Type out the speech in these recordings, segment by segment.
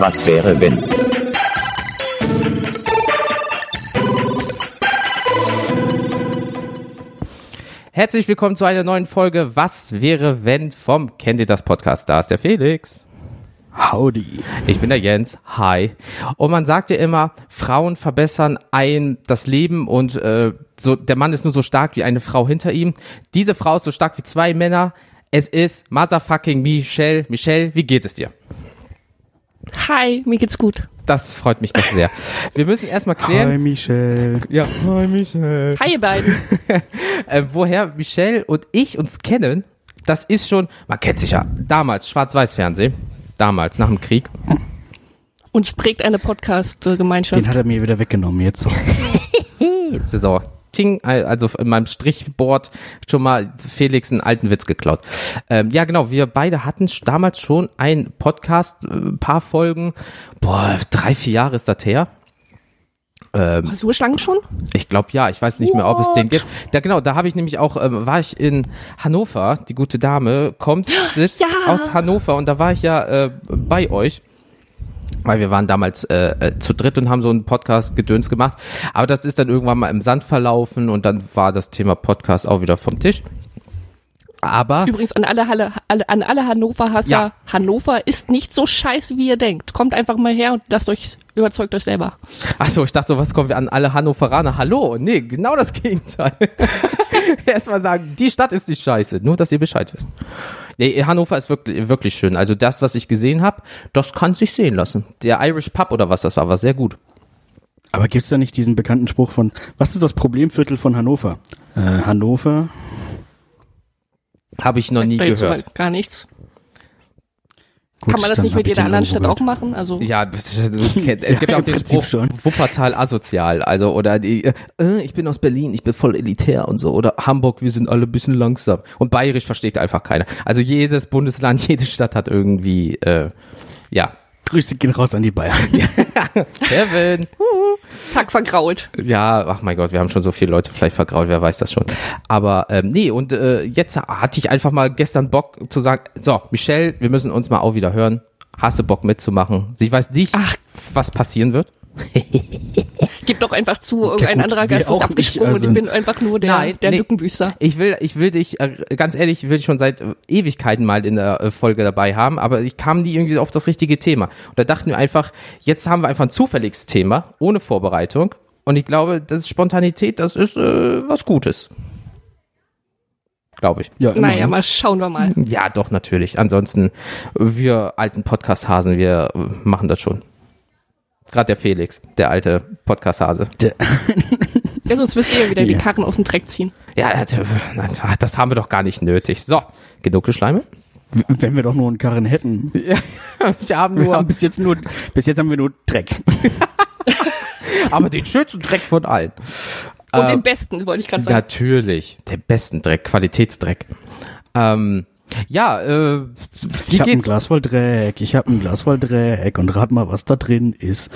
Was wäre wenn? Herzlich willkommen zu einer neuen Folge Was wäre wenn vom Kennt ihr das Podcast? Da ist der Felix. Howdy. Ich bin der Jens. Hi. Und man sagt ja immer, Frauen verbessern ein das Leben und äh, so der Mann ist nur so stark wie eine Frau hinter ihm. Diese Frau ist so stark wie zwei Männer. Es ist motherfucking Michelle. Michelle, wie geht es dir? Hi, mir geht's gut. Das freut mich doch sehr. Wir müssen erstmal klären. Hi Michelle. Ja, hi Michelle. Hi, ihr beiden. äh, woher Michelle und ich uns kennen, das ist schon, man kennt sich ja, damals Schwarz-Weiß-Fernsehen, damals, nach dem Krieg. Uns prägt eine Podcast-Gemeinschaft. Den hat er mir wieder weggenommen jetzt. Jetzt ist so, ting, also in meinem Strichboard schon mal Felix einen alten Witz geklaut. Ähm, ja, genau, wir beide hatten damals schon ein Podcast, äh, paar Folgen, boah, drei, vier Jahre ist das her. Ähm, so lang schon? Ich glaube ja, ich weiß nicht mehr, ob es den gibt. Da genau, da habe ich nämlich auch, ähm, war ich in Hannover, die gute Dame kommt Ja. aus Hannover und da war ich ja äh, bei euch. Weil wir waren damals äh, äh, zu dritt und haben so einen Podcast gedöns gemacht. Aber das ist dann irgendwann mal im Sand verlaufen und dann war das Thema Podcast auch wieder vom Tisch. Aber Übrigens an alle, Halle, alle, an alle Hannover-Hasser, Ja. Hannover ist nicht so scheiße, wie ihr denkt. Kommt einfach mal her und lasst euch, überzeugt euch selber. Achso, ich dachte so, was kommen wir an alle Hannoveraner? Hallo? Nee, genau das Gegenteil. Erstmal sagen, die Stadt ist nicht scheiße, nur dass ihr Bescheid wisst. Nee, Hannover ist wirklich, wirklich schön. Also das, was ich gesehen habe, das kann sich sehen lassen. Der Irish Pub oder was das war, war sehr gut. Aber gibt's da nicht diesen bekannten Spruch von, was ist das Problemviertel von Hannover? Äh, Hannover? Habe ich noch Sagt nie gehört. Gar nichts. Gut, Kann man das nicht mit jeder anderen Stadt auch machen? Also, Ja, es gibt Ja, auch im den Prinzip Spruch schon. Wuppertal asozial, also oder die, äh, ich bin aus Berlin, ich bin voll elitär und so oder Hamburg, wir sind alle ein bisschen langsam und Bayerisch versteht einfach keiner. Also jedes Bundesland, jede Stadt hat irgendwie, äh, ja, Grüße gehen raus an die Bayern. Kevin. zack, vergrault. Ja, ach mein Gott, wir haben schon so viele Leute vielleicht vergrault, wer weiß das schon. Aber ähm, nee, und äh, jetzt hatte ich einfach mal gestern Bock zu sagen, so, Michelle, wir müssen uns mal auch wieder hören. Hast du Bock mitzumachen? Sie weiß nicht, Ach. was passieren wird. Gib doch einfach zu, irgendein anderer Gast ist abgesprungen also- und ich bin einfach nur der, Nein, der nee. Lückenbüßer. Ich will, ich will dich, äh, ganz ehrlich, will ich schon seit Ewigkeiten mal in der äh, Folge dabei haben, aber ich kam nie irgendwie auf das richtige Thema. Und da dachten wir einfach, jetzt haben wir einfach ein zufälliges Thema, ohne Vorbereitung. Und ich glaube, das ist Spontanität, das ist äh, was Gutes. Glaube ich. Ja, Naja, mal schauen wir mal. Ja, doch, natürlich. Ansonsten, wir alten Podcast-Hasen, wir äh, machen das schon. Gerade der Felix, der alte Podcast-Hase. Ja, sonst müsst ihr wieder die Ja. Karren aus dem Dreck ziehen. Ja, das, haben wir doch gar nicht nötig. So, genug Geschleime? Wenn wir doch nur einen Karren hätten. Ja, wir haben Wir nur, haben bis jetzt nur, bis jetzt haben wir nur Dreck. aber den schönsten Dreck von allen. Und Ähm, den besten, wollte ich gerade sagen. Natürlich, der besten Dreck, Qualitätsdreck. Ähm, ja, äh, wie Ich habe ein? Glas voll Dreck, ich habe ein Glas voll Dreck und rat mal, was da drin ist.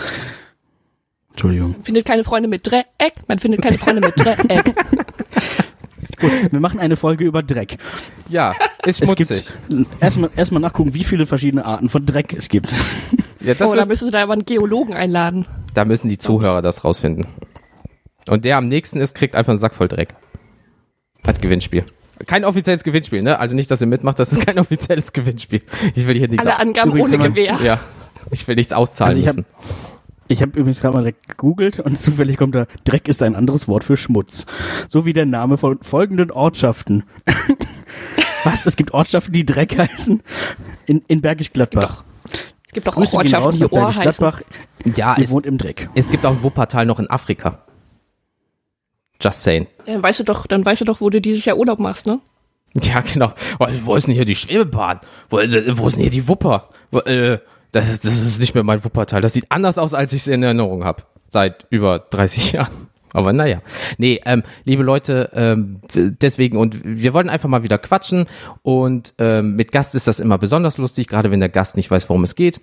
Entschuldigung. findet keine Freunde mit Dreck. Man findet keine Freunde mit Dreck. Wir machen eine Folge über Dreck. Ja, ist Es schmutzig. gibt erstmal erstmal nachgucken, wie viele verschiedene Arten von Dreck es gibt. Ja, das oh, da müssen, müsstest du da aber einen Geologen einladen. da müssen die Zuhörer das rausfinden. Und der am nächsten ist, kriegt einfach einen Sack voll Dreck. Als Gewinnspiel. Kein offizielles Gewinnspiel, ne? Also nicht, dass ihr mitmacht, das ist kein offizielles Gewinnspiel. Ich will hier nichts, Alle Angaben Übrigens, ohne Gewehr. ja, ich will nichts auszahlen Also ich hab- müssen. Ich habe übrigens gerade mal direkt gegoogelt und zufällig kommt da, Dreck ist ein anderes Wort für Schmutz. So wie der Name von folgenden Ortschaften. Was? Es gibt Ortschaften, die Dreck heißen? In, in Bergisch Gladbach. Es gibt doch auch Grüße gehen raus Ortschaften, die Ohr Bergisch heißen. Gladbach. Ja, es, wohnt im Dreck. es gibt auch ein Wuppertal noch in Afrika. Just saying. Ja, dann weißt du doch, dann weißt du doch, wo du dieses Jahr Urlaub machst, ne? Ja, genau. Wo ist denn hier die Schwebebahn? Wo, äh, wo ist denn hier die Wupper? Wo, äh, das, ist, das ist nicht mehr mein Wuppertal. Das sieht anders aus, als ich es in Erinnerung habe. Seit über 30 Jahren. Aber naja. Nee, ähm, liebe Leute, ähm, deswegen, und wir wollten einfach mal wieder quatschen. Und ähm, mit Gast ist das immer besonders lustig, gerade wenn der Gast nicht weiß, worum es geht.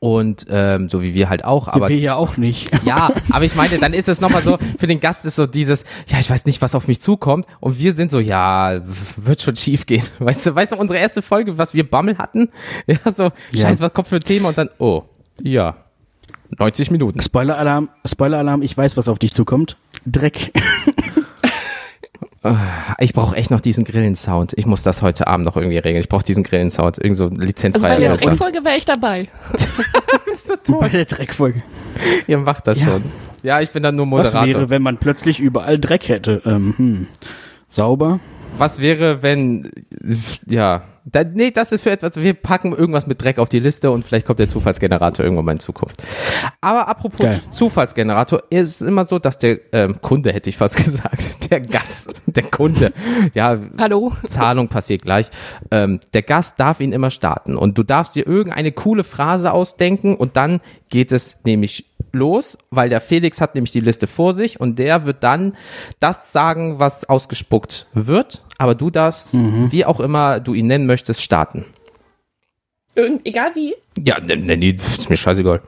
Und ähm, so wie wir halt auch, aber wir ja auch nicht. ja, aber ich meine, dann ist es nochmal so, für den Gast ist so dieses, ja, ich weiß nicht, was auf mich zukommt. Und wir sind so, ja, wird schon schief gehen. Weißt du, weißt du, unsere erste Folge, was wir Bammel hatten? Ja, so, Ja. scheiße, was kommt für ein Thema? Und dann, oh, ja, 90 Minuten. Spoiler-Alarm, Spoiler-Alarm, ich weiß, was auf dich zukommt. Dreck. Ich brauche echt noch diesen Grillensound. Ich muss das heute Abend noch irgendwie regeln. Ich brauche diesen Grillensound. Irgend so ein Also lizenzfreier bei der. Dreckfolge wäre ich dabei. Das ist so toll. Bei der Dreckfolge. Ihr macht das Ja. schon. Ja, ich bin dann nur Was Moderator. wäre, wenn man plötzlich überall Dreck hätte? Ähm, hm. Sauber? Was wäre, wenn, ja, da, nee, das ist für etwas, wir packen irgendwas mit Dreck auf die Liste und vielleicht kommt der Zufallsgenerator irgendwann mal in Zukunft. Aber apropos Geil. Zufallsgenerator, ist es immer so, dass der ähm, Kunde, hätte ich fast gesagt, der Gast, der Kunde, ja, Hallo? Zahlung passiert gleich. Ähm, der Gast darf ihn immer starten und du darfst dir irgendeine coole Phrase ausdenken und dann geht es nämlich los, weil der Felix hat nämlich die Liste vor sich und der wird dann das sagen, was ausgespuckt wird, aber du darfst, wie auch immer du ihn nennen möchtest, starten. Irgend, egal wie. Ja, nenn, nenn die, ist mir scheißegal.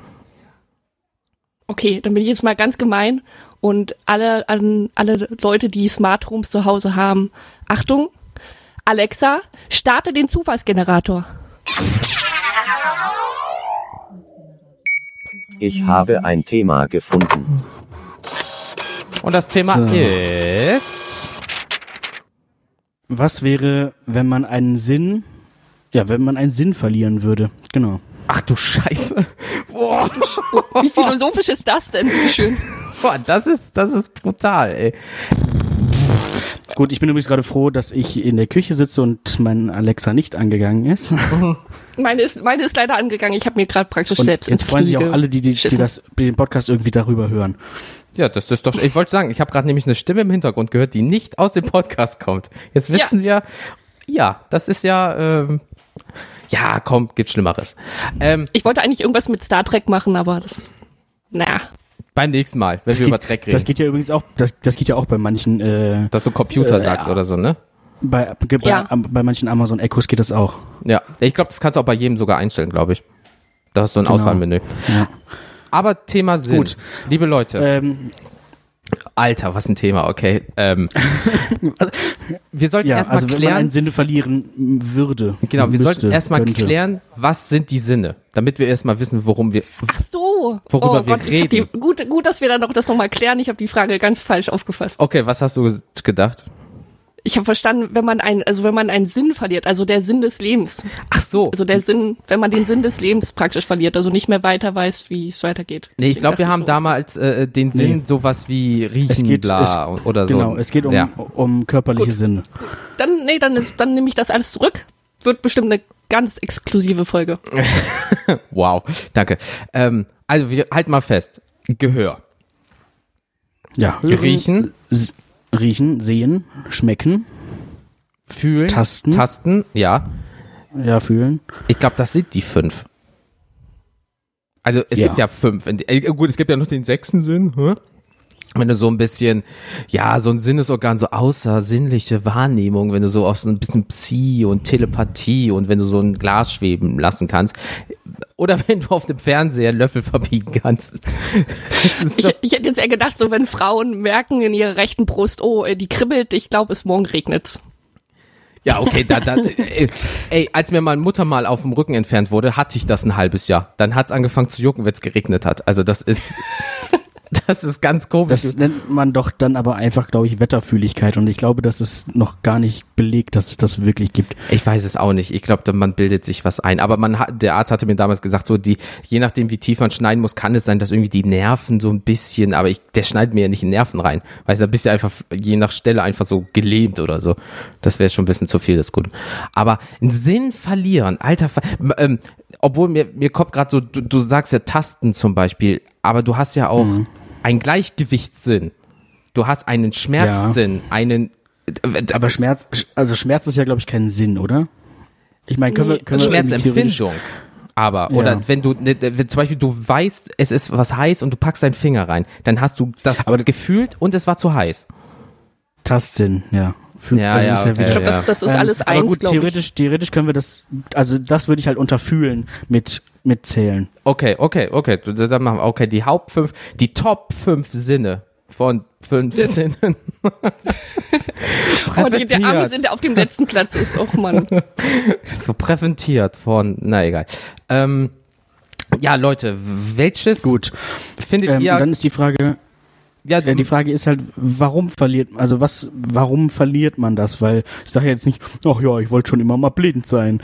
Okay, dann bin ich jetzt mal ganz gemein und alle, an, alle Leute, die Smart Homes zu Hause haben, Achtung, Alexa, starte den Zufallsgenerator. Ich habe ein Thema gefunden. Und das Thema So. ist, Was wäre, wenn man einen Sinn, ja, wenn man einen Sinn verlieren würde? Genau. ach du Scheiße. Boah, Wie philosophisch ist das denn? Bitteschön. boah das ist, das ist brutal, ey. Gut, ich bin übrigens gerade froh, dass ich in der Küche sitze und mein Alexa nicht angegangen ist. Meine ist, meine ist leider angegangen. Ich habe mir gerade praktisch Und selbst jetzt freuen sich auch alle, die, die, die das, die den Podcast irgendwie darüber hören. Ja, das ist doch. Ich wollte sagen, ich habe gerade nämlich eine Stimme im Hintergrund gehört, die nicht aus dem Podcast kommt. Jetzt wissen wir, ja, das ist ja. Ähm, ja, komm, gibt Schlimmeres. Ähm, Ich wollte eigentlich irgendwas mit Star Trek machen, aber das, naja. Beim nächsten Mal, wenn wir über Dreck reden. das geht ja übrigens auch, das, das geht ja auch bei manchen, äh, dass du Computer Äh, sagst oder so, ne? bei, bei, Ja. bei manchen Amazon Echos geht das auch. Ja. Ich glaube, das kannst du auch bei jedem sogar einstellen, glaube ich. Da hast du ein Genau. Auswahlmenü. Ja. Aber Thema Sinn. Gut. Liebe Leute, Ähm, Alter, was ein Thema, okay. Ähm, wir sollten ja, erstmal also wenn man klären. einen Sinne verlieren würde. Genau, wir müsste, sollten erstmal klären, was sind die Sinne, damit wir erstmal wissen, worum wir. Ach so. Worüber oh wir Gott, reden. Die, gut, gut, dass wir dann noch das nochmal klären. Ich habe die Frage ganz falsch aufgefasst. Okay, was hast du gedacht? Ich habe verstanden, wenn man ein, also wenn man einen Sinn verliert, also der Sinn des Lebens, Ach so. also der Sinn, wenn man den Sinn des Lebens praktisch verliert, also nicht mehr weiter weiß, wie es weitergeht. Nee, ich Deswegen glaube, wir haben so. damals äh, den Sinn Nee. sowas wie riechen, Es geht, bla es, oder so. Genau, es geht um, Ja. um körperliche Gut. Sinne. Dann, nee, dann, dann nehme ich das alles zurück. Wird bestimmt eine ganz exklusive Folge. Wow, danke. Ähm, also wir halten mal fest. Gehör. Ja, hören, Riechen. s- riechen, sehen, schmecken, Fühlen. Tasten. Tasten, ja. ja, fühlen. Ich glaube, das sind die fünf. Also es Ja. gibt ja fünf. Äh, gut, es gibt ja noch den sechsten Sinn. Hä? Wenn du so ein bisschen, ja, so ein Sinnesorgan, so außersinnliche Wahrnehmung, wenn du so auf so ein bisschen Psi und Telepathie und wenn du so ein Glas schweben lassen kannst. Oder wenn du auf dem Fernseher einen Löffel verbiegen kannst. Ich, ich hätte jetzt eher gedacht, so wenn Frauen merken in ihrer rechten Brust, oh, äh, die kribbelt, ich glaube, es morgen regnet's. Ja, okay, da, da, ey, ey, als mir mein Muttermal auf dem Rücken entfernt wurde, hatte ich das ein halbes Jahr. Dann hat's angefangen zu jucken, wenn es geregnet hat. Also das ist, das ist ganz komisch. Das nennt man doch dann aber einfach, glaube ich, Wetterfühligkeit. Und ich glaube, das ist noch gar nicht belegt, dass es das wirklich gibt. ich weiß es auch nicht. Ich glaube, man bildet sich was ein. Aber man hat, der Arzt hatte mir damals gesagt, so die, je nachdem wie tief man schneiden muss, kann es sein, dass irgendwie die Nerven so ein bisschen, aber ich, der schneidet mir ja nicht in Nerven rein. Weißt du, da bist du einfach je nach Stelle einfach so gelähmt oder so. Das wäre schon ein bisschen zu viel des Guten. Aber einen Sinn verlieren, alter, Ver ähm, obwohl mir, mir kommt gerade so, du, du sagst ja Tasten zum Beispiel, aber du hast ja auch einen Gleichgewichtssinn. Du hast einen Schmerzsinn, einen, Aber Schmerz, also Schmerz ist ja, glaube ich, kein Sinn, oder? Ich meine, können wir, Nee, können wir theoretisch- Schmerzempfindung. Aber, Ja. oder wenn du, ne, wenn zum Beispiel du weißt, es ist was heiß und du packst deinen Finger rein, dann hast du das Aber- gefühlt und es war zu heiß. Tastsinn, ja. Für, Ja, also ja, das ist ja okay, Ich glaube, das, das ist Ähm, alles aber eins, gut, glaube ich. theoretisch, theoretisch können wir das, also das würde ich halt unterfühlen mit, mit Zählen. Okay, okay, okay. Dann machen wir, okay, die Haupt fünf, die Top fünf Sinne von fünf Sinnen. Oh, die, der arme. Sinn, der auf dem letzten Platz ist. Och Mann. so präsentiert von, na egal. Ähm, ja, Leute, welches Gut. findet Ähm, ihr? dann ist die Frage, ja, die Frage ist halt, warum verliert, also was, warum verliert man das? Weil ich sage jetzt nicht, ach ja, ich wollte schon immer mal blind sein.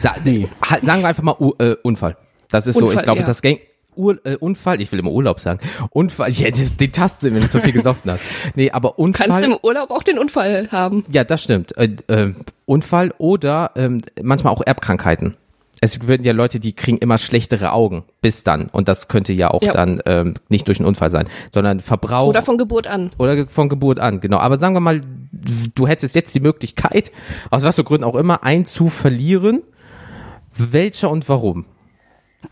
sa Nee. halt, sagen wir einfach mal U äh, Unfall. Das ist so, ich Unfall, glaube, ja. das Gang. Ur äh, Unfall, ich will immer Urlaub sagen. Unfall, ja, die, die Taste, wenn du zu viel gesoffen hast. Nee, aber Unfall. Kannst im Urlaub auch den Unfall haben. Ja, das stimmt. Äh, äh, Unfall oder ähm, manchmal auch Erbkrankheiten. Es werden ja Leute, die kriegen immer schlechtere Augen bis dann. Und das könnte ja auch Ja. dann ähm, nicht durch einen Unfall sein, sondern Verbrauch Oder von Geburt an. oder von Geburt an. Genau. Aber sagen wir mal, du hättest jetzt die Möglichkeit, aus was für Gründen auch immer, einen zu verlieren. Welcher und warum?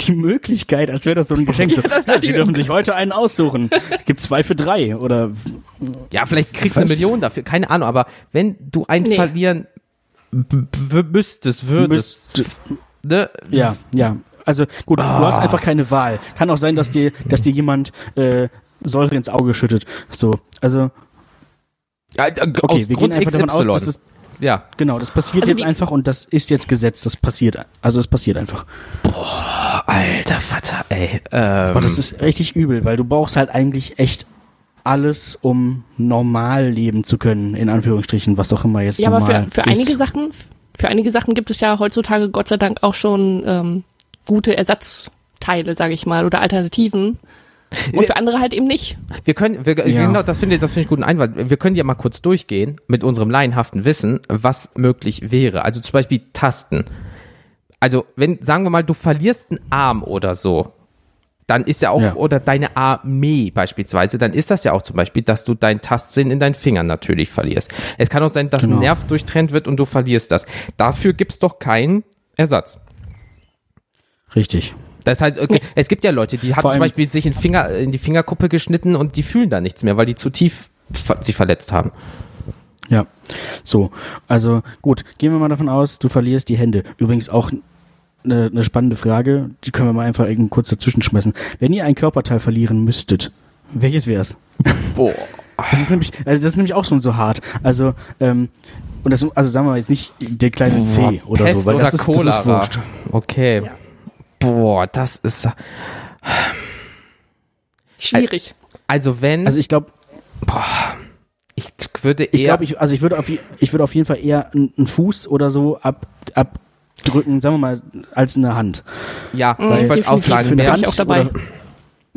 Die Möglichkeit, als wäre das so ein Geschenk. Das ja, dachte Sie dürfen sich heute einen aussuchen. Es gibt zwei für drei oder Ja, vielleicht kriegst du eine? Million dafür, keine Ahnung. Aber wenn du einen Nee. verlieren müsstest, würdest, Müsst- ne? Ja, ja. Also gut, du hast einfach keine Wahl. Kann auch sein, dass dir, dass dir jemand äh, Säure ins Auge schüttet. So, also Ja, äh, okay, aus wir gehen Grund einfach davon aus, XY. dass es ja. genau, das passiert Also jetzt einfach und das ist jetzt Gesetz. Das passiert, also es passiert einfach. Alter Vater, ey. Ähm, Aber das ist richtig übel, weil du brauchst halt eigentlich echt alles, um normal leben zu können, in Anführungsstrichen, was auch immer jetzt Ja, aber normal für, für ist. einige Sachen, für einige Sachen gibt es ja heutzutage Gott sei Dank auch schon ähm, gute Ersatzteile, sage ich mal, oder Alternativen. Und für andere halt eben nicht. wir können, wir, Ja. genau, das finde ich, das finde ich guten Einwand. Wir können ja mal kurz durchgehen mit unserem laienhaften Wissen, was möglich wäre. Also zum Beispiel Tasten. Also wenn, sagen wir mal, du verlierst einen Arm oder so, dann ist ja auch, Ja. oder deine Armee beispielsweise, dann ist das ja auch zum Beispiel, dass du deinen Tastsinn in deinen Fingern natürlich verlierst. Es kann auch sein, dass ein Genau. Nerv durchtrennt wird und du verlierst das. Dafür gibt's doch keinen Ersatz. Richtig. Das heißt, okay, es gibt ja Leute, die haben zum Beispiel sich in, Finger, in die Fingerkuppe geschnitten und die fühlen da nichts mehr, weil die zu tief ver sie verletzt haben. Ja, so. Also gut, gehen wir mal davon aus, du verlierst die Hände. Übrigens auch eine, eine spannende Frage, die können wir mal einfach eben kurz dazwischen schmeißen. Wenn ihr ein Körperteil verlieren müsstet, welches wär's? Boah. Das ist nämlich, also das ist nämlich auch schon so hart. Also, ähm, und das, also sagen wir mal jetzt nicht der kleine C oder Pest so, weil oder das ist, das ist Cholera. wurscht. Okay. Boah, das ist. Schwierig. Also wenn. Also ich glaube, ich würde eher. ich glaube, ich, also ich würde auf, ich würde auf jeden Fall eher einen einen Fuß oder so ab, abdrücken, sagen wir mal, als eine Hand. ja, Mhm, ich wollte es auch sagen. Hand ich auch dabei.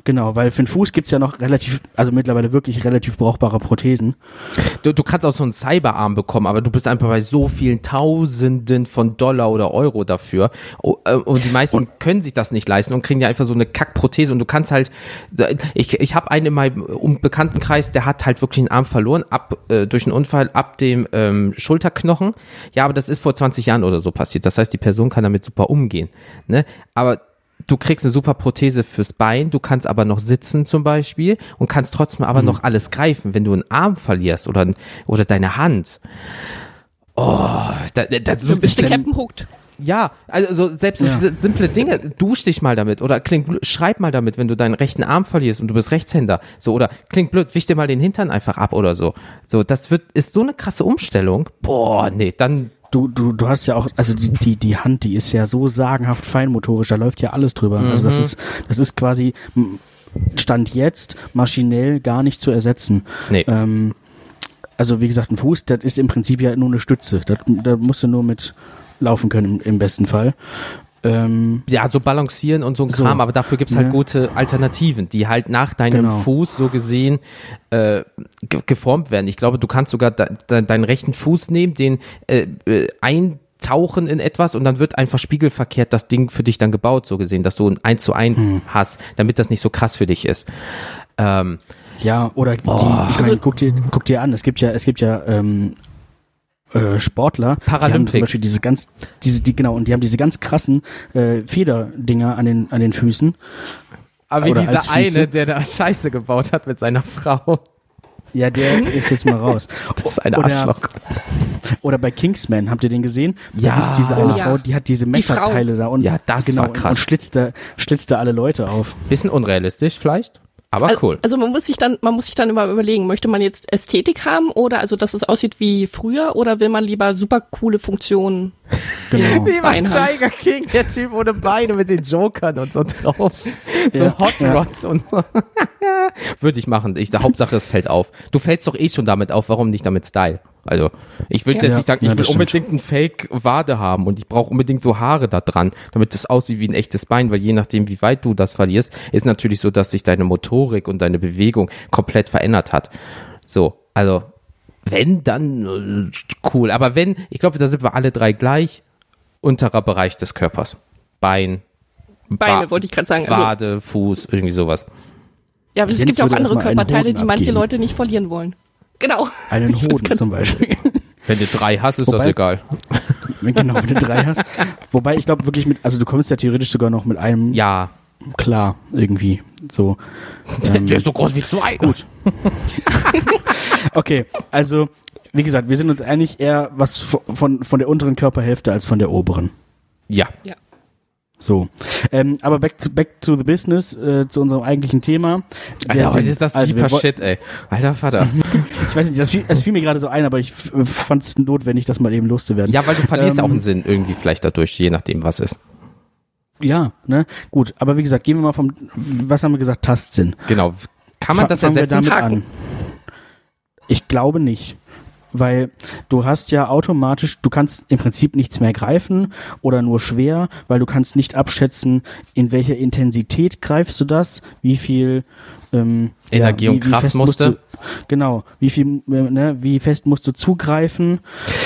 Genau, weil für den Fuß gibt's ja noch relativ, also mittlerweile wirklich relativ brauchbare Prothesen. du, du kannst auch so einen Cyberarm bekommen, aber du bist einfach bei so vielen Tausenden von Dollar oder Euro dafür. Oh, äh, Und die meisten können sich das nicht leisten und kriegen ja einfach so eine Kackprothese. Und du kannst halt, ich, ich habe einen in meinem Bekanntenkreis, der hat halt wirklich einen Arm verloren, ab äh, durch einen Unfall ab dem ähm, Schulterknochen. Ja, aber das ist vor 20 Jahren oder so passiert. Das heißt, die Person kann damit super umgehen. Ne? Aber du kriegst eine super Prothese fürs Bein, du kannst aber noch sitzen zum Beispiel und kannst trotzdem aber noch alles greifen. Wenn du einen Arm verlierst oder, oder deine Hand, oh, da, da, Du bist der Captain Hooked. ja, also so selbst so Ja. diese simple Dinge, dusch dich mal damit oder klingt blöd, schreib mal damit, wenn du deinen rechten Arm verlierst und du bist Rechtshänder, so oder klingt blöd, wisch dir mal den Hintern einfach ab oder so. So, das wird ist so eine krasse Umstellung. Boah, nee, dann Du, du, du hast ja auch, also die, die, die Hand, die ist ja so sagenhaft feinmotorisch, da läuft ja alles drüber. Also Mhm. das ist, das ist quasi Stand jetzt maschinell gar nicht zu ersetzen. nee. Ähm, also wie gesagt, ein Fuß, das ist im Prinzip ja nur eine Stütze. Da musst du nur mit laufen können im, im besten Fall. Ähm, ja, so balancieren und so ein So. Kram, aber dafür gibt's halt Ja. gute Alternativen, die halt nach deinem Genau. Fuß so gesehen äh, ge geformt werden. Ich glaube, du kannst sogar de de deinen rechten Fuß nehmen, den äh, äh, eintauchen in etwas und dann wird einfach spiegelverkehrt das Ding für dich dann gebaut, so gesehen, dass du ein 1 zu 1 Hm. hast, damit das nicht so krass für dich ist. Ähm, ja, oder die, ich meine, guck dir, guck dir an, es gibt ja, es gibt ja ähm, äh, Sportler, die haben Paralympics. zum Beispiel diese ganz, diese, die, genau, und die haben diese ganz krassen äh, Federdinger an den, an den Füßen. aber wie Oder dieser eine, der da Scheiße gebaut hat mit seiner Frau. Ja, der ist jetzt mal raus. Das ist ein Oder- Arschloch. Oder bei Kingsman, habt ihr den gesehen? Ja. Da gibt's diese eine ja. Frau, die hat diese Messerteile da und Ja, das genau, war krass. und schlitzt da, schlitzt da alle Leute auf. Bisschen unrealistisch vielleicht, aber Al- cool. Also man muss sich dann, man muss sich dann immer überlegen, möchte man jetzt Ästhetik haben oder also, dass es aussieht wie früher oder will man lieber super coole Funktionen? Genau. Wie bei. Tiger King, der Typ ohne Beine mit den Jokern und so drauf. So Ja, Hot ja. Rods und so. Würde ich machen. Ich, der Hauptsache, es fällt auf. Du fällst doch eh schon damit auf, warum nicht damit Style? Also, ich will Ja. jetzt Ja, nicht sagen, ich ja, will das stimmt. unbedingt einen Fake-Wade haben und ich brauche unbedingt so Haare da dran, damit es aussieht wie ein echtes Bein, weil je nachdem, wie weit du das verlierst, ist natürlich so, dass sich deine Motorik und deine Bewegung komplett verändert hat. So, also, wenn, dann äh, cool. Aber wenn, ich glaube, da sind wir alle drei gleich, unterer Bereich des Körpers. Bein, Beine Wa- wollte ich gerade sagen. Also, Wade, Fuß, irgendwie sowas. ja, aber es Jens gibt ja auch andere Körperteile, die manche abgeben. Leute nicht verlieren wollen. Genau. Einen Hoden zum Beispiel. Wenn du drei hast, ist das Wobei- egal. Wenn genau, wenn du drei hast. Wobei ich glaube wirklich mit, also du kommst ja theoretisch sogar noch mit einem Ja. klar irgendwie. So. Ähm, Der ist so groß wie zwei. Gut. okay, also wie gesagt, wir sind uns einig eher was von, von, von der unteren Körperhälfte als von der oberen. Ja. So. Ähm, aber back to, back to the business, äh, zu unserem eigentlichen Thema. Alter, heute ist das Also, deeper Shit, ey. Alter Vater. Ich weiß nicht, das fiel, das fiel mir gerade so ein, aber ich fand es notwendig, das mal eben loszuwerden. Ja, weil du verlierst Ähm, auch einen Sinn irgendwie vielleicht dadurch, je nachdem, was ist. Ja, ne? Gut, aber wie gesagt, gehen wir mal vom, was haben wir gesagt, Tastsinn. Genau. Kann man Fa- das fangen wir ersetzen? damit Haken. an. Ich glaube nicht. Weil du hast ja automatisch, du kannst im Prinzip nichts mehr greifen oder nur schwer, weil du kannst nicht abschätzen, in welcher Intensität greifst du das, wie viel ähm, Energie und Kraft fest musst musst du- Genau, wie viel, äh, ne, wie fest musst du zugreifen?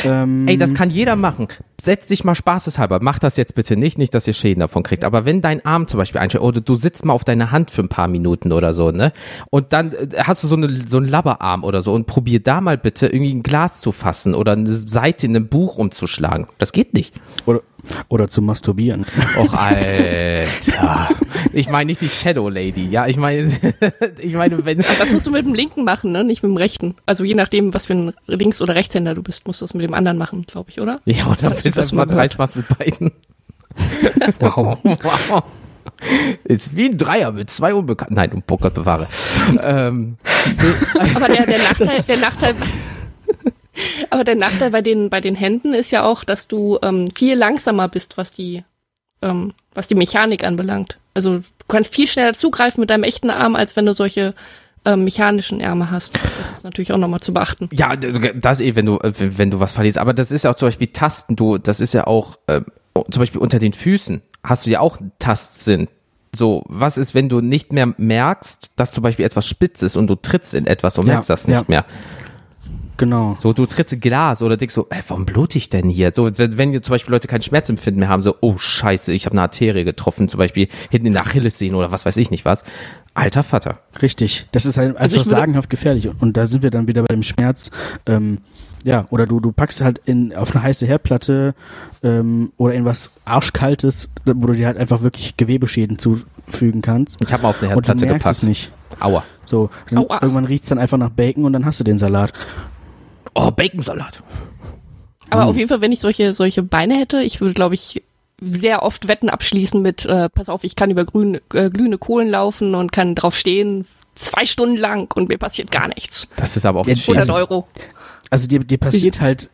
Ähm, Ey, das kann jeder machen. Setz dich mal spaßeshalber. Mach das jetzt bitte nicht, nicht, dass ihr Schäden davon kriegt. Aber wenn dein Arm zum Beispiel einschlägt, oder du sitzt mal auf deine Hand für ein paar Minuten oder so, ne? Und dann äh, hast du so, eine, so einen Labberarm oder so und probier da mal bitte irgendwie ein Glas zu fassen oder eine Seite in einem Buch umzuschlagen. Das geht nicht. oder, oder zu masturbieren. Och, Alter. Ich meine nicht die Shadow Lady, ja. Ich meine, ich meine, wenn. Das musst du mit dem linken machen, ne? nicht mit dem rechten. Also je nachdem, was für ein Links- oder Rechtshänder du bist, musst du das mit dem anderen machen, glaube ich, oder? Ja, oder bist das das mal mal gehört. dreist machst mit beiden. Wow. wow. Ist wie ein Dreier mit zwei Unbekannten. Nein, oh Gott bewahre. ähm, Aber der, der Nachteil, der Nachteil, aber der Nachteil bei den, bei den Händen ist ja auch, dass du ähm, viel langsamer bist, was die, ähm, was die Mechanik anbelangt. Also du kannst viel schneller zugreifen mit deinem echten Arm, als wenn du solche ähm, mechanischen Ärmel hast. Das ist natürlich auch nochmal zu beachten. ja, das eh, wenn du, äh, wenn du was verlierst. Aber das ist ja auch zum Beispiel Tasten. Du, das ist ja auch, äh, zum Beispiel unter den Füßen hast du ja auch einen Tastsinn. So, was ist, wenn du nicht mehr merkst, dass zum Beispiel etwas spitz ist und du trittst in etwas und Ja, merkst das nicht ja. mehr? Genau. So, du trittst in Glas oder denkst so, ey, warum blute ich denn hier? So, wenn jetzt zum Beispiel Leute kein Schmerzempfinden mehr haben, so, oh scheiße, ich habe eine Arterie getroffen, zum Beispiel hinten in der Achillessehne oder was weiß ich nicht was. Alter Vater. Richtig. Das ist halt Also einfach würde- sagenhaft gefährlich. Und da sind wir dann wieder bei dem Schmerz. Ähm, ja, oder du, du packst halt in, auf eine heiße Herdplatte ähm, oder in was Arschkaltes, wo du dir halt einfach wirklich Gewebeschäden zufügen kannst. Ich habe mal auf eine Und du Herdplatte merkst es gepasst. nicht. Aua. So, Aua. irgendwann riecht's dann einfach nach Bacon und dann hast du den Salat. Oh, Baconsalat. Aber Hm. auf jeden Fall, wenn ich solche, solche Beine hätte, ich würde, glaube ich, sehr oft Wetten abschließen mit, äh, pass auf, ich kann über grün, äh, glühende Kohlen laufen und kann drauf stehen, zwei Stunden lang und mir passiert gar nichts. Das ist aber auch Ja, ein 100 Schäden. Euro. Also dir, dir passiert halt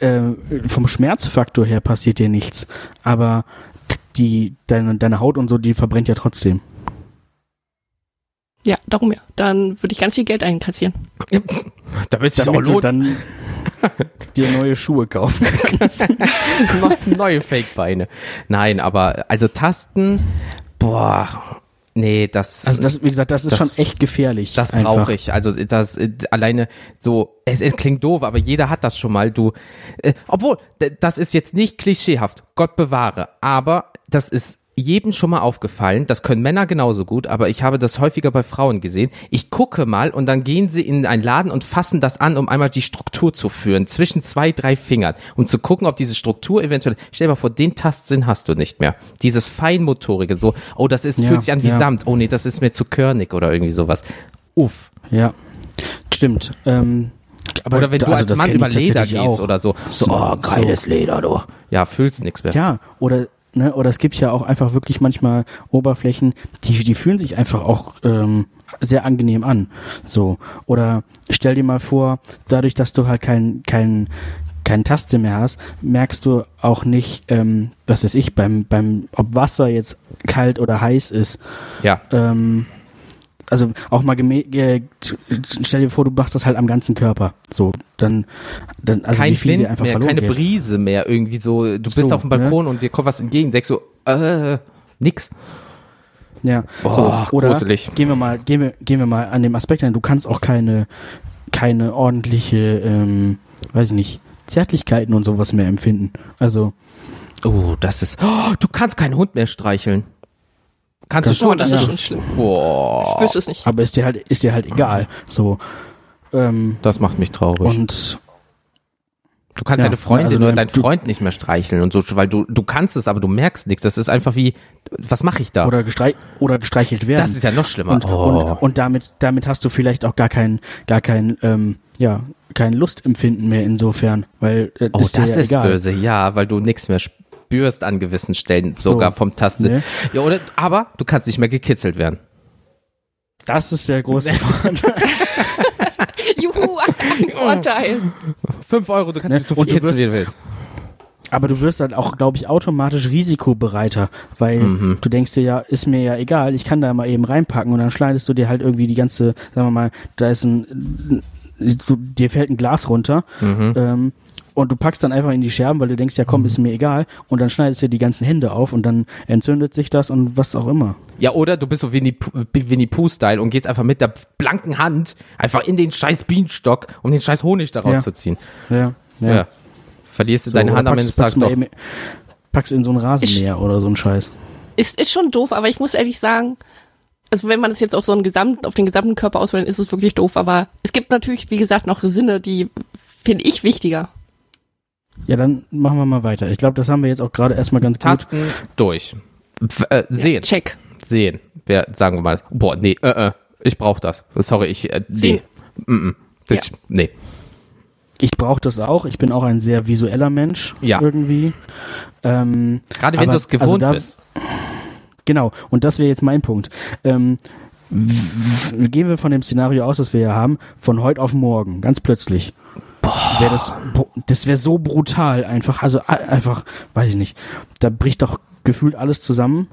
äh, vom Schmerzfaktor her passiert dir nichts, aber die deine, deine Haut und so, die verbrennt ja trotzdem. Ja, darum ja. Dann würde ich ganz viel Geld einkassieren. Damit es auch lohnt. dann dir neue Schuhe kaufen kannst. Neue Fake-Beine. Nein, aber also Tasten, boah, nee, das, Also das, wie gesagt, das ist Das- schon echt gefährlich. das brauche ich. Also das alleine so, es, es klingt doof, aber jeder hat das schon mal. Du, äh, obwohl das ist jetzt nicht klischeehaft. Gott bewahre, aber das ist jedem schon mal aufgefallen, das können Männer genauso gut, aber ich habe das häufiger bei Frauen gesehen. Ich gucke mal und dann gehen sie in einen Laden und fassen das an, um einmal die Struktur zu führen, zwischen zwei, drei Fingern, um zu gucken, ob diese Struktur eventuell, stell dir mal vor, den Tastsinn hast du nicht mehr. Dieses Feinmotorige, so, oh, das ist, Ja, fühlt sich an wie ja. Samt, oh nee, das ist mir zu körnig oder irgendwie sowas. Uff. Ja. stimmt. Ähm, aber oder wenn du also als Mann über Leder gehst auch. oder so. So, oh, geiles Leder, du. Ja, fühlst nix mehr. Ja, oder ne, oder es gibt ja auch einfach wirklich manchmal Oberflächen, die die fühlen sich einfach auch ähm, sehr angenehm an. So oder stell dir mal vor, dadurch, dass du halt kein kein keinen Tastsinn mehr hast, merkst du auch nicht, ähm, was weiß ich, beim beim ob Wasser jetzt kalt oder heiß ist. Ja. Ähm, also auch mal äh, stell dir vor, du machst das halt am ganzen Körper. So, dann, dann also Kein wie viel dir Wind einfach mehr, verloren keine geht. Brise mehr, irgendwie so. Du bist So, auf dem Balkon und dir kommt was entgegen, denkst so, äh, nix. Ja, Boah, so, oder gruselig. gehen wir mal, gehen wir, gehen wir mal an dem Aspekt ein, du kannst auch keine, keine ordentliche, ähm, weiß ich nicht, Zärtlichkeiten und sowas mehr empfinden. Also, Oh, das ist. Oh, du kannst keinen Hund mehr streicheln. Kannst Das- du schon? Oh, das ist ja. schon schlimm. Boah. Ich wüsste es nicht. aber ist dir halt, ist dir halt egal. So, ähm, Das macht mich traurig. und du kannst ja, deine Freundin also oder deinen Freund nicht mehr streicheln und so, weil du, du kannst es, aber du merkst nichts. Das ist einfach wie, was mache ich da? oder, gestreich, oder gestreichelt werden. das ist ja noch schlimmer. und, oh. und, und damit, damit hast du vielleicht auch gar kein, gar kein, ähm, ja, kein Lustempfinden mehr insofern, weil äh, oh, ist das ja ist egal. böse, ja, weil du nichts mehr spürst an gewissen Stellen, sogar vom Tasten. ne? Ja, oder, aber du kannst nicht mehr gekitzelt werden. Das ist der große Vorteil. Juhu, ein Vorteil. Fünf Euro, du kannst Ne? dich so viel kitzeln, wie du willst. Aber du wirst dann auch, glaube ich, automatisch risikobereiter, weil Mhm. du denkst dir ja, ist mir ja egal, ich kann da mal eben reinpacken und dann schneidest du dir halt irgendwie die ganze, sagen wir mal, da ist ein, du, dir fällt ein Glas runter Mhm. ähm, und du packst dann einfach in die Scherben, weil du denkst, ja komm, ist mir egal und dann schneidest du dir die ganzen Hände auf und dann entzündet sich das und was auch immer. Ja, oder du bist so Winnie, Pooh- Winnie Pooh-Style und gehst einfach mit der blanken Hand einfach in den scheiß Bienenstock, um den scheiß Honig da Ja. rauszuziehen. Ja, Ja. Verlierst du So, deine Hand am Ende packst, des Tages doch. packst in so ein Rasenmäher oder so ein Scheiß. Ist, ist schon doof, aber ich muss ehrlich sagen, also wenn man das jetzt auf so einen gesamten, auf den gesamten Körper auswählt, ist es wirklich doof, aber es gibt natürlich, wie gesagt, noch Sinne, die finde ich wichtiger. Ja, dann machen wir mal weiter. Ich glaube, das haben wir jetzt auch gerade erstmal ganz gut. Tasten durch. F äh, sehen. Check. Sehen. Wer, sagen wir mal. Boah, nee, äh, äh, ich brauch das. Sorry, ich, äh, nee. Mm -mm. Ich, Nee. Ich brauche das auch. Ich bin auch ein sehr visueller Mensch Ja. irgendwie. Ähm, Gerade wenn du es gewohnt also da- bist. Genau. Und das wäre jetzt mein Punkt. Ähm, gehen wir von dem Szenario aus, das wir ja haben, von heute auf morgen, ganz plötzlich. Wär das das wäre so brutal einfach. Also einfach, weiß ich nicht. Da bricht doch gefühlt alles zusammen.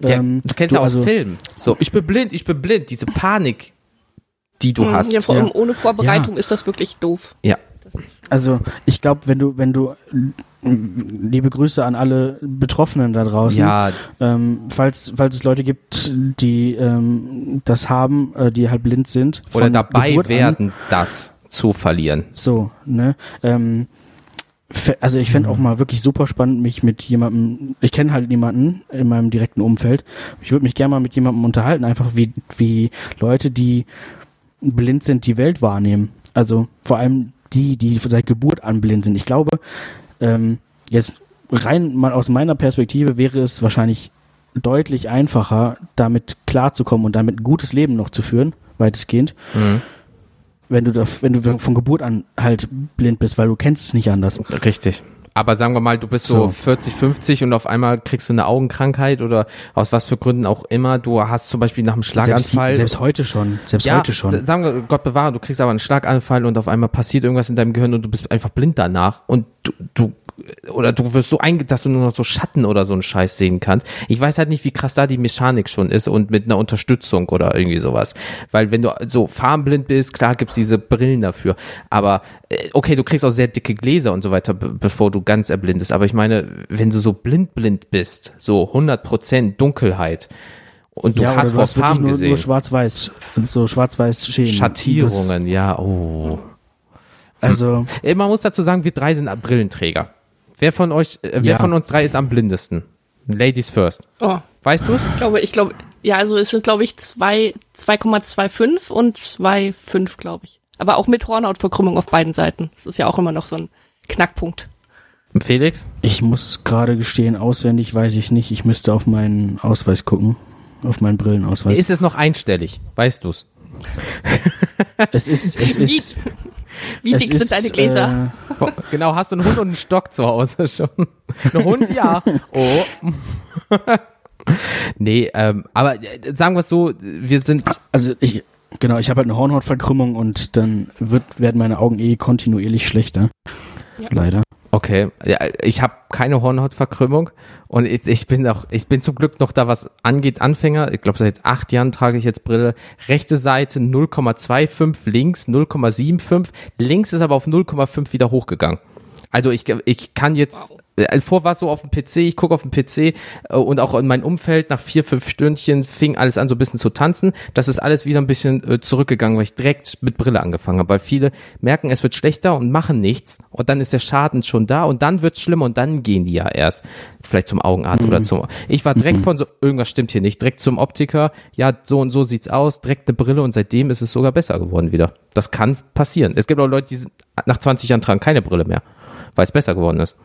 Ja, Ähm, du kennst ja aus also, Filmen. So, ich bin blind, ich bin blind. Diese Panik, die du Mhm, hast. Ja, vor allem Ja. ohne Vorbereitung ist das wirklich doof. Ja. Also ich glaube, wenn du, wenn du, liebe Grüße an alle Betroffenen da draußen. Ja, Ähm, falls, falls es Leute gibt, die ähm, das haben, äh, die halt blind sind. oder dabei Geburt an. werden, das zu verlieren. So, ne? Ähm, also ich fände auch mal wirklich super spannend, mich mit jemandem, ich kenne halt niemanden in meinem direkten Umfeld. Ich würde mich gerne mal mit jemandem unterhalten, einfach wie, wie Leute, die blind sind, die Welt wahrnehmen. Also vor allem die, die seit Geburt an blind sind. Ich glaube, ähm, jetzt rein mal aus meiner Perspektive wäre es wahrscheinlich deutlich einfacher, damit klarzukommen und damit ein gutes Leben noch zu führen, weitestgehend, Mhm. Wenn du da, wenn du von Geburt an halt blind bist, weil du kennst es nicht anders. Richtig. Aber sagen wir mal, du bist so, So. 40, 50 und auf einmal kriegst du eine Augenkrankheit oder aus was für Gründen auch immer. Du hast zum Beispiel nach einem Schlaganfall. Selbst, selbst heute schon. Selbst ja, heute schon. sagen wir, Gott bewahre, du kriegst aber einen Schlaganfall und auf einmal passiert irgendwas in deinem Gehirn und du bist einfach blind danach und du, du oder du wirst so einge, dass du nur noch so Schatten oder so einen Scheiß sehen kannst. Ich weiß halt nicht, wie krass da die Mechanik schon ist und mit einer Unterstützung oder irgendwie sowas. Weil wenn du so farbenblind bist, klar gibt's diese Brillen dafür. Aber äh, okay, du kriegst auch sehr dicke Gläser und so weiter, be- bevor du ganz erblindest. Aber ich meine, wenn du so blind blind bist, so 100% Dunkelheit und du ja, hast vor Farben gesehen. nur schwarz-weiß, so schwarz-weiß Schäden. Schattierungen, ja, oh. Das, also, Äh, Man muss dazu sagen, wir drei sind Brillenträger. Wer von euch, äh, wer Ja. von uns drei ist am blindesten? Ladies first. Oh, Weißt du's? ich glaube, ich glaube, ja, also es sind, glaube ich, zwei- 2,25 und 2,5, glaube ich. Aber auch mit Hornhautverkrümmung auf beiden Seiten. Das ist ja auch immer noch so ein Knackpunkt. Felix? ich muss gerade gestehen, auswendig weiß ich es nicht. Ich müsste auf meinen Ausweis gucken. Auf meinen Brillenausweis. Ist es noch einstellig? Weißt du's? es ist, es Wie- ist, Wie dick ist, sind deine Gläser? Äh, Genau, hast du einen Hund und einen Stock zu Hause schon? Ein Hund, ja. Oh. nee, ähm, aber äh, sagen wir es so, wir sind, also ich, genau, ich habe halt eine Hornhautverkrümmung und dann wird, werden meine Augen eh kontinuierlich schlechter. Ja. Leider. Okay, ja, ich habe keine Hornhautverkrümmung und ich, ich bin auch, ich bin zum Glück noch da, was angeht, Anfänger. Ich glaube, seit acht Jahren trage ich jetzt Brille. Rechte Seite 0,25, links 0,75, links ist aber auf 0,5 wieder hochgegangen. Also ich, ich kann jetzt, äh, vor war es so auf dem PC, ich gucke auf dem PC äh, und auch in meinem Umfeld nach vier, fünf Stündchen fing alles an so ein bisschen zu tanzen. Das ist alles wieder ein bisschen äh, zurückgegangen, weil ich direkt mit Brille angefangen habe, weil viele merken, es wird schlechter und machen nichts und dann ist der Schaden schon da und dann wird's schlimmer und dann gehen die ja erst vielleicht zum Augenarzt oder zum, ich war direkt von so, irgendwas stimmt hier nicht, direkt zum Optiker, ja, so und so sieht's aus, direkt eine Brille und seitdem ist es sogar besser geworden wieder. Das kann passieren. Es gibt auch Leute, die sind, nach 20 Jahren tragen keine Brille mehr, weil es besser geworden ist.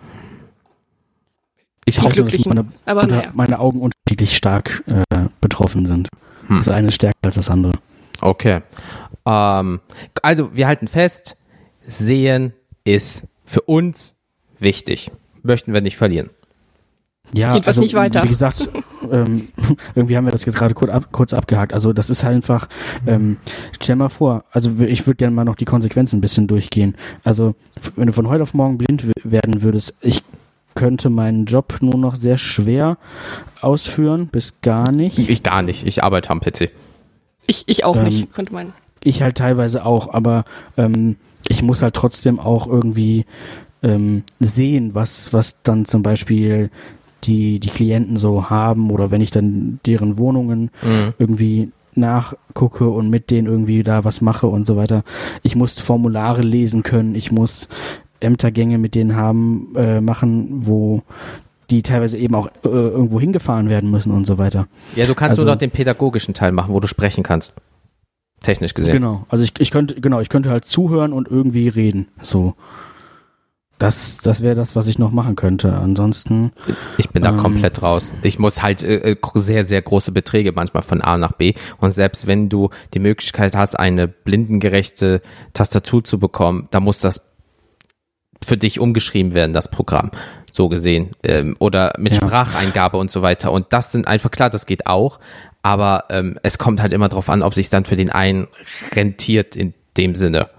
Ich hoffe, dass meine, naja. meine Augen unterschiedlich stark äh, betroffen sind. Hm. Das eine ist stärker als das andere. Okay. Ähm, also, wir halten fest, sehen ist für uns wichtig. Möchten wir nicht verlieren. Ja, Geht was also, nicht weiter. Wie gesagt, ähm, irgendwie haben wir das jetzt gerade kurz, ab, kurz abgehakt. Also das ist halt einfach, ähm, stell mal vor, also ich würde gerne mal noch die Konsequenzen ein bisschen durchgehen. Also wenn du von heute auf morgen blind werden würdest, ich könnte meinen Job nur noch sehr schwer ausführen, bis gar nicht. Ich gar nicht. Ich arbeite am PC. Ich, ich auch Ähm, nicht, könnte man. Ich halt teilweise auch, aber ähm, ich muss halt trotzdem auch irgendwie ähm, sehen, was, was dann zum Beispiel die, die Klienten so haben oder wenn ich dann deren Wohnungen Mhm. irgendwie nachgucke und mit denen irgendwie da was mache und so weiter. Ich muss Formulare lesen können, ich muss Ämtergänge mit denen haben, äh, machen, wo die teilweise eben auch äh, irgendwo hingefahren werden müssen und so weiter. Ja, du kannst Also- nur noch den pädagogischen Teil machen, wo du sprechen kannst. Technisch gesehen. Genau. Also ich, ich könnte, genau, ich könnte halt zuhören und irgendwie reden. So. Das, das wäre das, was ich noch machen könnte. Ansonsten, Ich bin da Ähm. komplett raus. Ich muss halt äh, äh, sehr, sehr große Beträge manchmal von A nach B. Und selbst wenn du die Möglichkeit hast, eine blindengerechte Tastatur zu bekommen, da muss das für dich umgeschrieben werden, das Programm. So gesehen. Ähm, oder mit Ja. Spracheingabe und so weiter. Und das sind einfach klar, das geht auch. Aber ähm, es kommt halt immer drauf an, ob sich dann für den einen rentiert in dem Sinne.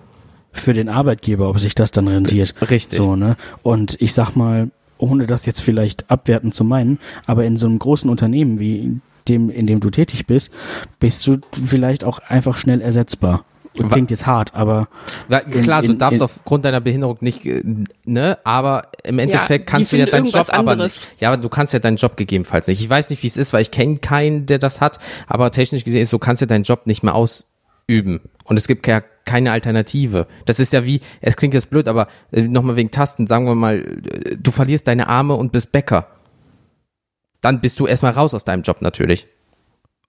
für den Arbeitgeber, ob sich das dann rentiert. Richtig. So, ne? Und ich sag mal, ohne das jetzt vielleicht abwertend zu meinen, aber in so einem großen Unternehmen wie dem, in dem du tätig bist, bist du vielleicht auch einfach schnell ersetzbar. Wa- Klingt jetzt hart, aber Ja, In- klar, du in- darfst in- aufgrund deiner Behinderung nicht, äh, ne, aber im Endeffekt die kannst du ja deinen Job irgendwas aber anderes. nicht. Ja, aber du kannst ja deinen Job gegebenenfalls nicht. Ich weiß nicht, wie es ist, weil ich kenne keinen, der das hat, aber technisch gesehen ist so, kannst du deinen Job nicht mehr ausüben. Und es gibt ja keine Alternative. Das ist ja wie, es klingt jetzt blöd, aber äh, nochmal wegen Tasten, sagen wir mal, äh, du verlierst deine Arme und bist Bäcker. Dann bist du erstmal raus aus deinem Job natürlich.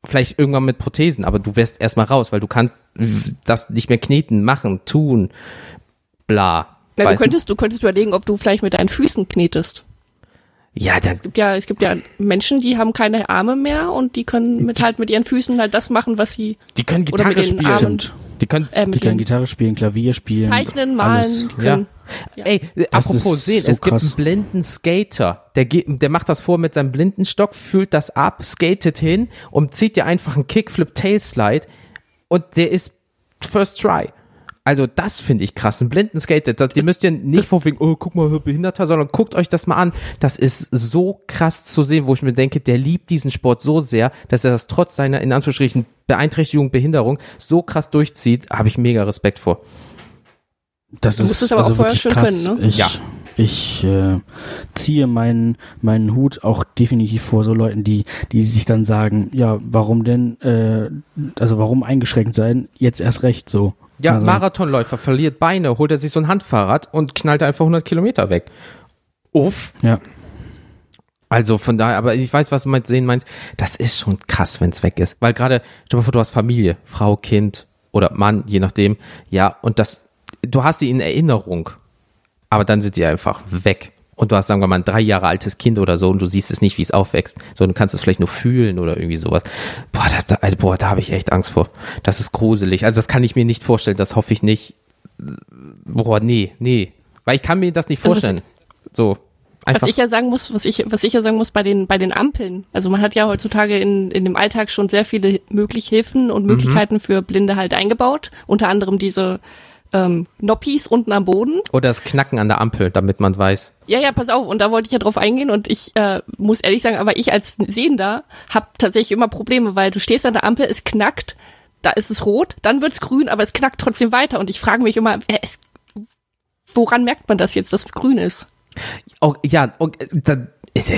Vielleicht irgendwann mit Prothesen, aber du wärst erstmal raus, weil du kannst das nicht mehr kneten, machen, tun, bla. Na, du könntest, du könntest überlegen, ob du vielleicht mit deinen Füßen knetest. Ja, dann, Es gibt ja, es gibt ja Menschen, die haben keine Arme mehr und die können mit halt mit ihren Füßen halt das machen, was sie die können Gitarre spielen. Armen. Die können, äh, Die können Gitarre spielen, Klavier spielen. Zeichnen, alles. malen können. Ja. Ey, äh, Das apropos sehen, so es gibt krass. einen blinden Skater. Der, geht, der macht das vor mit seinem blinden Stock, fühlt das ab, skatet hin und zieht dir einfach einen Kickflip Tailslide und der ist First Try. Also das finde ich krass. Ein blinden Skater, das, die müsst ihr nicht von wegen, oh, guck mal, Behinderter, sondern guckt euch das mal an. Das ist so krass zu sehen, wo ich mir denke, der liebt diesen Sport so sehr, dass er das trotz seiner, in Anführungsstrichen, Beeinträchtigung, Behinderung so krass durchzieht, habe ich mega Respekt vor. Das Du musst ist es aber also auch vorher wirklich schon krass. können, ne? Ich, Ja. ich äh, ziehe meinen meinen Hut auch definitiv vor so Leuten, die die sich dann sagen, ja, warum denn, äh, also warum eingeschränkt sein? Jetzt erst recht so. Ja, also, Marathonläufer verliert Beine, holt er sich so ein Handfahrrad und knallt einfach 100 Kilometer weg. Uff. Ja, Also von daher, aber ich weiß, was du meinst, sehen meinst. Das ist schon krass, wenn es weg ist. Weil gerade, stell dir mal vor, du hast Familie, Frau, Kind oder Mann, je nachdem. Ja, und das, du hast sie in Erinnerung. Aber dann sind sie einfach weg. und du hast, sagen wir mal, ein drei Jahre altes Kind oder so und du siehst es nicht, wie es aufwächst, sondern du kannst es vielleicht nur fühlen oder irgendwie sowas. Boah, das da, also, boah, da habe ich echt Angst vor. Das ist gruselig. Also das kann ich mir nicht vorstellen, das hoffe ich nicht. Boah, nee, nee. Weil ich kann mir das nicht Also vorstellen. so. Einfach. Was ich ja sagen muss, was ich, was ich ja sagen muss bei den, bei den Ampeln. Also man hat ja heutzutage in, in dem Alltag schon sehr viele mögliche Hilfen und Möglichkeiten für Blinde halt eingebaut. Unter anderem diese ähm, Noppis unten am Boden. oder das Knacken an der Ampel, damit man weiß. Ja, ja, pass auf. Und da wollte ich ja drauf eingehen und ich äh, muss ehrlich sagen, aber ich als Sehender habe tatsächlich immer Probleme, weil du stehst an der Ampel, es knackt, da ist es rot, dann wird's grün, aber es knackt trotzdem weiter. Und ich frage mich immer, äh, es, woran merkt man das jetzt, dass es grün ist? Oh, ja, okay, da,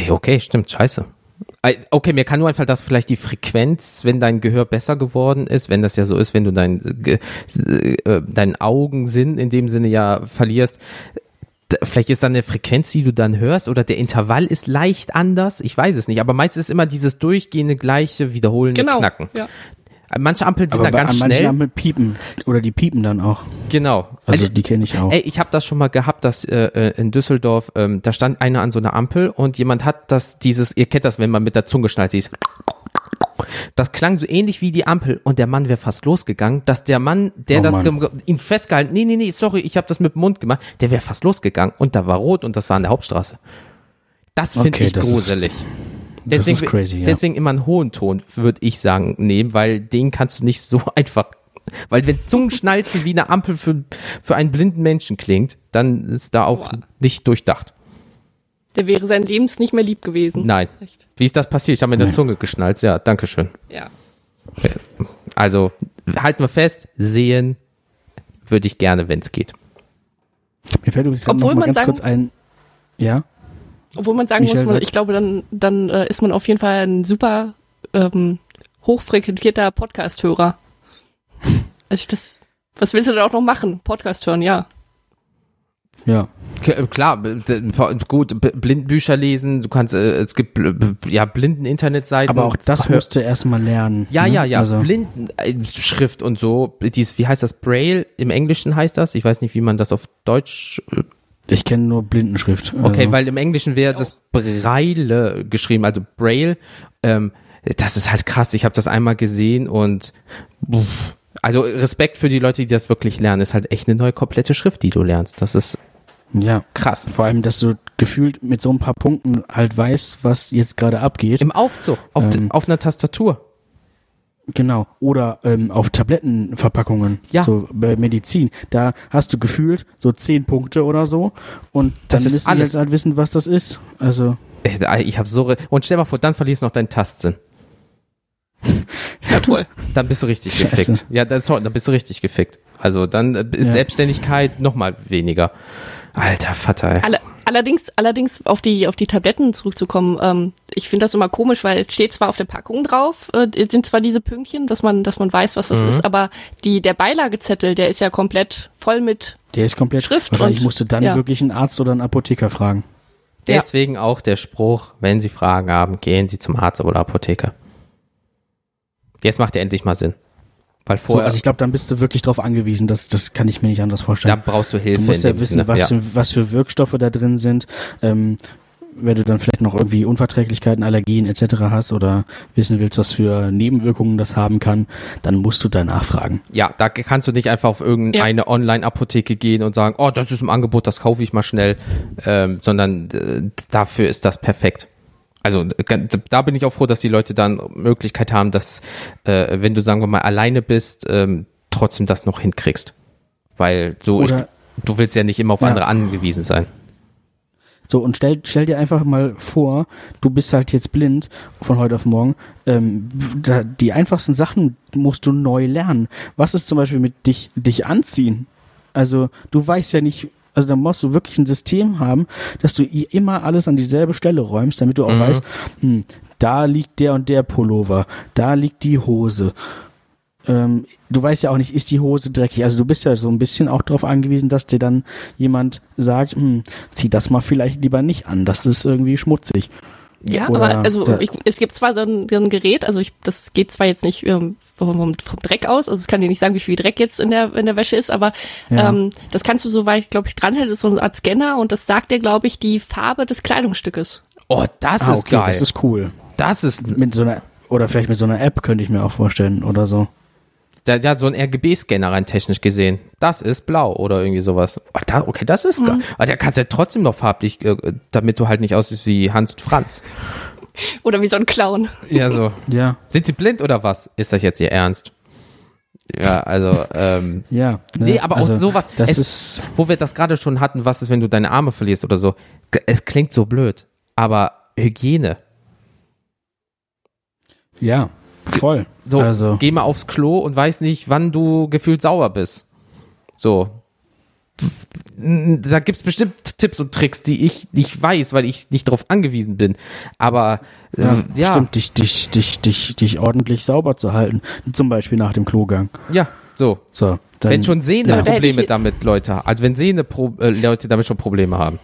okay, stimmt, scheiße. Äh, Okay, mir kann nur einfach, dass vielleicht die Frequenz, wenn dein Gehör besser geworden ist, wenn das ja so ist, wenn du dein, Ge- äh, deinen Augensinn in dem Sinne ja verlierst, vielleicht ist dann eine Frequenz, die du dann hörst, oder der Intervall ist leicht anders, ich weiß es nicht, aber meistens ist immer dieses durchgehende, gleiche, wiederholende Genau. Knacken. Ja. Manche Ampeln sind Aber da ganz schnell. Ampeln piepen. Oder die piepen dann auch. Genau. Also die kenne ich auch. Ey, ich habe das schon mal gehabt, dass äh, äh, in Düsseldorf, ähm, da stand einer an so einer Ampel und jemand hat das, dieses, ihr kennt das, wenn man mit der Zunge schnallt, dieses das klang so ähnlich wie die Ampel und der Mann wäre fast losgegangen, dass der Mann, der Oh das ihn festgehalten, nee, nee, nee, sorry, ich habe das mit dem Mund gemacht, der wäre fast losgegangen und da war rot und das war an der Hauptstraße. Das finde Okay, ich das ist- gruselig. das Deswegen, ist crazy, ja. deswegen immer einen hohen Ton, würde ich sagen, nehmen, weil den kannst du nicht so einfach. Weil wenn Zungenschnalzen wie eine Ampel für, für einen blinden Menschen klingt, dann ist da auch Boah. nicht durchdacht. Der wäre sein Lebens nicht mehr lieb gewesen. Nein. Echt? Wie ist das passiert? Ich habe mit der Zunge geschnalzt. Ja, danke schön. Ja. Also halten wir fest, sehen würde ich gerne, wenn es geht. Mir fällt übrigens gerade noch Obwohl mal man ganz sagen- kurz ein. Ja? Obwohl man sagen Michelle muss, man, ich glaube, dann, dann äh, ist man auf jeden Fall ein super ähm, hochfrequentierter Podcast-Hörer. Also ich das, was willst du denn auch noch machen? Podcast hören, ja. Ja. Äh, Klar, gut, b- Blindenbücher lesen, du kannst, äh, es gibt ja blinden Internetseiten. Aber auch das musst du erstmal lernen. Ja, ne? ja, ja, Also, Blindenschrift und so. Dies, wie heißt das? Braille im Englischen heißt das? Ich weiß nicht, wie man das auf Deutsch. Ich kenne nur Blindenschrift. Okay, also. weil im Englischen wäre das Braille geschrieben, also Braille. Ähm, das ist halt krass. Ich habe das einmal gesehen und also Respekt für die Leute, die das wirklich lernen. Ist halt echt eine neue komplette Schrift, die du lernst. Das ist Ja. krass. Vor allem, dass du gefühlt mit so ein paar Punkten halt weißt, was jetzt gerade abgeht. Im Aufzug, auf, Ähm. auf einer Tastatur. Genau. Oder ähm, auf Tablettenverpackungen. Ja. So bei Medizin. Da hast du gefühlt so zehn Punkte oder so. Und dann Das ist müssen die alles. halt wissen, was das ist. Also, Ich, ich habe so. re- Und stell mal vor, dann verlierst du noch deinen Tastsinn. Ja, toll. Dann bist du richtig Scheiße. gefickt. Ja, dann, dann bist du richtig gefickt. Also dann äh, ist Ja. Selbstständigkeit noch mal weniger. Alter Vater. Ey. Alle, allerdings, allerdings auf die, auf die Tabletten zurückzukommen, ähm, ich finde das immer komisch, weil es steht zwar auf der Packung drauf, äh, sind zwar diese Pünktchen, dass man, dass man weiß, was das Mhm. ist, aber die, der Beilagezettel, der ist ja komplett voll mit, der ist komplett Schrift Wahrscheinlich und- musst du dann ja. wirklich einen Arzt oder einen Apotheker fragen. Ja. Deswegen auch der Spruch, wenn Sie Fragen haben, gehen Sie zum Arzt oder Apotheker. Jetzt macht er endlich mal Sinn. Weil So, vorher, also ich glaube, dann bist du wirklich darauf angewiesen. Das, das kann ich mir nicht anders da vorstellen. brauchst du Du Hilfe. musst in ja wissen, Sinne. was, ja. für, was für Wirkstoffe da drin sind. Ähm, wenn du dann vielleicht noch irgendwie Unverträglichkeiten, Allergien etc. hast oder wissen willst, was für Nebenwirkungen das haben kann, dann musst du da nachfragen. ja, da kannst du nicht einfach auf irgendeine Online-Apotheke gehen und sagen, oh, das ist im Angebot, das kaufe ich mal schnell, ähm, sondern äh, dafür ist das perfekt. Also äh, da bin ich auch froh, dass die Leute dann Möglichkeit haben, dass, äh, wenn du, sagen wir mal, alleine bist, ähm, trotzdem das noch hinkriegst. Weil du, Oder- du willst ja nicht immer auf Ja. andere angewiesen sein. So, und stell, stell dir einfach mal vor, du bist halt jetzt blind von heute auf morgen. Ähm, da, die einfachsten Sachen musst du neu lernen. Was ist zum Beispiel mit dich, dich anziehen? Also, du weißt ja nicht, also da musst du wirklich ein System haben, dass du immer alles an dieselbe Stelle räumst, damit du auch Mhm. weißt, hm, da liegt der und der Pullover, da liegt die Hose. Ähm, du weißt ja auch nicht, ist die Hose dreckig. Also du bist ja so ein bisschen auch darauf angewiesen, dass dir dann jemand sagt, hm, zieh das mal vielleicht lieber nicht an, das ist irgendwie schmutzig. Ja, Oder aber also ich, es gibt zwar so ein, so ein Gerät, also ich, das geht zwar jetzt nicht ähm, vom, vom Dreck aus. Also es kann dir nicht sagen, wie viel Dreck jetzt in der, in der Wäsche ist, aber Ja. ähm, das kannst du soweit, glaube ich, dranhältst, das ist so eine Art Scanner und das sagt dir, glaube ich, die Farbe des Kleidungsstückes. Oh, das Ah, ist okay, geil. das ist cool. das ist Mit so einer, oder vielleicht mit so einer App könnte ich mir auch vorstellen oder so. Da, ja, so ein RGB-Scanner rein technisch gesehen. Das ist blau oder irgendwie sowas. Oh, da, okay, das ist geil. Aber der kannst ja trotzdem noch farblich, äh, damit du halt nicht aussiehst wie Hans und Franz. Oder wie so ein Clown. Ja, so. Ja, Sind sie blind oder was? Ist das jetzt ihr Ernst? Ja, also, ähm, ja. ne? Nee, aber auch sowas. Das es, ist, wo wir das gerade schon hatten, was ist, wenn du deine Arme verlierst oder so. Es klingt so blöd, aber Hygiene. ja, voll. So, also, geh mal aufs Klo und weiß nicht, wann du gefühlt sauer bist. So. Da gibt's bestimmt Tipps und Tricks, die ich nicht weiß, weil ich nicht darauf angewiesen bin. Aber äh, ja, ja, stimmt, dich, dich, dich, dich, dich ordentlich sauber zu halten. Zum Beispiel nach dem Klogang. ja, so. So, dann, wenn schon Sehne Ja. Probleme ich- damit Leute, also wenn Sehne Pro, äh, Leute damit schon Probleme haben.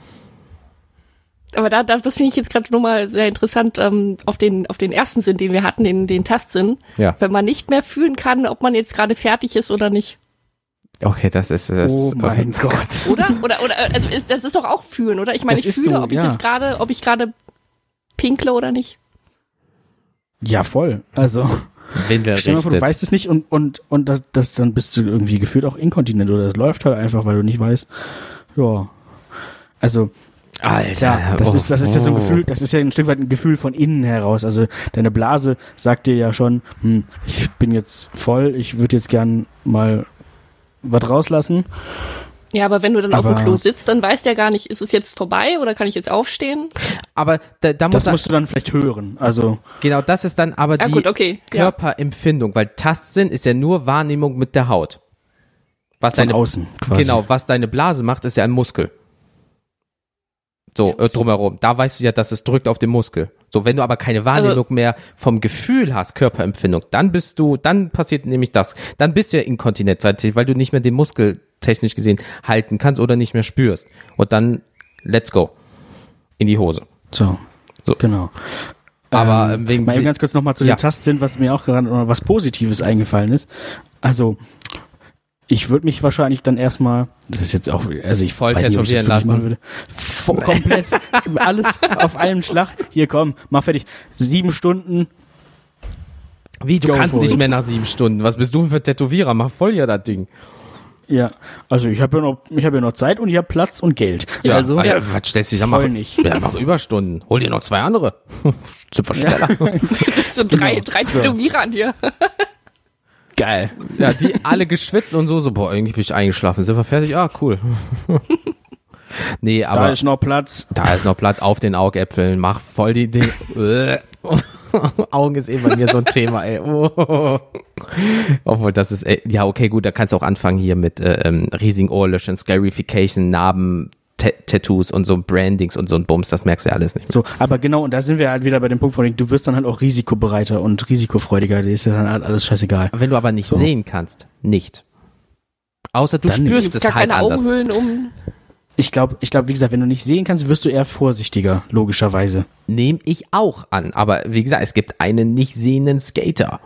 Aber da, da das finde ich jetzt gerade nochmal sehr interessant ähm, auf den auf den ersten Sinn, den wir hatten, den den Tastsinn. Ja. Wenn man nicht mehr fühlen kann, ob man jetzt gerade fertig ist oder nicht, Okay, das ist das. Oh mein Gott. oder? Oder oder also ist, das ist doch auch fühlen, oder? Ich meine, Das ich fühle, so, ob ich ja. jetzt gerade, ob ich gerade pinkle oder nicht. Ja, voll. Also, Windel stell mal vor, du weißt es nicht und, und, und das, das, dann bist du irgendwie gefühlt auch inkontinent oder es läuft halt einfach, weil du nicht weißt. Ja. Also, Alter, Ja, das oh, ist, das ist ja so ein oh. Gefühl, das ist ja ein Stück weit ein Gefühl von innen heraus. Also deine Blase sagt dir ja schon, hm, ich bin jetzt voll, ich würde jetzt gern mal was rauslassen. Ja, aber wenn du dann auf dem Aber- Klo sitzt, dann weißt du ja gar nicht, ist es jetzt vorbei oder kann ich jetzt aufstehen? Aber da, da muss Das musst du dann vielleicht hören. Also genau, das ist dann aber Ja die gut, okay. Ja. Körperempfindung, weil Tastsinn ist ja nur Wahrnehmung mit der Haut. Was von deine, außen quasi. Genau, was deine Blase macht, ist ja ein Muskel. So, äh, drumherum. Da weißt du ja, dass es drückt auf den Muskel. So, wenn du aber keine Wahrnehmung Also- mehr vom Gefühl hast, Körperempfindung, dann bist du, dann passiert nämlich das. Dann bist du ja inkontinent, weil du nicht mehr den Muskel technisch gesehen halten kannst oder nicht mehr spürst. Und dann, let's go. In die Hose. So. So. Genau. Aber, ähm, wegen mal eben ganz kurz nochmal zu Ja. den Tastsinn, was mir auch gerade was Positives eingefallen ist. Also, ich würde mich wahrscheinlich dann erstmal, das ist jetzt auch, also ich Voll weiß nicht, ob ich das lassen. machen würde. Vo- Komplett, alles auf einen Schlag. Hier komm, mach fertig. Sieben Stunden, Wie, du Go kannst nicht it. mehr nach sieben Stunden. Was bist du für ein Tätowierer? Mach voll ja das Ding. ja. Also ich habe ja noch, ich habe ja noch Zeit und ich habe Platz und Geld. Ja, also, Alter, was stellst du dich Voll mach, nicht. Ja, mach Überstunden. Hol dir noch zwei andere. Wir schneller. So drei, Genau. drei So. Tätowierer an dir. geil. Ja, die alle geschwitzt und so, so, boah, eigentlich bin ich eingeschlafen. Sind wir fertig? Ah, cool. nee, Da aber ist noch Platz. da ist noch Platz auf den Augäpfeln. Mach voll die Dinge. Augen ist eh bei mir so ein Thema, ey. Oh. Obwohl, das ist, ey, ja, okay, gut, da kannst du auch anfangen hier mit äh, ähm, riesigen Ohrlöchern, Scarification, Narben, Tattoos und so Brandings und so ein Bums, das merkst du ja alles nicht. So, aber genau, und da sind wir halt wieder bei dem Punkt, von dem du wirst dann halt auch risikobereiter und risikofreudiger. Das ist ja dann halt alles scheißegal. Wenn du aber nicht So. sehen kannst, nicht. Außer du Dann spürst es gar halt keine anders. Augenhöhlen um. Ich glaube, ich glaube, wie gesagt, wenn du nicht sehen kannst, wirst du eher vorsichtiger, logischerweise. Nehme ich auch an. Aber wie gesagt, es gibt einen nicht sehenden Skater.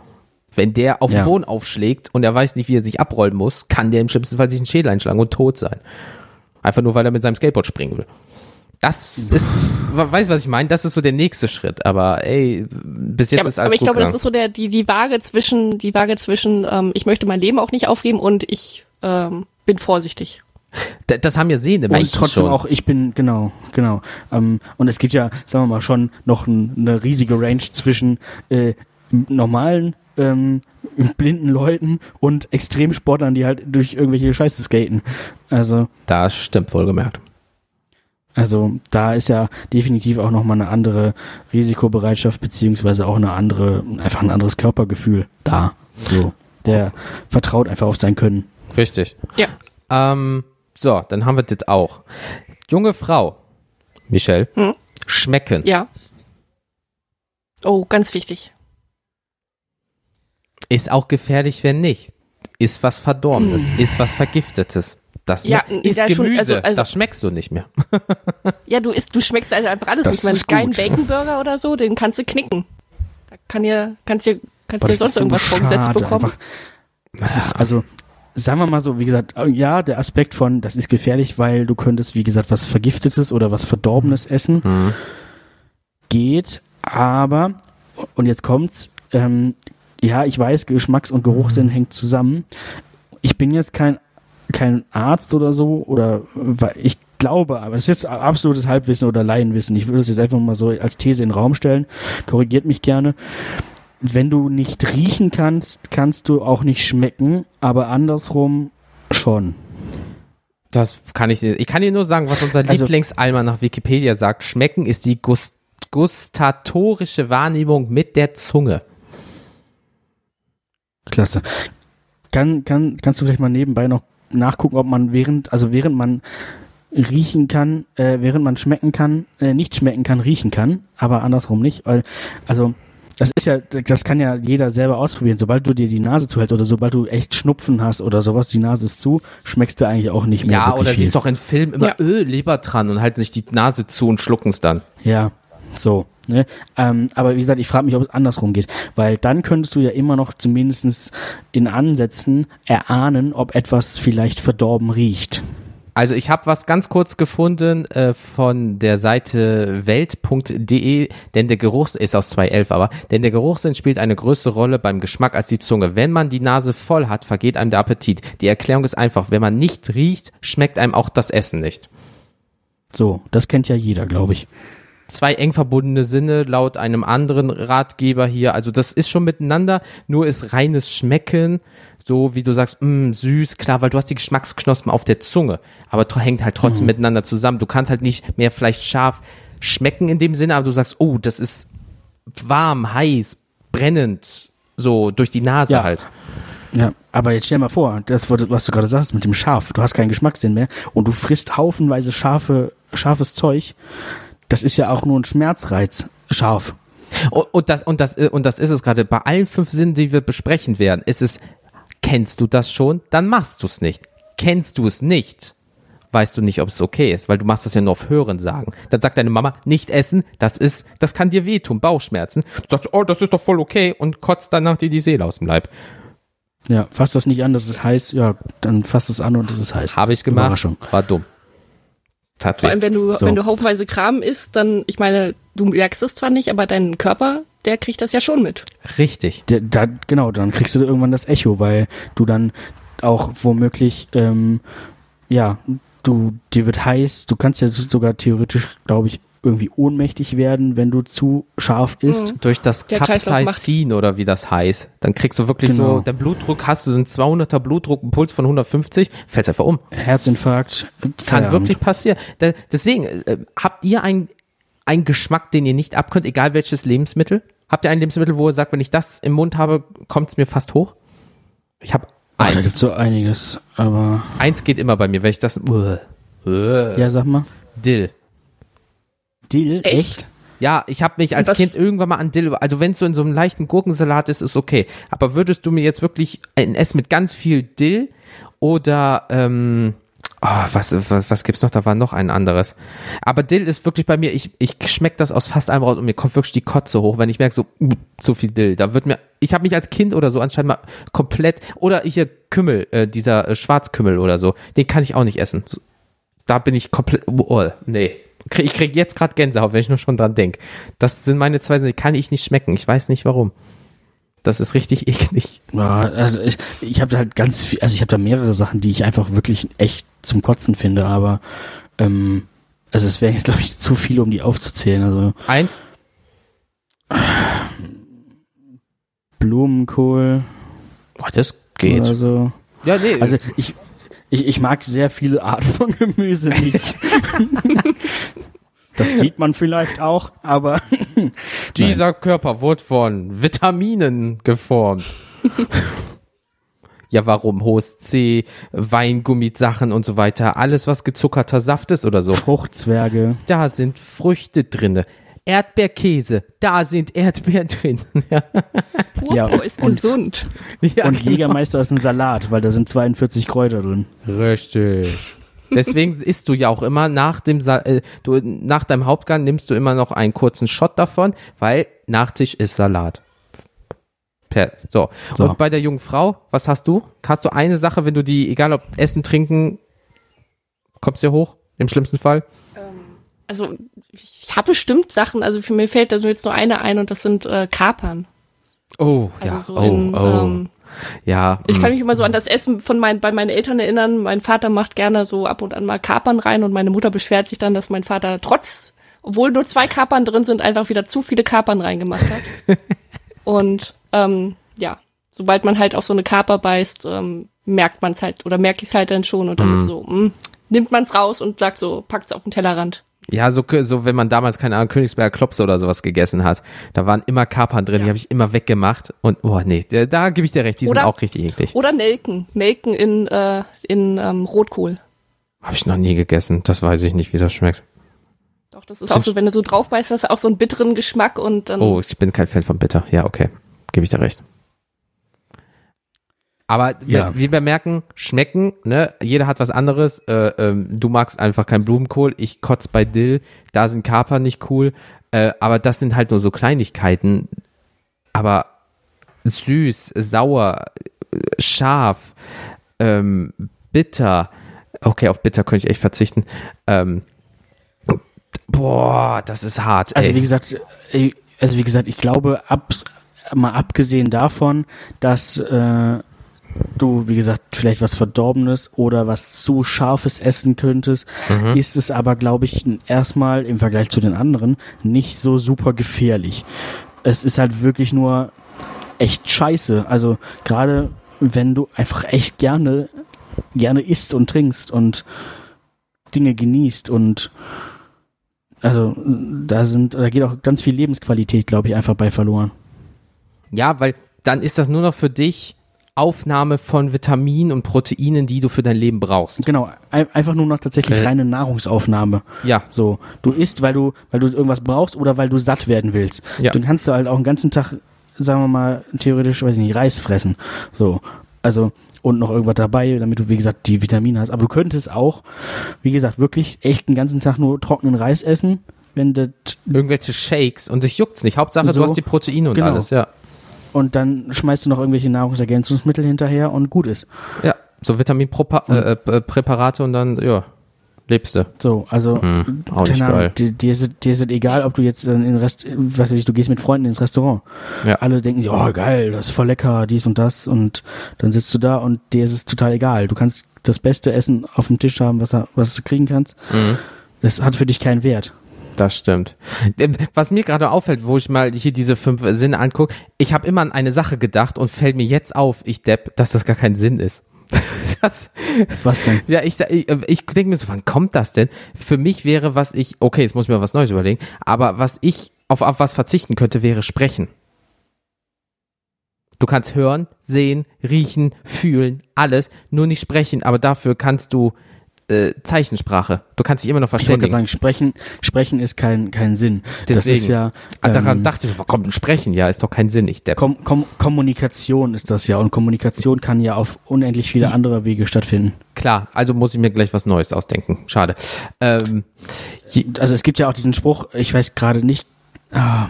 Wenn der auf Ja. den Boden aufschlägt und er weiß nicht, wie er sich abrollen muss, kann der im schlimmsten Fall sich einen Schädel einschlagen und tot sein. Einfach nur, weil er mit seinem Skateboard springen will. Das ist, weißt du, was ich meine? Das ist so der nächste Schritt. Aber ey, bis jetzt Ja, aber, ist alles aber ich gut glaube, das gegangen. ist so der, die, die Waage zwischen, die Waage zwischen, ähm, ich möchte mein Leben auch nicht aufgeben und ich ähm, bin vorsichtig. D- Das haben ja sehende Und Menschen trotzdem schon. auch, ich bin, genau, genau. Ähm, und es gibt ja, sagen wir mal, schon noch ein, eine riesige Range zwischen äh, normalen ähm, blinden Leuten und Extremsportlern, die halt durch irgendwelche Scheiße skaten. Also, Das stimmt wohlgemerkt. also da ist ja definitiv auch nochmal eine andere Risikobereitschaft, beziehungsweise auch eine andere, einfach ein anderes Körpergefühl da. So. Der vertraut einfach auf sein Können. Richtig. Ja. Ähm, so, dann haben wir das auch. Junge Frau, Michelle, Hm? schmecken. Ja. Oh, ganz wichtig. Ist auch gefährlich, wenn nicht. Ist was Verdorbenes, ist was Vergiftetes. Das Ja, ne- ist ja, schon, Gemüse, also- also- das schmeckst du nicht mehr. Ja, du isst, du schmeckst also einfach alles. Das ich meine, ist geilen gut. Bacon Burger oder so, den kannst du knicken. Da kann dir, kannst dir, Kannst dir das sonst so irgendwas vorgesetzt schade bekommen? einfach. Das ist, also, sagen wir mal so, wie gesagt, äh, ja, der Aspekt von, das ist gefährlich, weil du könntest, wie gesagt, was Vergiftetes oder was Verdorbenes essen, Mhm. geht, aber, und jetzt kommt's, ähm, ja, ich weiß, Geschmacks- und Geruchssinn hängt zusammen. Ich bin jetzt kein, kein Arzt oder so, oder weil ich glaube, aber es ist jetzt absolutes Halbwissen oder Laienwissen. Ich würde es jetzt einfach mal so als These in den Raum stellen. Korrigiert mich gerne. Wenn du nicht riechen kannst, kannst du auch nicht schmecken, aber andersrum schon. Das kann ich dir. Ich kann dir nur sagen, was unser Also- Lieblingsalma nach Wikipedia sagt. Schmecken ist die gust gustatorische Wahrnehmung mit der Zunge. Klasse. Kann, kann, kannst du vielleicht mal nebenbei noch nachgucken, ob man während, also während man riechen kann, äh, während man schmecken kann, äh, nicht schmecken kann, riechen kann, aber andersrum nicht, weil, also, das ist ja, das kann ja jeder selber ausprobieren. Sobald du dir die Nase zuhältst oder sobald du echt Schnupfen hast oder sowas, die Nase ist zu, schmeckst du eigentlich auch nicht mehr. Ja, oder viel. siehst doch in Filmen immer Ja. öh, Leber dran und halten sich die Nase zu und schlucken es dann. Ja, so. Ne? Ähm, aber wie gesagt, ich frage mich, ob es andersrum geht, weil dann könntest du ja immer noch zumindestens in Ansätzen erahnen, ob etwas vielleicht verdorben riecht. Also ich habe was ganz kurz gefunden äh, von der Seite welt.de, denn der Geruchs ist aus 2011 aber, denn der Geruchssinn spielt eine größere Rolle beim Geschmack als die Zunge. Wenn man die Nase voll hat, vergeht einem der Appetit. Die Erklärung ist einfach, wenn man nicht riecht, schmeckt einem auch das Essen nicht. So, das kennt ja jeder, glaube ich. Zwei eng verbundene Sinne laut einem anderen Ratgeber hier. Also das ist schon miteinander, nur ist reines Schmecken, so wie du sagst, mh, süß, klar, weil du hast die Geschmacksknospen auf der Zunge, aber hängt halt trotzdem miteinander zusammen. Du kannst halt nicht mehr vielleicht scharf schmecken in dem Sinne, aber du sagst, oh, das ist warm, heiß, brennend, so durch die Nase Ja. halt. Ja, aber jetzt stell mal vor, das, was du gerade sagst mit dem Schaf, du hast keinen Geschmackssinn mehr und du frisst haufenweise scharfe, scharfes Zeug. Das ist ja auch nur ein Schmerzreiz, scharf. Und, und das und das äh, und das ist es gerade bei allen fünf Sinnen, die wir besprechen werden, ist es kennst du das schon, dann machst du es nicht. Kennst du es nicht, weißt du nicht, ob es okay ist, weil du machst das ja nur auf Hören sagen. Dann sagt deine Mama, nicht essen, das ist, das kann dir wehtun, Bauchschmerzen. Du sagst, oh, das ist doch voll okay und kotzt danach dir die Seele aus dem Leib. Ja, fass das nicht an, das ist heiß, ja, dann fass es an und es ist heiß. Habe ich gemacht, Überraschung. war dumm. Tat Vor allem, wenn du, So. wenn du haufenweise Kram isst, dann, ich meine, du merkst es zwar nicht, aber dein Körper, der kriegt das ja schon mit. Richtig. Da, da, genau, dann kriegst du irgendwann das Echo, weil du dann auch womöglich, ähm, ja, du, dir wird heiß, du kannst ja sogar theoretisch, glaube ich, irgendwie ohnmächtig werden, wenn du zu scharf isst. Durch das Capsaicin oder wie das heißt. Dann kriegst du wirklich Genau. so, der Blutdruck hast du, so einen 200er Blutdruck, einen Puls von 150, fällst einfach um. Herzinfarkt. Kann Feierabend. wirklich passieren. Da, deswegen, äh, habt ihr einen Geschmack, den ihr nicht abkönnt, egal welches Lebensmittel? Habt ihr ein Lebensmittel, wo ihr sagt, wenn ich das im Mund habe, kommt es mir fast hoch? Ich habe Ach, da eins. gibt's so einiges, aber Eins geht immer bei mir, wenn ich das. Uh, uh, ja, sag mal. Dill. Dill, Echt? echt? Ja, ich habe mich als was- Kind irgendwann mal an Dill, also wenn es so in so einem leichten Gurkensalat ist, ist okay. Aber würdest du mir jetzt wirklich ein Essen mit ganz viel Dill oder ähm, ah, was, was, was gibt's noch? Da war noch ein anderes. Aber Dill ist wirklich bei mir, ich, ich schmeck das aus fast allem raus und mir kommt wirklich die Kotze hoch, wenn ich merke, so, uh, zu viel Dill. Da wird mir, ich habe mich als Kind oder so anscheinend mal komplett, oder hier Kümmel, äh, dieser äh, Schwarzkümmel oder so, den kann ich auch nicht essen. So, da bin ich komplett, oh, nee. Ich krieg jetzt gerade Gänsehaut, wenn ich nur schon dran denk. Das sind meine zwei, die kann ich nicht schmecken. Ich weiß nicht warum. Das ist richtig eklig. Ja, also ich, ich habe da halt ganz viel, also ich habe da mehrere Sachen, die ich einfach wirklich echt zum Kotzen finde, aber ähm, also es wäre jetzt, glaube ich, zu viel, um die aufzuzählen. Also Eins, Blumenkohl boah, das geht. oder so. Ja, nee. Also ich, ich, ich mag sehr viele Arten von Gemüse nicht. das sieht man vielleicht auch, aber dieser Körper wurde von Vitaminen geformt. ja, warum? Hohes C, Weingummisachen und so weiter. Alles, was gezuckerter Saft ist oder so. Fruchtzwerge. Da sind Früchte drinne. Erdbeerkäse, da sind Erdbeeren drin. ja, Purpur Ja, ist und- gesund. ja, Und genau. Jägermeister ist ein Salat, weil da sind 42 Kräuter drin. Richtig. Deswegen isst du ja auch immer nach dem Sa äh, du, nach deinem Hauptgang nimmst du immer noch einen kurzen Shot davon, weil Nachtisch ist Salat. Per, so. So. Und bei der jungen Frau, was hast du? Hast du eine Sache, wenn du die, egal ob Essen, Trinken, kommst du hoch? Im schlimmsten Fall? Also ich habe bestimmt Sachen, also für mir fällt da so jetzt nur eine ein und das sind äh, Kapern. Oh, Also ja. so oh, in, oh. ähm, ja. ich kann mm. mich immer so an das Essen von meinen, bei meinen Eltern erinnern. Mein Vater macht gerne so ab und an mal Kapern rein und meine Mutter beschwert sich dann, dass mein Vater trotz, obwohl nur zwei Kapern drin sind, einfach wieder zu viele Kapern reingemacht hat. und ähm, ja, sobald man halt auf so eine Kaper beißt, ähm, merkt man es halt oder merke ich es halt dann schon und dann Mhm. ist so, mh, nimmt man es raus und sagt so, packt es auf den Tellerrand. Ja, so, so wenn man damals, keine Ahnung, Königsberger Klopse oder sowas gegessen hat, da waren immer Kapern drin, die habe ich immer weggemacht und, oh nee, da, da gebe ich dir recht, die Oder- sind auch richtig eklig. Oder Nelken. Nelken in, äh, in ähm, Rotkohl. Habe ich noch nie gegessen, das weiß ich nicht, wie das schmeckt. Doch, das ist auch so, wenn du so drauf beißt, hast du auch so einen bitteren Geschmack und dann. Oh, ich bin kein Fan von Bitter. Ja, okay, gebe ich dir recht. Aber Ja. wie wir merken, schmecken, ne? Jeder hat was anderes. Äh, ähm, du magst einfach kein Blumenkohl, ich kotz bei Dill, da sind Kapern nicht cool. Äh, aber das sind halt nur so Kleinigkeiten. Aber süß, sauer, scharf, ähm, bitter. Okay, auf bitter könnte ich echt verzichten. Ähm, boah, das ist hart. Also ey. wie gesagt, äh, also wie gesagt, ich glaube, ab, mal abgesehen davon, dass äh, du, wie gesagt, vielleicht was Verdorbenes oder was zu Scharfes essen könntest, Mhm. ist es aber, glaube ich, erstmal im Vergleich zu den anderen nicht so super gefährlich. Es ist halt wirklich nur echt scheiße. Also gerade wenn du einfach echt gerne, gerne isst und trinkst und Dinge genießt und also da sind, da geht auch ganz viel Lebensqualität, glaube ich, einfach bei verloren. Ja, weil dann ist das nur noch für dich Aufnahme von Vitaminen und Proteinen, die du für dein Leben brauchst. Genau, ein, einfach nur noch tatsächlich Äh. reine Nahrungsaufnahme. Ja, So, du isst, weil du, weil du irgendwas brauchst oder weil du satt werden willst. Ja. Dann kannst du halt auch den ganzen Tag, sagen wir mal, theoretisch, weiß ich nicht, Reis fressen. So, also und noch irgendwas dabei, damit du, wie gesagt, die Vitamine hast. Aber du könntest auch, wie gesagt, wirklich echt den ganzen Tag nur trockenen Reis essen, wenn das irgendwelche Shakes und dich juckt's nicht. Hauptsache, So, du hast die Proteine und genau. alles, ja. Und dann schmeißt du noch irgendwelche Nahrungsergänzungsmittel hinterher und gut ist. Ja, so Vitaminpräparate äh, äh, Präparate und dann, ja, lebst du. So, also Hm, auch nicht Ahnung, geil. Dir, dir, ist, es- dir ist egal, ob du jetzt in Rest, was weiß ich, du gehst mit Freunden ins Restaurant. Ja. Alle denken, oh geil, das ist voll lecker, dies und das und dann sitzt du da und dir ist es total egal. Du kannst das beste Essen auf dem Tisch haben, was, was du kriegen kannst. Mhm. Das hat für dich keinen Wert. Das stimmt. Ähm, Was mir gerade auffällt, wo ich mal hier diese fünf Sinne angucke, ich habe immer an eine Sache gedacht und fällt mir jetzt auf, ich Depp, dass das gar kein Sinn ist. Das, Was denn? ja, ich, ich, ich denke mir so, wann kommt das denn? Für mich wäre, was ich, okay, jetzt muss ich mir was Neues überlegen, aber was ich auf, auf was verzichten könnte, wäre sprechen. Du kannst hören, sehen, riechen, fühlen, alles, nur nicht sprechen, aber dafür kannst du äh, Zeichensprache. Du kannst dich immer noch Ich wollte verständigen. sagen, sprechen, sprechen ist kein, kein Sinn. Das Deswegen. ist ja Ah, Daran ähm, dachte ich, ein Sprechen? Ja, ist doch kein Sinn, ich Depp. Kom Kom Kommunikation ist das ja und Kommunikation kann ja auf unendlich viele andere Wege stattfinden. Klar, also muss ich mir gleich was Neues ausdenken. Schade. Ähm, also es gibt ja auch diesen Spruch, ich weiß gerade nicht, ah,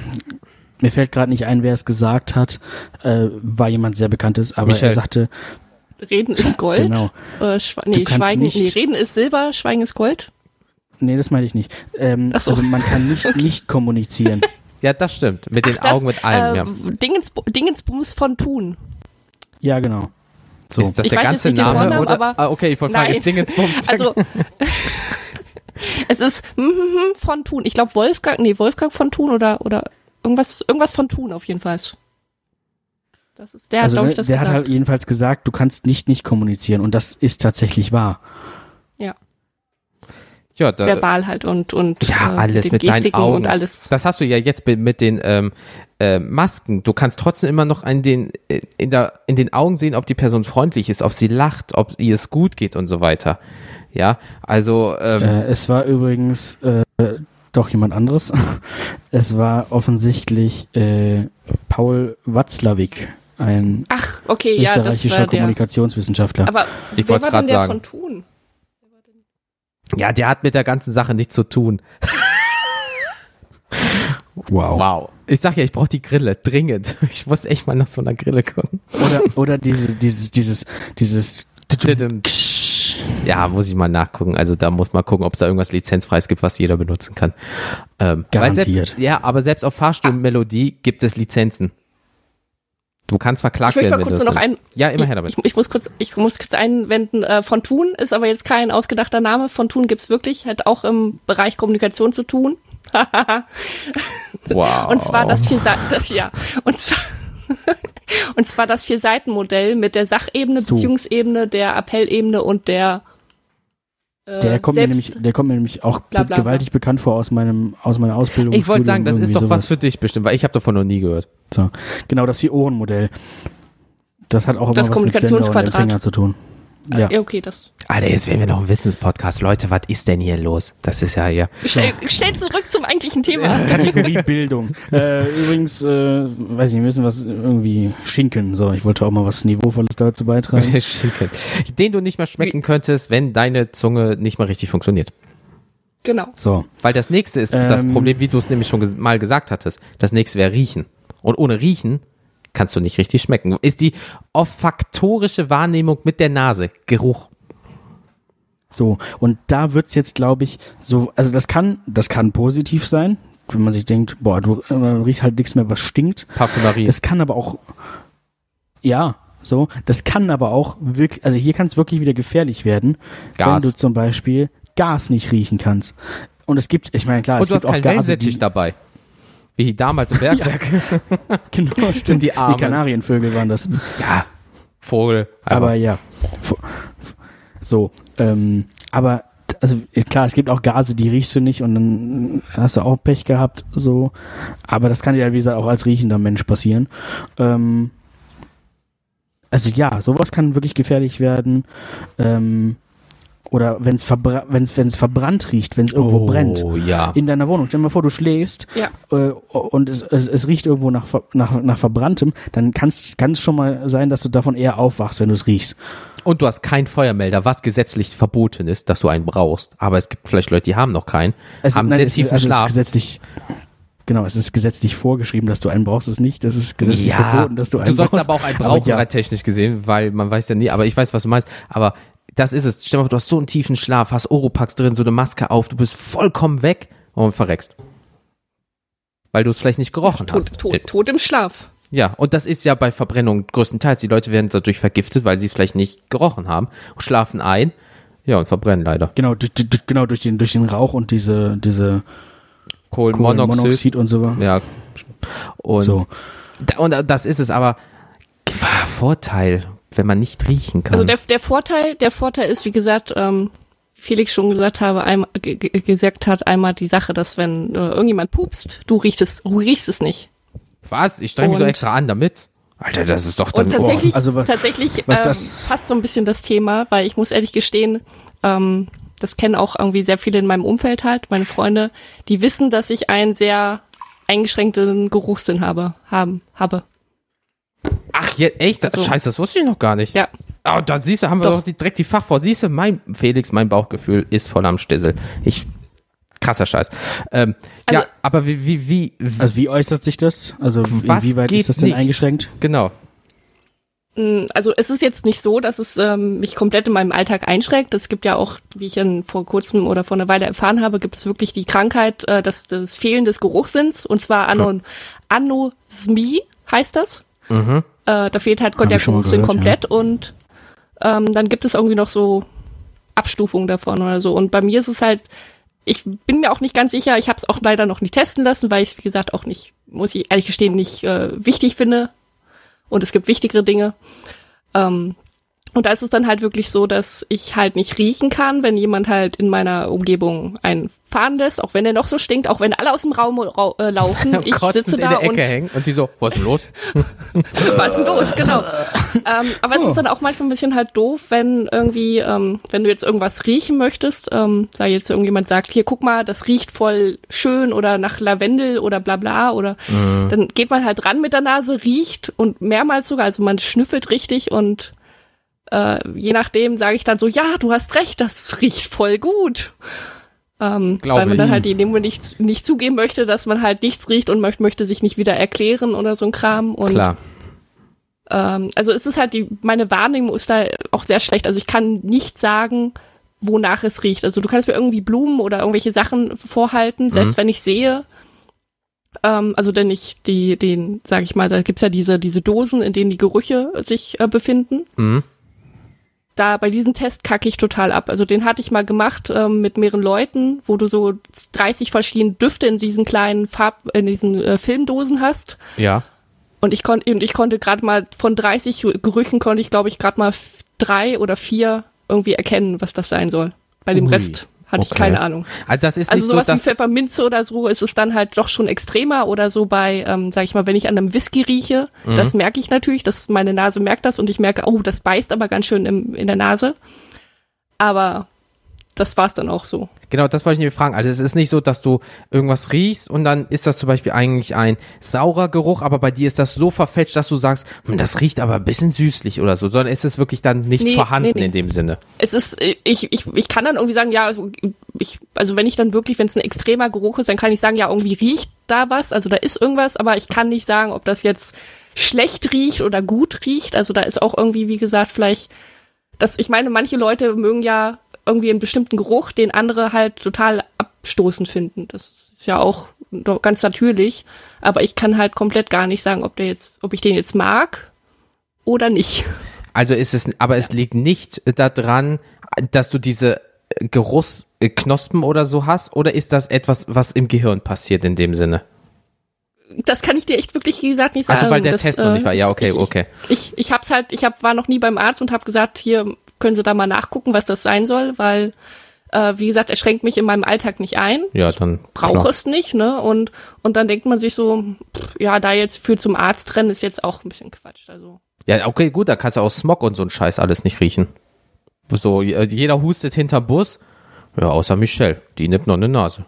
mir fällt gerade nicht ein, wer es gesagt hat, äh, war jemand sehr bekanntes, aber Michel. er sagte, Reden ist Gold. Genau. Äh, Schwe nee, Schweigen, nicht- nee, Reden ist Silber, Schweigen ist Gold. nee, das meine ich nicht. Ähm, Ach so. Also man kann nicht nicht kommunizieren. ja, das stimmt. Mit den Ach, das, Augen, mit allem, äh, ja. Dingens, Dingensbums von Thun. Ja, genau. So. Ist das Ich der weiß ganze jetzt Name? Vornamen, oder? aber- ah, okay, ich wollte fragen, ist Dingensbums. Also es ist hm, hm, hm, von Thun. Ich glaube Wolfgang, nee, Wolfgang von Thun oder oder irgendwas irgendwas von Thun auf jeden Fall. Das ist der, also glaube ne, ich, das der hat gesagt. halt jedenfalls gesagt, du kannst nicht nicht kommunizieren und das ist tatsächlich wahr. ja, ja, da, verbal halt und und ja, äh, alles mit deinen Gestiken Augen. und alles. Das hast du ja jetzt mit den ähm, äh, Masken. Du kannst trotzdem immer noch an den, äh, in, der, in den Augen sehen, ob die Person freundlich ist, ob sie lacht, ob ihr es gut geht und so weiter. Ja, also ähm, Äh, es war übrigens äh, doch jemand anderes. es war offensichtlich äh, Paul Watzlawick, ein Ach, okay, ja, das österreichischer der. Kommunikationswissenschaftler. Aber Ich grad denn der sagen. von Thun? ja, der hat mit der ganzen Sache nichts zu tun. wow. Wow. Ich sag ja, ich brauche die Grille, dringend. Ich muss echt mal nach so einer Grille gucken. Oder, oder diese, dieses, dieses, dieses, Ja, muss ich mal nachgucken. Also da muss man gucken, ob es da irgendwas lizenzfreies gibt, was jeder benutzen kann. Ähm, Garantiert. Selbst, ja, aber selbst auf Fahrstuhlmelodie gibt es Lizenzen. Du kannst verklagt Ich möchte werden, mal wenn kurz du das noch ein. Ja, immer her damit. Ich, ich, muss kurz, ich muss kurz einwenden. Äh, von Thun ist aber jetzt kein ausgedachter Name. Von Thun gibt's wirklich, hat auch im Bereich Kommunikation zu tun. wow. Und zwar das vier Seiten, ja, und zwar, und zwar das vier Seiten-Modell mit der Sachebene. Beziehungsebene, der Appellebene und der Der kommt, mir nämlich, der kommt mir nämlich auch Bla, bla, bla. gewaltig bekannt vor aus meinem, aus meiner Ausbildung. Ich wollte sagen, das ist doch was sowas. für dich bestimmt, weil ich habe davon noch nie gehört. So. Genau, das Vier-Ohren-Modell. Das hat auch immer Das was mit Sender und. Empfänger zu tun. Ja. ja, okay, das. Alter, jetzt werden wir noch ein Wissenspodcast. Leute, was ist denn hier los? Das ist ja hier. Schnell, schnell zurück zum eigentlichen Thema. Kategorie Bildung. Äh, übrigens, äh, weiß ich nicht, wir müssen was irgendwie schinken. So, ich wollte auch mal was Niveauvolles dazu beitragen. Schinken. Den du nicht mehr schmecken könntest, wenn deine Zunge nicht mal richtig funktioniert. Genau. So. Weil das nächste ist das Ähm. Problem, wie du es nämlich schon ges mal gesagt hattest. Das nächste wäre Riechen. Und ohne Riechen kannst du nicht richtig schmecken. Ist die olfaktorische Wahrnehmung mit der Nase. Geruch. So, und da wird's jetzt, glaube ich, so, also das kann, das kann positiv sein, wenn man sich denkt, boah, du äh, riecht halt nichts mehr, was stinkt. Parfümerie. Das kann aber auch, ja, so, das kann aber auch wirklich, also hier kann es wirklich wieder gefährlich werden, Gas. wenn du zum Beispiel Gas nicht riechen kannst. Und es gibt, ich meine, klar, Und es gibt auch Gase, die, dabei. Wie damals im Bergwerk. genau, stimmt, die die Armen. Kanarienvögel waren das. Ja. Vogel. Aber ja, F- f- so, ähm, aber also klar, es gibt auch Gase, die riechst du nicht und dann hast du auch Pech gehabt, so. Aber das kann ja, wie gesagt, auch als riechender Mensch passieren. Ähm, also ja, sowas kann wirklich gefährlich werden. Ähm, oder wenn es verbra wenn's, wenn's verbrannt riecht, wenn es irgendwo brennt. Oh ja. In deiner Wohnung. Stell dir mal vor, du schläfst Ja. äh, und es, es, es riecht irgendwo nach, nach, nach Verbranntem, dann kann es schon mal sein, dass du davon eher aufwachst, wenn du es riechst. Und du hast keinen Feuermelder, was gesetzlich verboten ist, dass du einen brauchst. Aber es gibt vielleicht Leute, die haben noch keinen, Es, haben nein, sehr es, tiefen also es ist Schlaf. gesetzlich, genau, es ist gesetzlich vorgeschrieben, dass du einen brauchst, es nicht. Das ist gesetzlich Ja, verboten, dass du einen du sollst brauchst. aber auch einen brauchen, ja, technisch gesehen, weil man weiß ja nie, aber ich weiß, was du meinst. Aber das ist es. Stell dir mal vor, du hast so einen tiefen Schlaf, hast Oropax drin, so eine Maske auf, du bist vollkommen weg und verreckst. Weil du es vielleicht nicht gerochen Tot, hast. tot, tot im Schlaf. Ja, und das ist ja bei Verbrennung größtenteils. Die Leute werden dadurch vergiftet, weil sie es vielleicht nicht gerochen haben, schlafen ein, ja, und verbrennen leider. genau, genau durch den durch den Rauch und diese diese Kohlenmonoxid. Kohlenmonoxid und so. Ja. Und, So. da, und das ist es aber Vorteil, wenn man nicht riechen kann. Also der, der Vorteil, der Vorteil ist, wie gesagt, ähm, Felix schon gesagt habe, einmal, ge- ge- gesagt hat, einmal die Sache, dass wenn äh, irgendjemand pupst, du riechst es, du riechst es nicht. Was? Ich streng mich so extra an damit? Alter, das ist doch dann. Und tatsächlich, oh, also was- tatsächlich was ähm, das- passt so ein bisschen das Thema, weil ich muss ehrlich gestehen, ähm, das kennen auch irgendwie sehr viele in meinem Umfeld halt, meine Freunde, die wissen, dass ich einen sehr eingeschränkten Geruchssinn habe, haben, habe. Ach, je, echt? Also- Scheiße, das wusste ich noch gar nicht. Ja. Oh, da siehst du, haben wir Doch. doch die, direkt die Fachfrau. Siehst du, mein Felix, mein Bauchgefühl ist voll am Stissel. Ich, krasser Scheiß. Ähm, ja, Also- aber wie, wie, wie, Also wie äußert sich das? Also inwieweit ist das denn nicht? eingeschränkt? genau. Mm, Also es ist jetzt nicht so, dass es ähm, mich komplett in meinem Alltag einschränkt. Es gibt ja auch, wie ich dann vor kurzem oder vor einer Weile erfahren habe, gibt es wirklich die Krankheit äh, des, des Fehlen des Geruchssinns und zwar Anon Anosmie heißt das. Mhm. Äh, da fehlt halt der gehört, komplett und ähm, dann gibt es irgendwie noch so Abstufungen davon oder so. Und bei mir ist es halt, ich bin mir auch nicht ganz sicher, ich habe es auch leider noch nicht testen lassen, weil ich es, wie gesagt, auch nicht, muss ich ehrlich gestehen, nicht äh, wichtig finde. Und es gibt wichtigere Dinge. Ähm, und da ist es dann halt wirklich so, dass ich halt nicht riechen kann, wenn jemand halt in meiner Umgebung einen fahren lässt, auch wenn er noch so stinkt, auch wenn alle aus dem Raum rau äh, laufen. Ich sitze in da der und Ecke hängen und sie so, was ist denn los? was ist denn los? Genau. ähm, aber es ist dann auch manchmal ein bisschen halt doof, wenn irgendwie, ähm, wenn du jetzt irgendwas riechen möchtest, ähm, sei jetzt irgendjemand sagt, hier guck mal, das riecht voll schön oder nach Lavendel oder bla bla oder dann geht man halt ran mit der Nase, riecht und mehrmals sogar, also man schnüffelt richtig und äh, je nachdem sage ich dann so, ja, du hast recht, das riecht voll gut. Ähm, weil man ich. dann halt in dem Moment nicht, nicht zugeben möchte, dass man halt nichts riecht und möchte, möchte sich nicht wieder erklären oder so ein Kram. Und Klar. ähm, also es ist halt die, meine Wahrnehmung ist da auch sehr schlecht. Also ich kann nicht sagen, wonach es riecht. Also du kannst mir irgendwie Blumen oder irgendwelche Sachen vorhalten, selbst Mhm. wenn ich sehe. Ähm, also denn ich die, den, sag ich mal, da gibt's ja diese, diese Dosen, in denen die Gerüche sich äh, befinden. Mhm. Da bei diesem Test kacke ich total ab. Also den hatte ich mal gemacht ähm, mit mehreren Leuten, wo du so 30 verschiedene Düfte in diesen kleinen Farb, in diesen äh, Filmdosen hast. Ja. Und ich konnte, und ich konnte gerade mal von 30 Gerüchen konnte ich, glaube ich, gerade mal drei oder vier irgendwie erkennen, was das sein soll. Bei dem Ui, Rest hatte ich okay. keine Ahnung. Also das ist Also nicht so, sowas wie dass Pfefferminze oder so ist es dann halt doch schon extremer oder so bei, ähm, sag ich mal, wenn ich an einem Whisky rieche, Mhm. das merke ich natürlich, dass meine Nase merkt das und ich merke, oh, das beißt aber ganz schön im, in der Nase. Aber das war's dann auch so. Genau, das wollte ich mir fragen. Also es ist nicht so, dass du irgendwas riechst und dann ist das zum Beispiel eigentlich ein saurer Geruch, aber bei dir ist das so verfälscht, dass du sagst, hm, das riecht aber ein bisschen süßlich oder so, sondern ist es wirklich dann nicht Nee, vorhanden nee, nee. in dem Sinne. Es ist, ich, ich, ich kann dann irgendwie sagen, ja, also ich, also wenn ich dann wirklich, wenn es ein extremer Geruch ist, dann kann ich sagen, ja, irgendwie riecht da was, also da ist irgendwas, aber ich kann nicht sagen, ob das jetzt schlecht riecht oder gut riecht. Also da ist auch irgendwie, wie gesagt, vielleicht, das, ich meine, manche Leute mögen ja irgendwie einen bestimmten Geruch, den andere halt total abstoßend finden. Das ist ja auch ganz natürlich. Aber ich kann halt komplett gar nicht sagen, ob der jetzt, ob ich den jetzt mag oder nicht. Also ist es, aber es liegt nicht daran, dass du diese Geruchsknospen oder so hast, oder ist das etwas, was im Gehirn passiert in dem Sinne? das kann ich dir echt wirklich wie gesagt nicht sagen. Also weil der das, Test noch nicht war. Ja, okay, ich, okay. Ich, ich hab's halt, ich hab, war noch nie beim Arzt und habe gesagt, hier können Sie da mal nachgucken, was das sein soll, weil äh, wie gesagt, er schränkt mich in meinem Alltag nicht ein. Ja, dann. Brauche klar. es nicht, ne? Und und dann denkt man sich so, pff, ja, da jetzt für zum Arzt rennen ist jetzt auch ein bisschen Quatsch. Also Ja, okay, gut, da kannst du auch Smog und so ein Scheiß alles nicht riechen. So, äh, jeder hustet hinterm Bus. Ja, außer Michelle. Die nimmt noch eine Nase.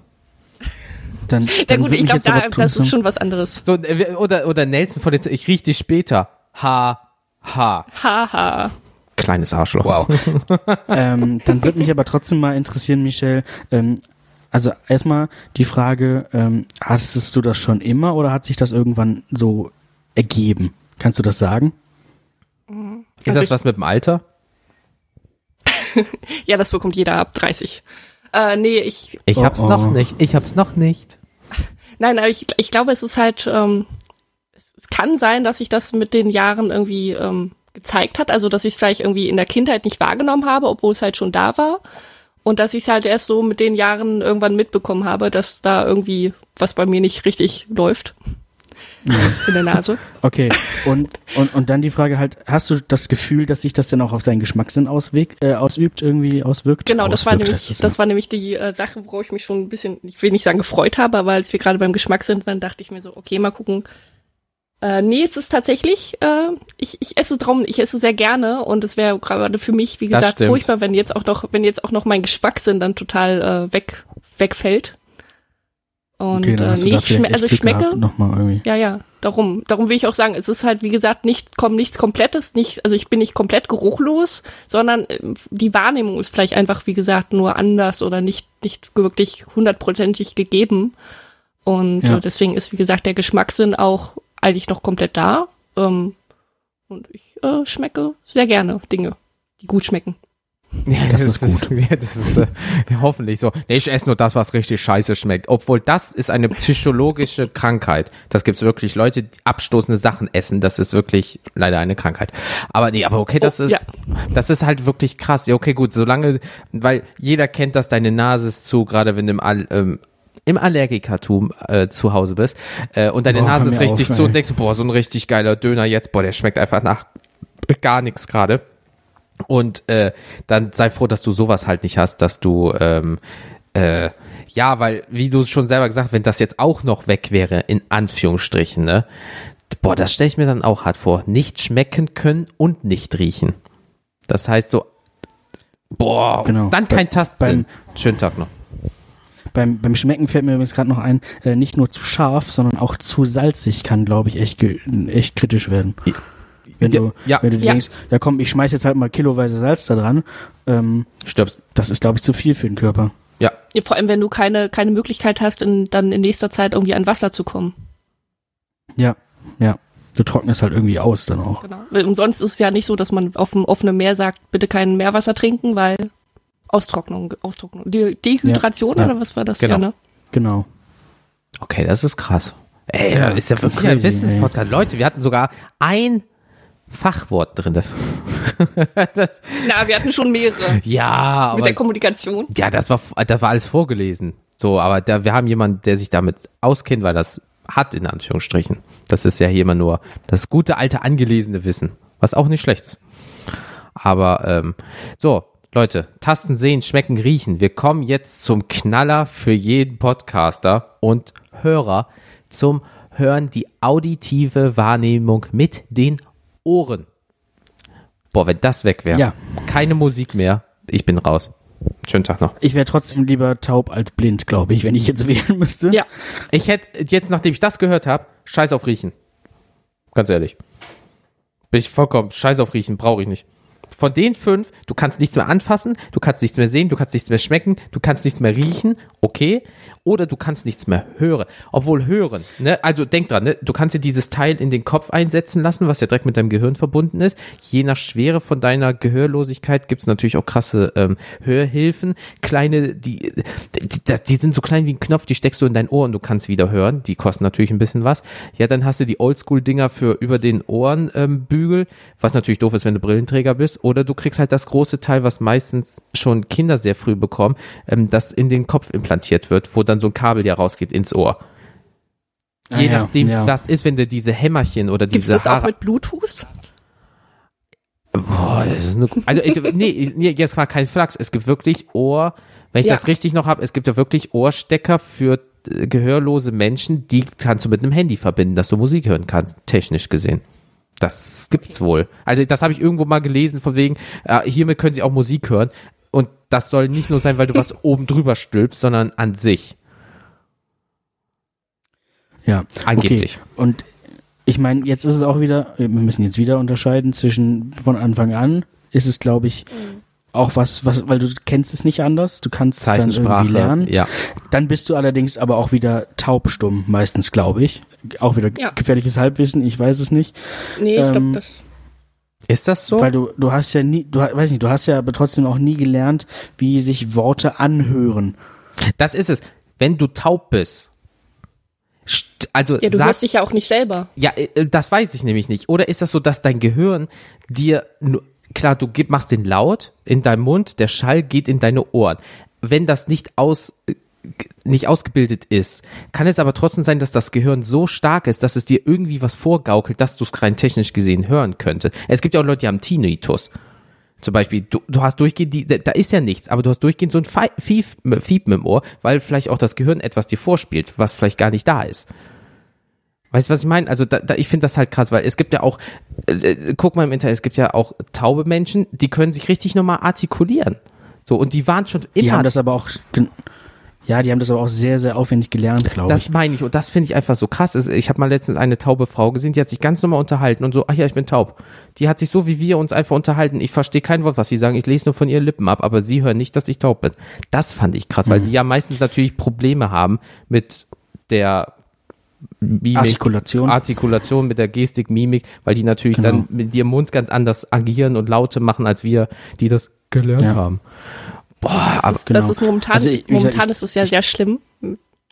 Dann, ja dann gut, würd ich glaube, da das ist schon was anderes. So, äh, oder, oder Nelson von den, ich riech dich später. Ha, ha. Haha. Kleines Arschloch. Wow. ähm, dann würde mich aber trotzdem mal interessieren, Michelle. Ähm, also erstmal die Frage, ähm, hattest du das schon immer oder hat sich das irgendwann so ergeben? Kannst du das sagen? Ist Also das was mit dem Alter? Ja, das bekommt jeder ab 30. Äh, nee, ich Ich Oh, hab's oh. noch nicht. Ich hab's noch nicht. Nein, aber ich, ich glaube, es ist halt, ähm, es, es kann sein, dass sich das mit den Jahren irgendwie ähm, gezeigt hat. Also, dass ich es vielleicht irgendwie in der Kindheit nicht wahrgenommen habe, obwohl es halt schon da war. Und dass ich es halt erst so mit den Jahren irgendwann mitbekommen habe, dass da irgendwie was bei mir nicht richtig läuft. In der Nase. Okay. Und, und, und dann die Frage halt, hast du das Gefühl, dass sich das dann auch auf deinen Geschmackssinn ausweg, äh, ausübt, irgendwie auswirkt? Genau, das war Auswirkt nämlich, heißt das, das war nämlich die äh, Sache, worauf ich mich schon ein bisschen, ich will nicht sagen gefreut habe, aber als wir gerade beim Geschmack sind, dann dachte ich mir so, okay, mal gucken. Äh, nee, es ist tatsächlich, äh, ich, ich esse drum, ich esse sehr gerne und es wäre gerade für mich, wie gesagt, furchtbar, wenn jetzt auch noch, wenn jetzt auch noch mein Geschmackssinn dann total äh, weg, wegfällt. Und Okay, äh, nee, ich schme also ich schmecke, ja, ja, darum, darum will ich auch sagen, es ist halt, wie gesagt, nicht, kommt nichts Komplettes, nicht, also ich bin nicht komplett geruchlos, sondern ähm, die Wahrnehmung ist vielleicht einfach, wie gesagt, nur anders oder nicht, nicht wirklich hundertprozentig gegeben. Und Ja. äh, deswegen ist, wie gesagt, der Geschmackssinn auch eigentlich noch komplett da. Ähm, und ich äh, schmecke sehr gerne Dinge, die gut schmecken. Ja, Das ist gut. ja, das ist äh, hoffentlich so. Nee, ich esse nur das, was richtig scheiße schmeckt. Obwohl das ist eine psychologische Krankheit. Das gibt's wirklich. Leute, die abstoßende Sachen essen, das ist wirklich leider eine Krankheit. Aber nee, aber okay, das Oh, ist, ja. das ist halt wirklich krass. Ja, okay, gut, solange, weil jeder kennt das, deine Nase ist zu, gerade wenn du im, All, ähm, im Allergikertum äh, zu Hause bist äh, und deine Boah, Nase ist richtig auf, zu ey. und denkst, du, boah, so ein richtig geiler Döner jetzt, boah, der schmeckt einfach nach gar nichts gerade. Und äh, dann sei froh, dass du sowas halt nicht hast, dass du ähm, äh, ja, weil wie du schon selber gesagt, wenn das jetzt auch noch weg wäre, in Anführungsstrichen, ne? Boah, das stelle ich mir dann auch hart vor. Nicht schmecken können und nicht riechen. Das heißt so, boah, Genau. dann kein Tastsinn. Schönen Tag noch. Beim, beim Schmecken fällt mir übrigens gerade noch ein, äh, nicht nur zu scharf, sondern auch zu salzig kann, glaube ich, echt, echt kritisch werden. Wenn Ja, du, ja. wenn du Ja. denkst, ja komm, ich schmeiß jetzt halt mal kiloweise Salz da dran, ähm, Stirbst. das ist, glaube ich, zu viel für den Körper. Ja. Ja, vor allem, wenn du keine, keine Möglichkeit hast, in, dann in nächster Zeit irgendwie an Wasser zu kommen. Ja, ja. Du trocknest halt irgendwie aus dann auch. Genau. Weil umsonst ist es ja nicht so, dass man auf dem offenen Meer sagt, bitte kein Meerwasser trinken, weil Austrocknung, Austrocknung. Die Dehydration Ja, ja. oder was war das? Genau. Ja, ne? Genau. Okay, das ist krass. Ey, Ja, da ist ja wirklich ein Wissenspodcast. Leute, wir hatten sogar ein Fachwort drin. das, Na, wir hatten schon mehrere. ja, aber Mit der Kommunikation. ja, das war das war alles vorgelesen. So, aber da, wir haben jemanden, der sich damit auskennt, weil das hat in Anführungsstrichen. Das ist ja hier immer nur das gute alte angelesene Wissen, was auch nicht schlecht ist. Aber ähm, so, Leute, Tasten sehen, schmecken, riechen. Wir kommen jetzt zum Knaller für jeden Podcaster und Hörer zum Hören die auditive Wahrnehmung mit den Ohren. Boah, wenn das weg wäre. Ja. Keine Musik mehr. Ich bin raus. Schönen Tag noch. Ich wäre trotzdem lieber taub als blind, glaube ich, wenn ich jetzt wählen müsste. Ja. Ich hätte jetzt, nachdem ich das gehört habe, Scheiß auf Riechen. Ganz ehrlich. Bin ich vollkommen Scheiß auf Riechen, brauche ich nicht. Von den fünf, du kannst nichts mehr anfassen, du kannst nichts mehr sehen, du kannst nichts mehr schmecken, du kannst nichts mehr riechen, okay. Oder du kannst nichts mehr hören. Obwohl hören, ne, also denk dran, ne, du kannst dir dieses Teil in den Kopf einsetzen lassen, was ja direkt mit deinem Gehirn verbunden ist. Je nach Schwere von deiner Gehörlosigkeit gibt's natürlich auch krasse ähm, Hörhilfen. Kleine, die, die, die sind so klein wie ein Knopf, die steckst du in dein Ohr und du kannst wieder hören. Die kosten natürlich ein bisschen was. Ja, dann hast du die Oldschool-Dinger für über den Ohrenbügel, ähm, was natürlich doof ist, wenn du Brillenträger bist. Oder du kriegst halt das große Teil, was meistens schon Kinder sehr früh bekommen, ähm, das in den Kopf implantiert wird, wo dann so ein Kabel ja rausgeht ins Ohr. Ah, Je ja, nachdem, ja. was ist, wenn du diese Hämmerchen oder Gibt es diese das auch Haare. mit Bluetooth? Boah, das ist eine, also ich, nee, nee, jetzt war kein Flachs. Es gibt wirklich Ohr, wenn ich Ja. das richtig noch habe, es gibt ja wirklich Ohrstecker für äh, gehörlose Menschen, die kannst du mit einem Handy verbinden, dass du Musik hören kannst, technisch gesehen. Das gibt's wohl. Also das habe ich irgendwo mal gelesen, von wegen, äh, hiermit können sie auch Musik hören. Und das soll nicht nur sein, weil du was oben drüber stülpst, sondern an sich. Ja, Angeblich. Okay. Und ich meine, jetzt ist es auch wieder, wir müssen jetzt wieder unterscheiden zwischen von Anfang an ist es, glaube ich, auch was, was, weil du kennst es nicht anders, du kannst es dann Zeichensprache. irgendwie lernen. Ja. Dann bist du allerdings aber auch wieder taubstumm, meistens, glaube ich. Auch wieder Ja. gefährliches Halbwissen, ich weiß es nicht. Nee, ich Ähm, glaube, das. Ist das so? Weil du, du hast ja nie, du weiß nicht, du hast ja aber trotzdem auch nie gelernt, wie sich Worte anhören. Das ist es. Wenn du taub bist, st- also Ja, du sag, hörst dich ja auch nicht selber. Ja, äh, das weiß ich nämlich nicht. Oder ist das so, dass dein Gehirn dir, nur- klar, du machst den laut in deinem Mund, der Schall geht in deine Ohren. Wenn das nicht aus, äh, nicht ausgebildet ist, kann es aber trotzdem sein, dass das Gehirn so stark ist, dass es dir irgendwie was vorgaukelt, dass du es rein technisch gesehen hören könnte. Es gibt ja auch Leute, die haben Tinnitus. Zum Beispiel, du, du hast durchgehend, die, da ist ja nichts, aber du hast durchgehend so ein Fiepen im Ohr, weil vielleicht auch das Gehirn etwas dir vorspielt, was vielleicht gar nicht da ist. Weißt du, was ich meine? Also da, da, ich finde das halt krass, weil es gibt ja auch, äh, äh, guck mal im Internet, es gibt ja auch taube Menschen, die können sich richtig nochmal artikulieren. So, und die waren schon Die immer, haben das aber auch, ja, die haben das aber auch sehr, sehr aufwendig gelernt, glaube das ich. meine ich, und das finde ich einfach so krass. Ich habe mal letztens eine taube Frau gesehen, die hat sich ganz normal unterhalten und so, ach ja, ich bin taub. Die hat sich so wie wir uns einfach unterhalten. Ich verstehe kein Wort, was sie sagen, ich lese nur von ihren Lippen ab, aber sie hören nicht, dass ich taub bin. Das fand ich krass, weil Mhm. die ja meistens natürlich Probleme haben mit der Mimik, Artikulation. Artikulation mit der Gestik, Mimik, weil die natürlich Genau. dann mit ihrem Mund ganz anders agieren und Laute machen, als wir, die das gelernt Ja. haben. Boah, Das, aber ist, genau. das ist momentan, Also, gesagt, momentan ich- ist es ja sehr schlimm.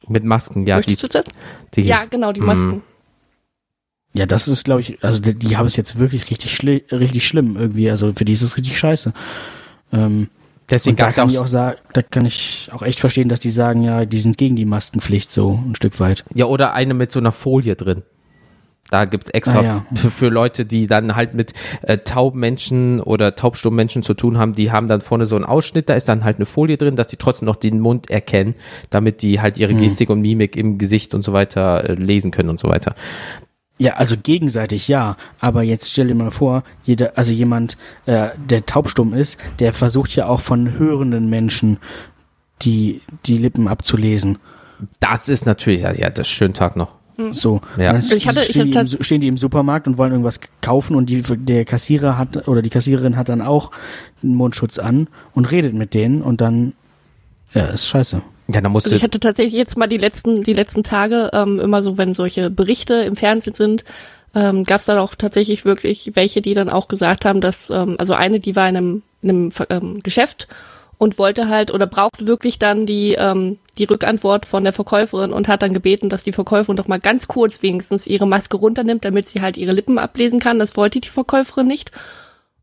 mit Masken, ja, die, Möchtest du das? die Ja, genau, die Masken. Ja, das ist, glaube ich, also die, die haben es jetzt wirklich richtig, schli richtig schlimm irgendwie. Also für die ist es richtig scheiße. Ähm, deswegen gab es kann auch, ich auch sagen, da kann ich auch echt verstehen, dass die sagen, ja, die sind gegen die Maskenpflicht so ein Stück weit. Ja, oder eine mit so einer Folie drin. Da gibt's extra Ah, ja. für, für Leute, die dann halt mit äh, tauben Menschen oder taubstummen Menschen zu tun haben, die haben dann vorne so einen Ausschnitt, da ist dann halt eine Folie drin, dass die trotzdem noch den Mund erkennen, damit die halt Hm. ihre Gestik und Mimik im Gesicht und so weiter äh, lesen können und so weiter. Ja, also gegenseitig ja, aber jetzt stell dir mal vor, jeder, also jemand, äh, der taubstumm ist, der versucht ja auch von hörenden Menschen die, die Lippen abzulesen. Das ist natürlich, ja, ja, das ist schönen Tag noch. So. Ja. Also ich hatte- ich stehen, die hatte- im, stehen die im Supermarkt und wollen irgendwas kaufen und die, der Kassierer hat oder die Kassiererin hat dann auch einen Mundschutz an und redet mit denen und dann Ja, ist scheiße. Ja, dann musst Also ich hatte tatsächlich jetzt mal die letzten, die letzten Tage, ähm, immer so, wenn solche Berichte im Fernsehen sind, ähm, gab es dann auch tatsächlich wirklich welche, die dann auch gesagt haben, dass, ähm, also eine, die war in einem, in einem ähm, Geschäft und wollte halt oder brauchte wirklich dann die, ähm, die Rückantwort von der Verkäuferin und hat dann gebeten, dass die Verkäuferin doch mal ganz kurz wenigstens ihre Maske runternimmt, damit sie halt ihre Lippen ablesen kann. Das wollte die Verkäuferin nicht.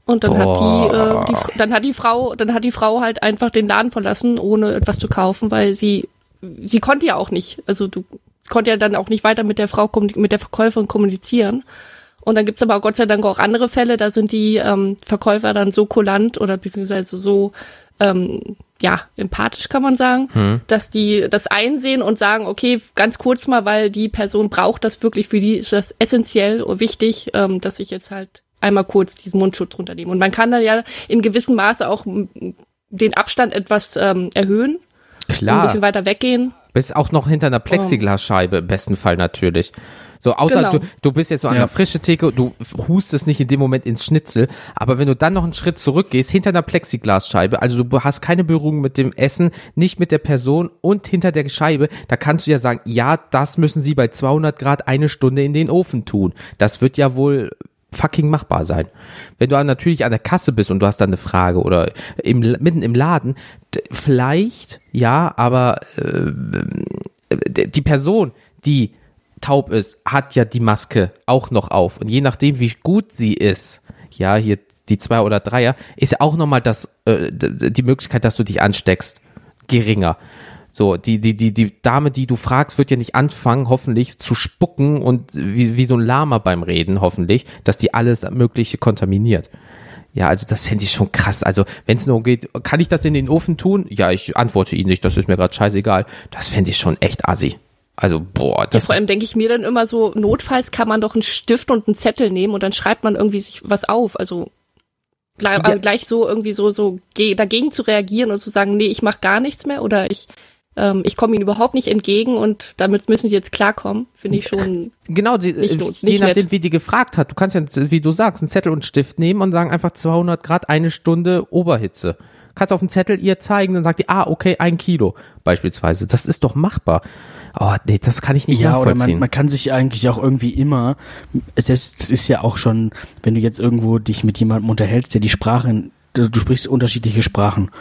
Und dann hat die, äh, die, dann hat die Frau, dann hat die Frau halt einfach den Laden verlassen, ohne etwas zu kaufen, weil sie, sie konnte ja auch nicht, also du konnte ja dann auch nicht weiter mit der Frau, mit der Verkäuferin kommunizieren. Und dann gibt's aber Gott sei Dank auch andere Fälle, da sind die ähm, Verkäufer dann so kulant oder beziehungsweise so ähm, ja, empathisch kann man sagen, dass die das einsehen und sagen, okay, ganz kurz mal, weil die Person braucht das wirklich, für die ist das essentiell und wichtig, ähm, dass ich jetzt halt einmal kurz diesen Mundschutz runternehme. Und man kann dann ja in gewissem Maße auch den Abstand etwas ähm, erhöhen, ein Klar. bisschen weiter weggehen. Bist auch noch hinter einer Plexiglasscheibe, im besten Fall natürlich. So, außer Genau. du, du bist jetzt so an Ja. der frischen Theke, du hustest nicht in dem Moment ins Schnitzel, aber wenn du dann noch einen Schritt zurückgehst, hinter einer Plexiglasscheibe, also du hast keine Berührung mit dem Essen, nicht mit der Person und hinter der Scheibe, da kannst du ja sagen, ja, das müssen sie bei 200 Grad eine Stunde in den Ofen tun. Das wird ja wohl fucking machbar sein. Wenn du natürlich an der Kasse bist und du hast dann eine Frage oder im, mitten im Laden, vielleicht, ja, aber äh, die Person, die taub ist, hat ja die Maske auch noch auf. Und je nachdem, wie gut sie ist, ja, hier die zwei oder dreier, ist ja auch nochmal das, äh, die Möglichkeit, dass du dich ansteckst, geringer. So, die, die, die, die Dame, die du fragst, wird ja nicht anfangen, hoffentlich zu spucken und wie, wie so ein Lama beim Reden, hoffentlich, dass die alles Mögliche kontaminiert. Ja, also das fände ich schon krass. Also, wenn es nur geht, kann ich das in den Ofen tun? Ja, ich antworte Ihnen nicht, das ist mir gerade scheißegal. Das fände ich schon echt assi. Also, boah, Das das vor allem denke ich mir dann immer so, notfalls kann man doch einen Stift und einen Zettel nehmen und dann schreibt man irgendwie sich was auf. Also gleich, Ja. gleich so irgendwie so so ge dagegen zu reagieren und zu sagen, nee, ich mache gar nichts mehr oder ich ähm, ich komme ihnen überhaupt nicht entgegen und damit müssen sie jetzt klarkommen, finde ich schon. Genau, die, Nicht äh, je nicht nachdem, nett. wie die gefragt hat. Du kannst ja, wie du sagst, einen Zettel und einen Stift nehmen und sagen einfach 200 Grad, eine Stunde Oberhitze. Kannst auf dem Zettel ihr zeigen, dann sagt die, ah, okay, ein Kilo beispielsweise. Das ist doch machbar. Oh, nee, das kann ich nicht Ja, oder nachvollziehen. man, man kann sich eigentlich auch irgendwie immer, das, das ist ja auch schon, wenn du jetzt irgendwo dich mit jemandem unterhältst, der die Sprachen, du, du sprichst unterschiedliche Sprachen,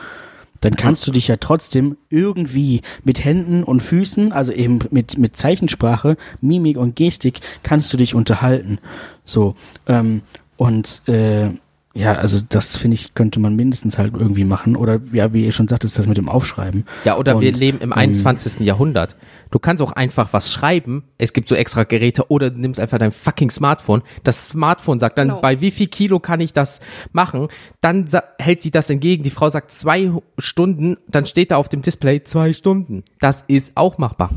dann kannst du dich ja trotzdem irgendwie mit Händen und Füßen, also eben mit, mit Zeichensprache, Mimik und Gestik, kannst du dich unterhalten. So, ähm, und äh, ja, also das finde ich, könnte man mindestens halt irgendwie machen. Oder ja, wie ihr schon sagtet, das mit dem Aufschreiben. Ja, oder wir Und, leben im ähm, 21. Jahrhundert. Du kannst auch einfach was schreiben. Es gibt so extra Geräte oder du nimmst einfach dein fucking Smartphone. Das Smartphone sagt dann, Genau. bei wie viel Kilo kann ich das machen? Dann hält sie das entgegen. Die Frau sagt zwei Stunden, dann steht da auf dem Display zwei Stunden. Das ist auch machbar.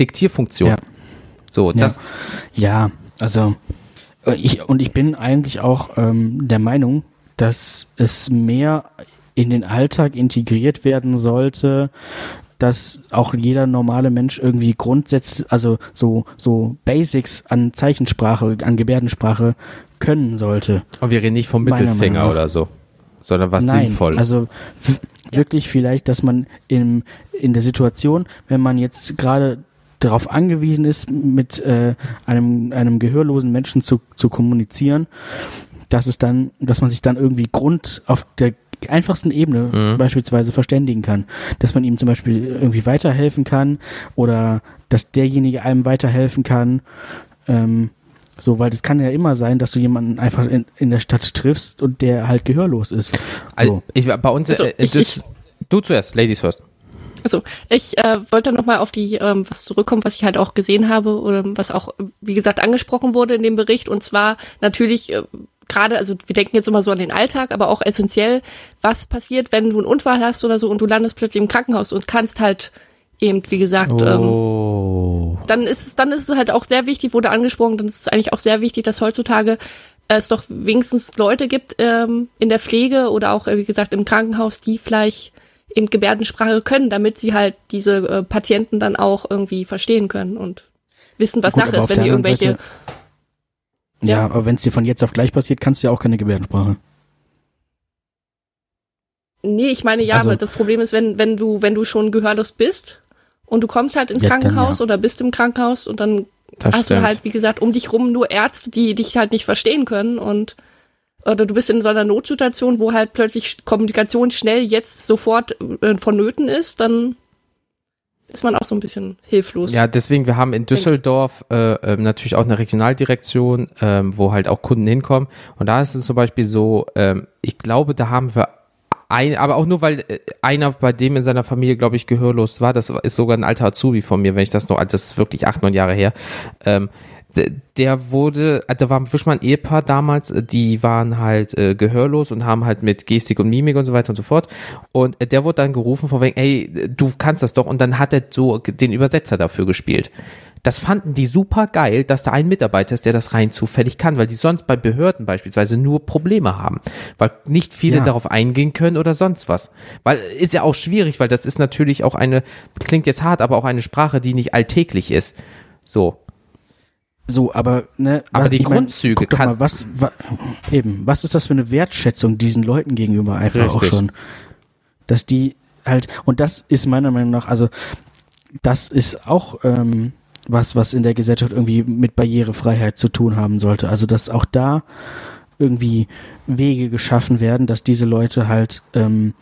Diktierfunktion. Ja. So, das, Ja, also ich und ich bin eigentlich auch ähm, der Meinung, dass es mehr in den Alltag integriert werden sollte, dass auch jeder normale Mensch irgendwie Grundsätze, also so so Basics an Zeichensprache, an Gebärdensprache können sollte. und wir reden nicht vom Mittelfinger oder so, sondern was Nein, Sinnvolles. also wirklich vielleicht, dass man im, in der Situation, wenn man jetzt gerade darauf angewiesen ist, mit äh, einem, einem gehörlosen Menschen zu, zu kommunizieren, dass es dann, dass man sich dann irgendwie Grund auf der einfachsten Ebene Mhm. beispielsweise verständigen kann. Dass man ihm zum Beispiel irgendwie weiterhelfen kann oder dass derjenige einem weiterhelfen kann. Ähm, so, weil das kann ja immer sein, dass du jemanden einfach in, in der Stadt triffst und der halt gehörlos ist. So. Also, ich, bei uns, Also, äh, ich- das, ich- du zuerst, Ladies first. Also ich äh, wollte nochmal auf die ähm, was zurückkommen, was ich halt auch gesehen habe oder was auch wie gesagt angesprochen wurde in dem Bericht und zwar natürlich äh, gerade, also wir denken jetzt immer so an den Alltag, aber auch essentiell, was passiert, wenn du einen Unfall hast oder so und du landest plötzlich im Krankenhaus und kannst halt eben, wie gesagt, ähm, Oh. dann ist es, dann ist es halt auch sehr wichtig, wurde angesprochen, dann ist es eigentlich auch sehr wichtig, dass heutzutage es doch wenigstens Leute gibt ähm, in der Pflege oder auch, äh, wie gesagt, im Krankenhaus, die vielleicht in Gebärdensprache können, damit sie halt diese äh, Patienten dann auch irgendwie verstehen können und wissen, was Gut, Sache ist, wenn die irgendwelche. Seite- Ja, aber wenn es dir von jetzt auf gleich passiert, kannst du ja auch keine Gebärdensprache. Nee, ich meine ja, Also- aber das Problem ist, wenn, wenn du, wenn du schon gehörlos bist und du kommst halt ins Ja, dann Krankenhaus ja. oder bist im Krankenhaus und dann Das hast stimmt. du halt, wie gesagt, um dich rum nur Ärzte, die dich halt nicht verstehen können und oder du bist in so einer Notsituation, wo halt plötzlich Kommunikation schnell jetzt sofort äh, vonnöten ist, dann ist man auch so ein bisschen hilflos. Ja, deswegen, wir haben in Düsseldorf äh, ähm, natürlich auch eine Regionaldirektion, ähm, wo halt auch Kunden hinkommen. Und da ist es zum Beispiel so, ähm, ich glaube, da haben wir ein, aber auch nur, weil äh, einer bei dem in seiner Familie, glaube ich, gehörlos war. Das ist sogar ein alter Azubi von mir, wenn ich das noch, das ist wirklich acht, neun Jahre her. Ähm, der wurde, äh, da war wirklich mal ein Ehepaar damals, äh, die waren halt äh, gehörlos und haben halt mit Gestik und Mimik und so weiter und so fort. Und äh, der wurde dann gerufen von wegen, ey, du kannst das doch. Und dann hat er so den Übersetzer dafür gespielt. Das fanden die super geil, dass da ein Mitarbeiter ist, der das rein zufällig kann, weil die sonst bei Behörden beispielsweise nur Probleme haben, weil nicht viele Ja. darauf eingehen können oder sonst was. Weil ist ja auch schwierig, weil das ist natürlich auch eine, klingt jetzt hart, aber auch eine Sprache, die nicht alltäglich ist. So. So, aber ne, Aber was- die ich mein, Grundzüge guck doch kann- mal, was wa, eben, was ist das für eine Wertschätzung diesen Leuten gegenüber einfach Richtig. auch schon, dass die halt und das ist meiner Meinung nach, also das ist auch ähm, was, was in der Gesellschaft irgendwie mit Barrierefreiheit zu tun haben sollte. Also dass auch da irgendwie Wege geschaffen werden, dass diese Leute halt ähm,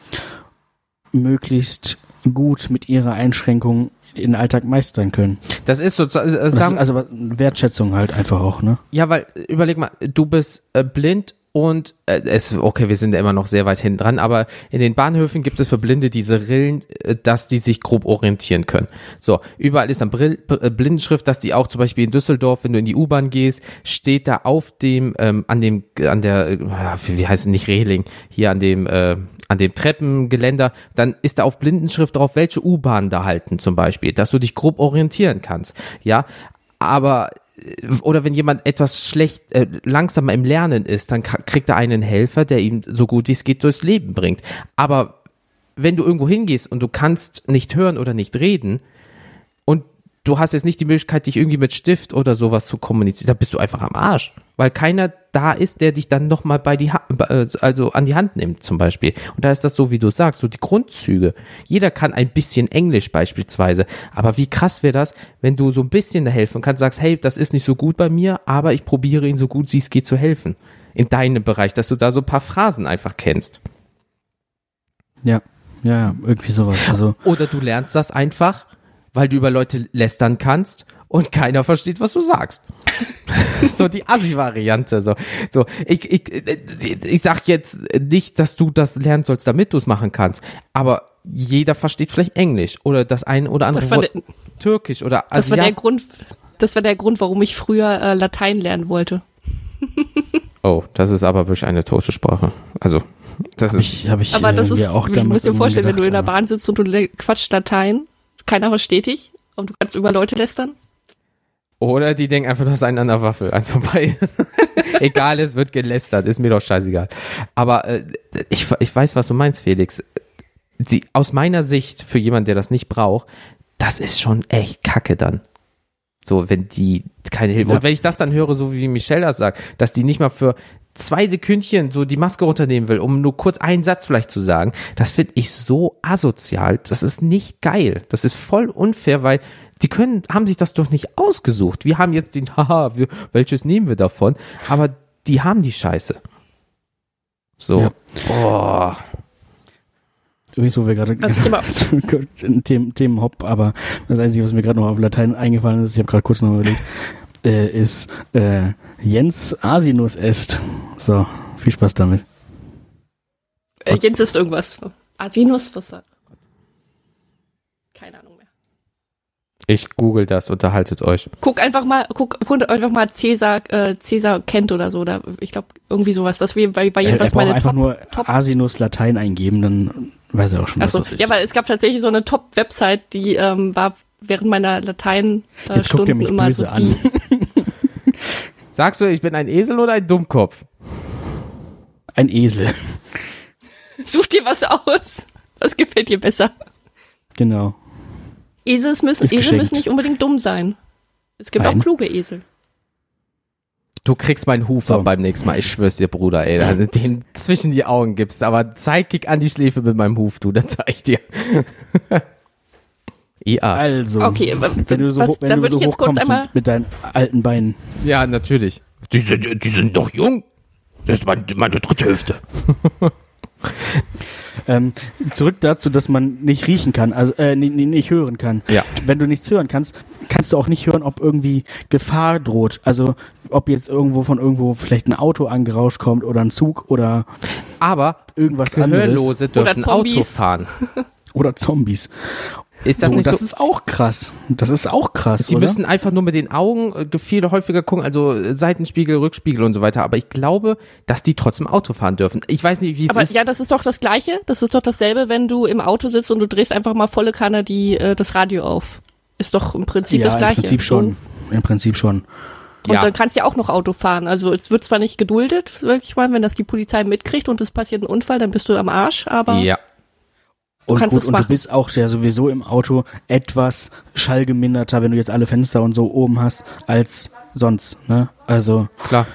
möglichst gut mit ihrer Einschränkung den Alltag meistern können. Das ist so, äh, Das ist sagen, also Wertschätzung halt einfach auch, ne? Ja, weil überleg mal, du bist äh, blind und äh, es okay, wir sind ja immer noch sehr weit hinten dran, aber in den Bahnhöfen gibt es für Blinde diese Rillen, äh, dass die sich grob orientieren können. So, überall ist dann Brill, Br- äh, Blindenschrift, dass die auch zum Beispiel in Düsseldorf, wenn du in die U-Bahn gehst, steht da auf dem, ähm, an dem, an der, äh, wie wie heißt es nicht Reling, hier an dem, äh, an dem Treppengeländer, dann ist da auf Blindenschrift drauf, welche U-Bahn da halten zum Beispiel, dass du dich grob orientieren kannst. Ja, aber oder wenn jemand etwas schlecht, äh, langsamer im Lernen ist, dann kriegt er einen Helfer, der ihm so gut wie es geht durchs Leben bringt. Aber wenn du irgendwo hingehst und du kannst nicht hören oder nicht reden du hast jetzt nicht die Möglichkeit, dich irgendwie mit Stift oder sowas zu kommunizieren, dann bist du einfach am Arsch. Weil keiner da ist, der dich dann nochmal bei die ha äh, also an die Hand nimmt, zum Beispiel. Und da ist das so, wie du sagst, so die Grundzüge. Jeder kann ein bisschen Englisch beispielsweise. Aber wie krass wäre das, wenn du so ein bisschen da helfen kannst, sagst, hey, das ist nicht so gut bei mir, aber ich probiere ihn so gut wie es geht zu helfen. In deinem Bereich, dass du da so ein paar Phrasen einfach kennst. Ja, ja, ja, irgendwie sowas. Also Oder du lernst das einfach, weil du über Leute lästern kannst und keiner versteht, was du sagst. Das ist so die Assi-Variante. So, so ich, ich, ich sag jetzt nicht, dass du das lernen sollst, damit du es machen kannst, aber jeder versteht vielleicht Englisch oder das eine oder andere Das war Wort der- Türkisch oder Das war der. Grund, das war der Grund, warum ich früher äh, Latein lernen wollte. Oh, das ist aber wirklich eine tote Sprache. Also, das habe ist ich, hab ich Aber äh, das ist, mir auch du damals musst dir vorstellen, wenn du in der gedacht, Bahn sitzt und du quatscht Latein, keiner versteht dich und du kannst über Leute lästern. Oder die denken einfach, du hast einen an der Waffe. Eins vorbei. Egal, es wird gelästert. Ist mir doch scheißegal. Aber äh, ich, ich weiß, was du meinst, Felix. Sie, aus meiner Sicht, für jemanden, der das nicht braucht, das ist schon echt kacke dann. So, wenn die keine Hilfe. Ja. Und wenn ich das dann höre, so wie Michelle das sagt, dass die nicht mal für zwei Sekündchen so die Maske runternehmen will, um nur kurz einen Satz vielleicht zu sagen, das finde ich so asozial. Das ist nicht geil. Das ist voll unfair, weil die können, haben sich das doch nicht ausgesucht. Wir haben jetzt den, haha, wir, welches nehmen wir davon? Aber die haben die Scheiße. So. Ja. Boah. Übrigens, wo wir gerade ich immer- Themen, Themenhopp, aber das Einzige, was mir gerade noch auf Latein eingefallen ist, ich habe gerade kurz noch überlegt, äh, ist äh, Jens Asinus est. So, viel Spaß damit. Äh, Jens ist irgendwas. Asinus, was war? Keine Ahnung mehr. Ich google das, unterhaltet euch. Guck einfach mal, guck, guck einfach mal Cäsar, äh, Cäsar kennt oder so, oder ich glaube irgendwie sowas, dass wir bei, bei jedenfalls braucht meine einfach Top, nur Top Asinus Latein eingeben, dann weiß er auch schon, was Achso, das ist. ja, weil es gab tatsächlich so eine Top-Website, die ähm, war während meiner Jetzt guckt er Latein-Stunden mich immer böse so an. die. Sagst du, ich bin ein Esel oder ein Dummkopf? Ein Esel, Such dir was aus. Was gefällt dir besser? genau. Esels müssen, Ist Esel geschenkt. müssen nicht unbedingt dumm sein. Es gibt Nein. auch kluge Esel. Du kriegst meinen Hufer So. beim nächsten Mal. Ich schwör's dir, Bruder, ey. dass du Den zwischen die Augen gibst. Aber Zeitkick an die Schläfe mit meinem Huf, du. Das zeig ich dir. IA. Also, Okay, wenn du so, was- hoch- wenn dann du würde so ich jetzt kurz hochkommst einmal- mit, mit deinen alten Beinen. Ja, natürlich. Die sind, die sind doch jung. Das ist meine, meine dritte Hälfte. Ähm, zurück dazu, dass man nicht riechen kann, also äh, nicht, nicht hören kann. Ja. Wenn du nichts hören kannst, kannst du auch nicht hören, ob irgendwie Gefahr droht. Also ob jetzt irgendwo von irgendwo vielleicht ein Auto angerauscht kommt oder ein Zug oder Aber irgendwas anderes Gehörlose dürfen Oder Zombies. Auto fahren. oder Zombies. Ist das So, nicht das so? ist auch krass. Das ist auch krass, Sie oder? müssen einfach nur mit den Augen äh, viel häufiger gucken, also äh, Seitenspiegel, Rückspiegel und so weiter. Aber ich glaube, dass die trotzdem Auto fahren dürfen. Ich weiß nicht, wie es Aber ist. ja, das ist doch das Gleiche. Das ist doch dasselbe, wenn du im Auto sitzt und du drehst einfach mal volle Kanne die, äh, das Radio auf. Ist doch im Prinzip ja, das im Gleiche. Prinzip schon. Im Prinzip schon. Und Ja. dann kannst du ja auch noch Auto fahren. Also es wird zwar nicht geduldet, sag ich mal, wenn das die Polizei mitkriegt und es passiert ein Unfall, dann bist du am Arsch, aber ja. Und kannst gut, es und du bist auch ja sowieso im Auto etwas schallgeminderter, wenn du jetzt alle Fenster und so oben hast, als sonst, ne? Also, Klar.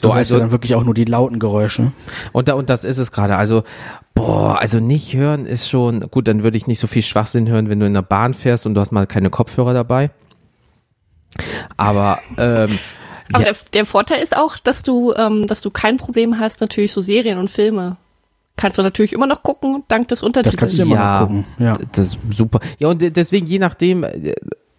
du So, hörst also ja dann wirklich auch nur die lauten Geräusche. Und, da, und das ist es gerade. Also, boah, also nicht hören ist schon, gut, dann würde ich nicht so viel Schwachsinn hören, wenn du in der Bahn fährst und du hast mal keine Kopfhörer dabei. Aber, ähm, Aber ja, der, der Vorteil ist auch, dass du, ähm, dass du kein Problem hast, natürlich so Serien und Filme. Kannst du natürlich immer noch gucken, dank des Das Untertitels. kannst du immer Ja. noch gucken. Ja. das ist super. Ja, und de- deswegen, je nachdem, äh,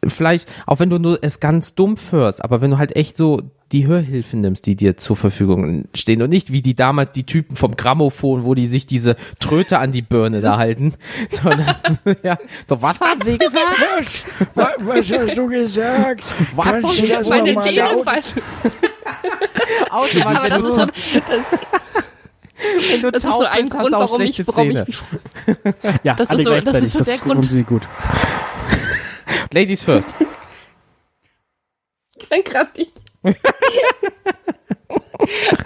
vielleicht, auch wenn du nur es ganz dumpf hörst, aber wenn du halt echt so die Hörhilfen nimmst, die dir zur Verfügung stehen und nicht wie die damals die Typen vom Grammophon, wo die sich diese Tröte an die Birne da halten, sondern, ja, doch, was haben wir gesagt? Was hast du gesagt? Was haben wir gesagt? Meine Zähne fallen. Autobahn, Aber das du, ist, so, wenn du das ist so taub ein bist, Grund, warum ich, warum Zähne. ich, Ja, Das ist alle so- das gleichzeitig. ist so Das, der Grund. funktioniert gut. Ladies first. kann grad nicht.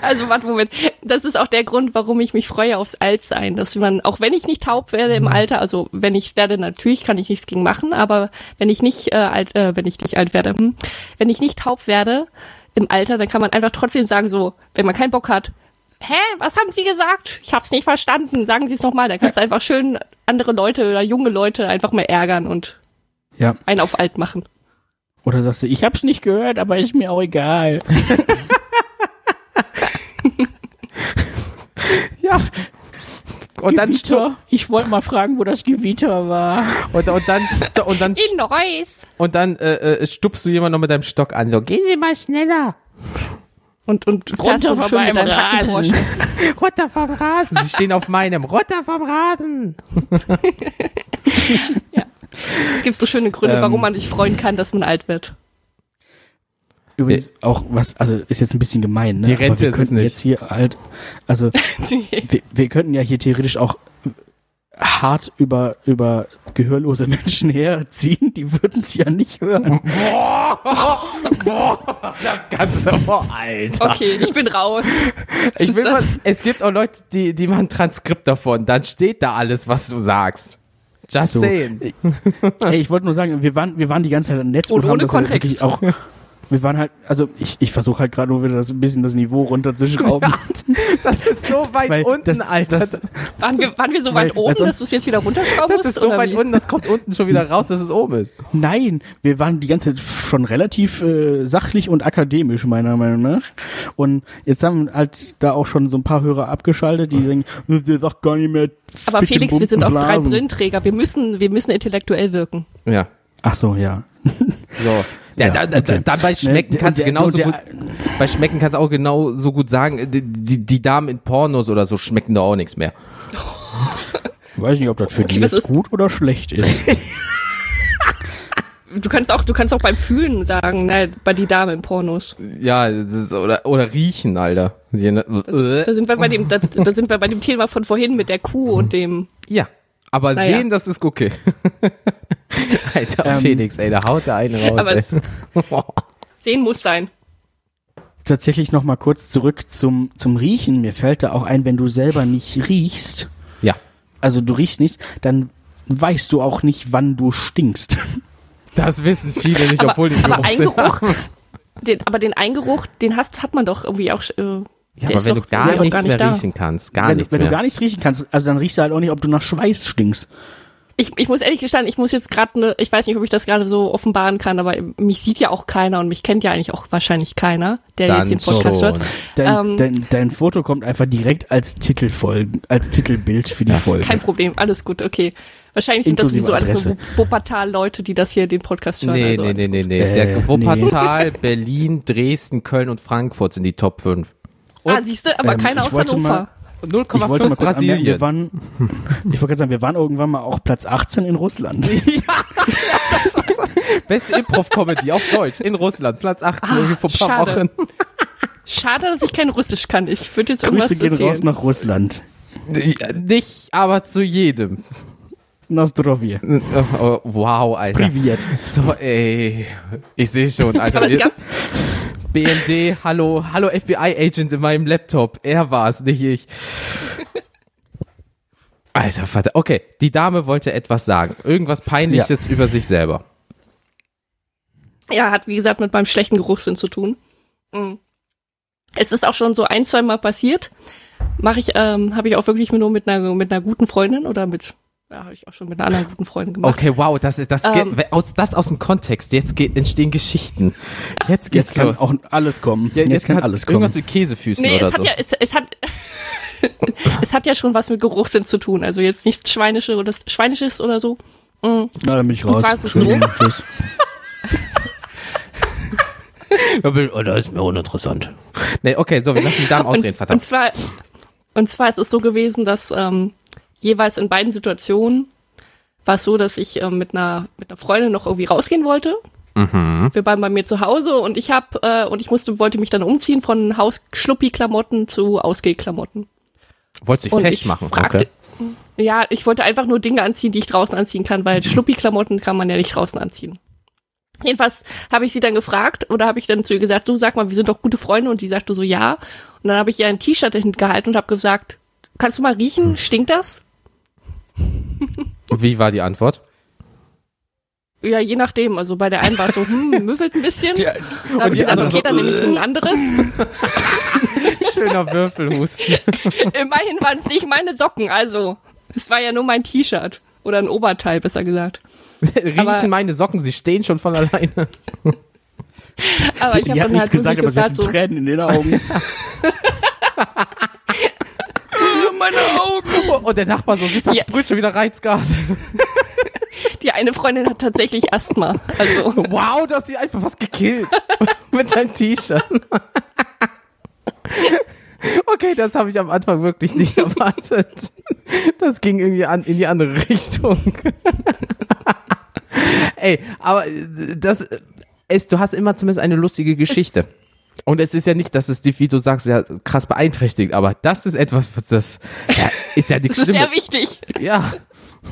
Also, warte, Moment. Das ist auch der Grund, warum ich mich freue aufs Altsein. Dass man, auch wenn ich nicht taub werde im Alter, also wenn ich werde, natürlich kann ich nichts gegen machen, aber wenn ich nicht äh, alt, äh, wenn ich nicht alt werde, hm, wenn ich nicht taub werde im Alter, dann kann man einfach trotzdem sagen, so, wenn man keinen Bock hat, hä, was haben Sie gesagt? Ich hab's nicht verstanden. Sagen Sie es nochmal. Da kannst du einfach schön andere Leute oder junge Leute einfach mal ärgern und Ja. einen auf alt machen. Oder sagst du, ich hab's nicht gehört, aber ist mir auch egal. Ja. Und dann, Gewitter. Ich wollte mal fragen, wo das Gewitter war. und, und dann, und dann, In Neuss. und dann äh, äh, stupst du jemand noch mit deinem Stock an. So, geh mal schneller. Und, und Runter Hacken Rasen. Runter vom Rasen. Sie stehen auf meinem. Runter vom Rasen. Es gibt so schöne Gründe, Ähm. warum man sich freuen kann, dass man alt wird. Übrigens auch was, also ist jetzt ein bisschen gemein, ne? Die Rente wir ist es nicht. Jetzt hier halt, also wir, wir könnten ja hier theoretisch auch hart über über gehörlose Menschen herziehen, die würden es ja nicht hören. Das Ganze, oh, Alter. Okay, ich bin raus. Ich will Das- mal, es gibt auch Leute, die, die machen Transkript davon. Dann steht da alles, was du sagst. Just So. saying. Ey, ich wollte nur sagen, wir waren wir waren die ganze Zeit nett Und und, haben ohne das halt Kontext. wirklich auch wir waren halt, also ich, ich versuche halt gerade nur wieder das ein bisschen das Niveau runterzuschrauben. Das ist so weit Weil unten, das- Alter. das- Das, Waren wir, waren wir so Weil- weit oben, dass du es jetzt wieder runterschrauben musst? ist so weit wie? unten, das kommt unten schon wieder raus, dass es oben ist. Nein, wir waren die ganze Zeit schon relativ äh, sachlich und akademisch, meiner Meinung nach. Und jetzt haben halt da auch schon so ein paar Hörer abgeschaltet, die denken, "Äh, der sagt gar nicht mehr. Aber Felix, wir sind auch drei Blasen." Brillenträger. Wir müssen, wir müssen intellektuell wirken. Ja. Ach so, ja. So. Ja, Ja, da, da, okay. dann bei Schmecken Ne, kannst du genauso der- gut, bei Schmecken kannst du auch genau so gut sagen, die, die, die Damen in Pornos oder so schmecken da auch nichts mehr. Ich weiß nicht, ob das für Okay, die jetzt ist- gut oder schlecht ist. Du kannst auch, du kannst auch beim Fühlen sagen, na, bei die Dame in Pornos. Ja, das ist, oder, oder riechen, Alter. Da sind wir bei dem, da, da sind wir bei dem Thema von vorhin mit der Kuh und dem. Ja. Aber Naja. sehen, das ist okay. Alter, Ähm, Felix, ey, da haut der eine raus, Aber es, sehen muss sein. Tatsächlich noch mal kurz zurück zum, zum Riechen. Mir fällt da auch ein, wenn du selber nicht riechst, Ja. also du riechst nichts, dann weißt du auch nicht, wann du stinkst. Das wissen viele nicht, Aber, obwohl die aber Geruch, den, aber den Eingeruch, den hast, hat man doch irgendwie auch. Äh, Ja, der aber wenn doch du gar irgendwie auch nichts mehr da. riechen kannst, gar wenn nichts wenn mehr. du gar nichts riechen kannst, also dann riechst du halt auch nicht, ob du nach Schweiß stinkst. Ich, ich muss ehrlich gestanden, ich muss jetzt gerade, ne, ich weiß nicht, ob ich das gerade so offenbaren kann, aber mich sieht ja auch keiner und mich kennt ja eigentlich auch wahrscheinlich keiner, der Dann jetzt den Podcast schon. hört. Dein, Ähm. dein, dein Foto kommt einfach direkt als Titelfolgen, als Titelbild für die Folge. Kein Problem, alles gut, okay. Wahrscheinlich sind das Inklusive sowieso alles nur. Wuppertal-Leute, die das hier den Podcast hören. Nee, also nee, nee, nee, nee. Äh, Der Wuppertal, Berlin, Dresden, Köln und Frankfurt sind die Top 5. Ah, siehst du, aber ähm, keiner ich aus wollte Hannover. mal- Ich wollte 0,5 mal kurz anmerken, Brasilien. wir waren, ich wollte gerade sagen, wir waren irgendwann mal auch Platz 18 in Russland. Beste Improv-Comedy auf Deutsch in Russland, Platz 18 irgendwie vor ein paar schade. Wochen. Schade, dass ich kein Russisch kann. Ich würde jetzt irgendwas Grüße gehen erzählen. raus nach Russland. Ja, Nicht, aber zu jedem. Nostrovie. Äh, oh, Wow, Alter. Priviert. So, ey. Ich sehe schon, Alter. Aber es gab, BND, hallo, hallo FBI-Agent in meinem Laptop. Er war es, nicht ich. Alter Vater. Okay, die Dame wollte etwas sagen. Irgendwas Peinliches über sich selber. ja, hat wie gesagt mit meinem schlechten Geruchssinn zu tun. Mhm. Es ist auch schon so ein, zwei Mal passiert. Mache ich, ähm, habe ich auch wirklich nur mit einer mit einer guten Freundin oder mit, ja, habe ich auch schon mit einer anderen guten Freundin gemacht. Okay, wow, das, das, Ähm. geht, aus, das aus dem Kontext. Jetzt geht, entstehen Geschichten. Jetzt geht's Jetzt kann los. auch alles kommen. Ja, jetzt, kann hat alles kommen. Irgendwas mit Käsefüßen Nee, oder es hat so. ja, es, es hat, es hat ja schon was mit Geruchssinn zu tun. Also jetzt nichts Schweinische oder Schweinisches oder so. Mhm. Na, dann bin ich Und raus. so- tschüss. Oh, das ist mir uninteressant. Nee, okay, so, wir lassen die Damen ausreden, und, und verdammt. zwar, und zwar ist es so gewesen, dass ähm, jeweils in beiden Situationen war es so, dass ich ähm, mit einer mit einer Freundin noch irgendwie rausgehen wollte. Mhm. Wir waren bei mir zu Hause und ich hab äh, und ich musste wollte mich dann umziehen von Haus-Schluppi-Klamotten zu Ausgehklamotten. Wolltest dich Und fest ich machen, fragte, okay. ja, ich wollte einfach nur Dinge anziehen, die ich draußen anziehen kann, weil Schluppi-Klamotten kann man ja nicht draußen anziehen. Jedenfalls habe ich sie dann gefragt oder habe ich dann zu ihr gesagt, du sag mal, wir sind doch gute Freunde und die sagte so ja. Und dann habe ich ihr ein T-Shirt dahin gehalten und habe gesagt, kannst du mal riechen, stinkt das? Wie war die Antwort? Ja, je nachdem. Also bei der einen war es so, hm, müffelt ein bisschen. Ja, da habe ich die gesagt, andere okay, so, dann nehme ich ein anderes. Schöner Würfelhusten. Immerhin waren es nicht meine Socken, also es war ja nur mein T-Shirt. Oder ein Oberteil, besser gesagt. Riechen meine Socken, sie stehen schon von alleine. Aber Die, ich die habe hat nichts halt gesagt, aber sie so, Tränen in den Augen. Und der Nachbar so, sie versprüht schon wieder Reizgas. die eine Freundin hat tatsächlich Asthma. Also Wow, du hast sie einfach was gekillt. Mit deinem T-Shirt. Okay, das habe ich am Anfang wirklich nicht erwartet. Das ging irgendwie an, in die andere Richtung. Ey, aber äh, das ist, du hast immer zumindest eine lustige Geschichte. Und es ist ja nicht, dass es dich, wie du sagst, ja krass beeinträchtigt, aber das ist etwas, was das ja, ist ja nichts das ist sehr Schlimmes. wichtig. Ja.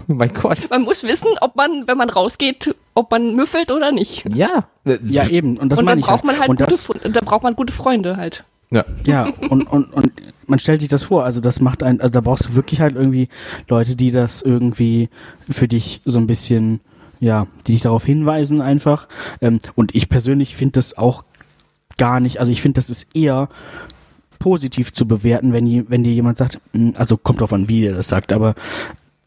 Mein Gott. Man muss wissen, ob man, wenn man rausgeht, ob man müffelt oder nicht. Ja. Ja, eben. Und das und meine dann ich braucht man halt und gute, das, Fre- da braucht man gute Freunde halt. ja. Ja, und, und, und man stellt sich das vor, also das macht ein, also da brauchst du wirklich halt irgendwie Leute, die das irgendwie für dich so ein bisschen, ja, die dich darauf hinweisen einfach. Ähm, und ich persönlich finde das auch gar nicht, also ich finde, das ist eher positiv zu bewerten, wenn, je, wenn dir jemand sagt, mm, also kommt drauf an, wie der das sagt, aber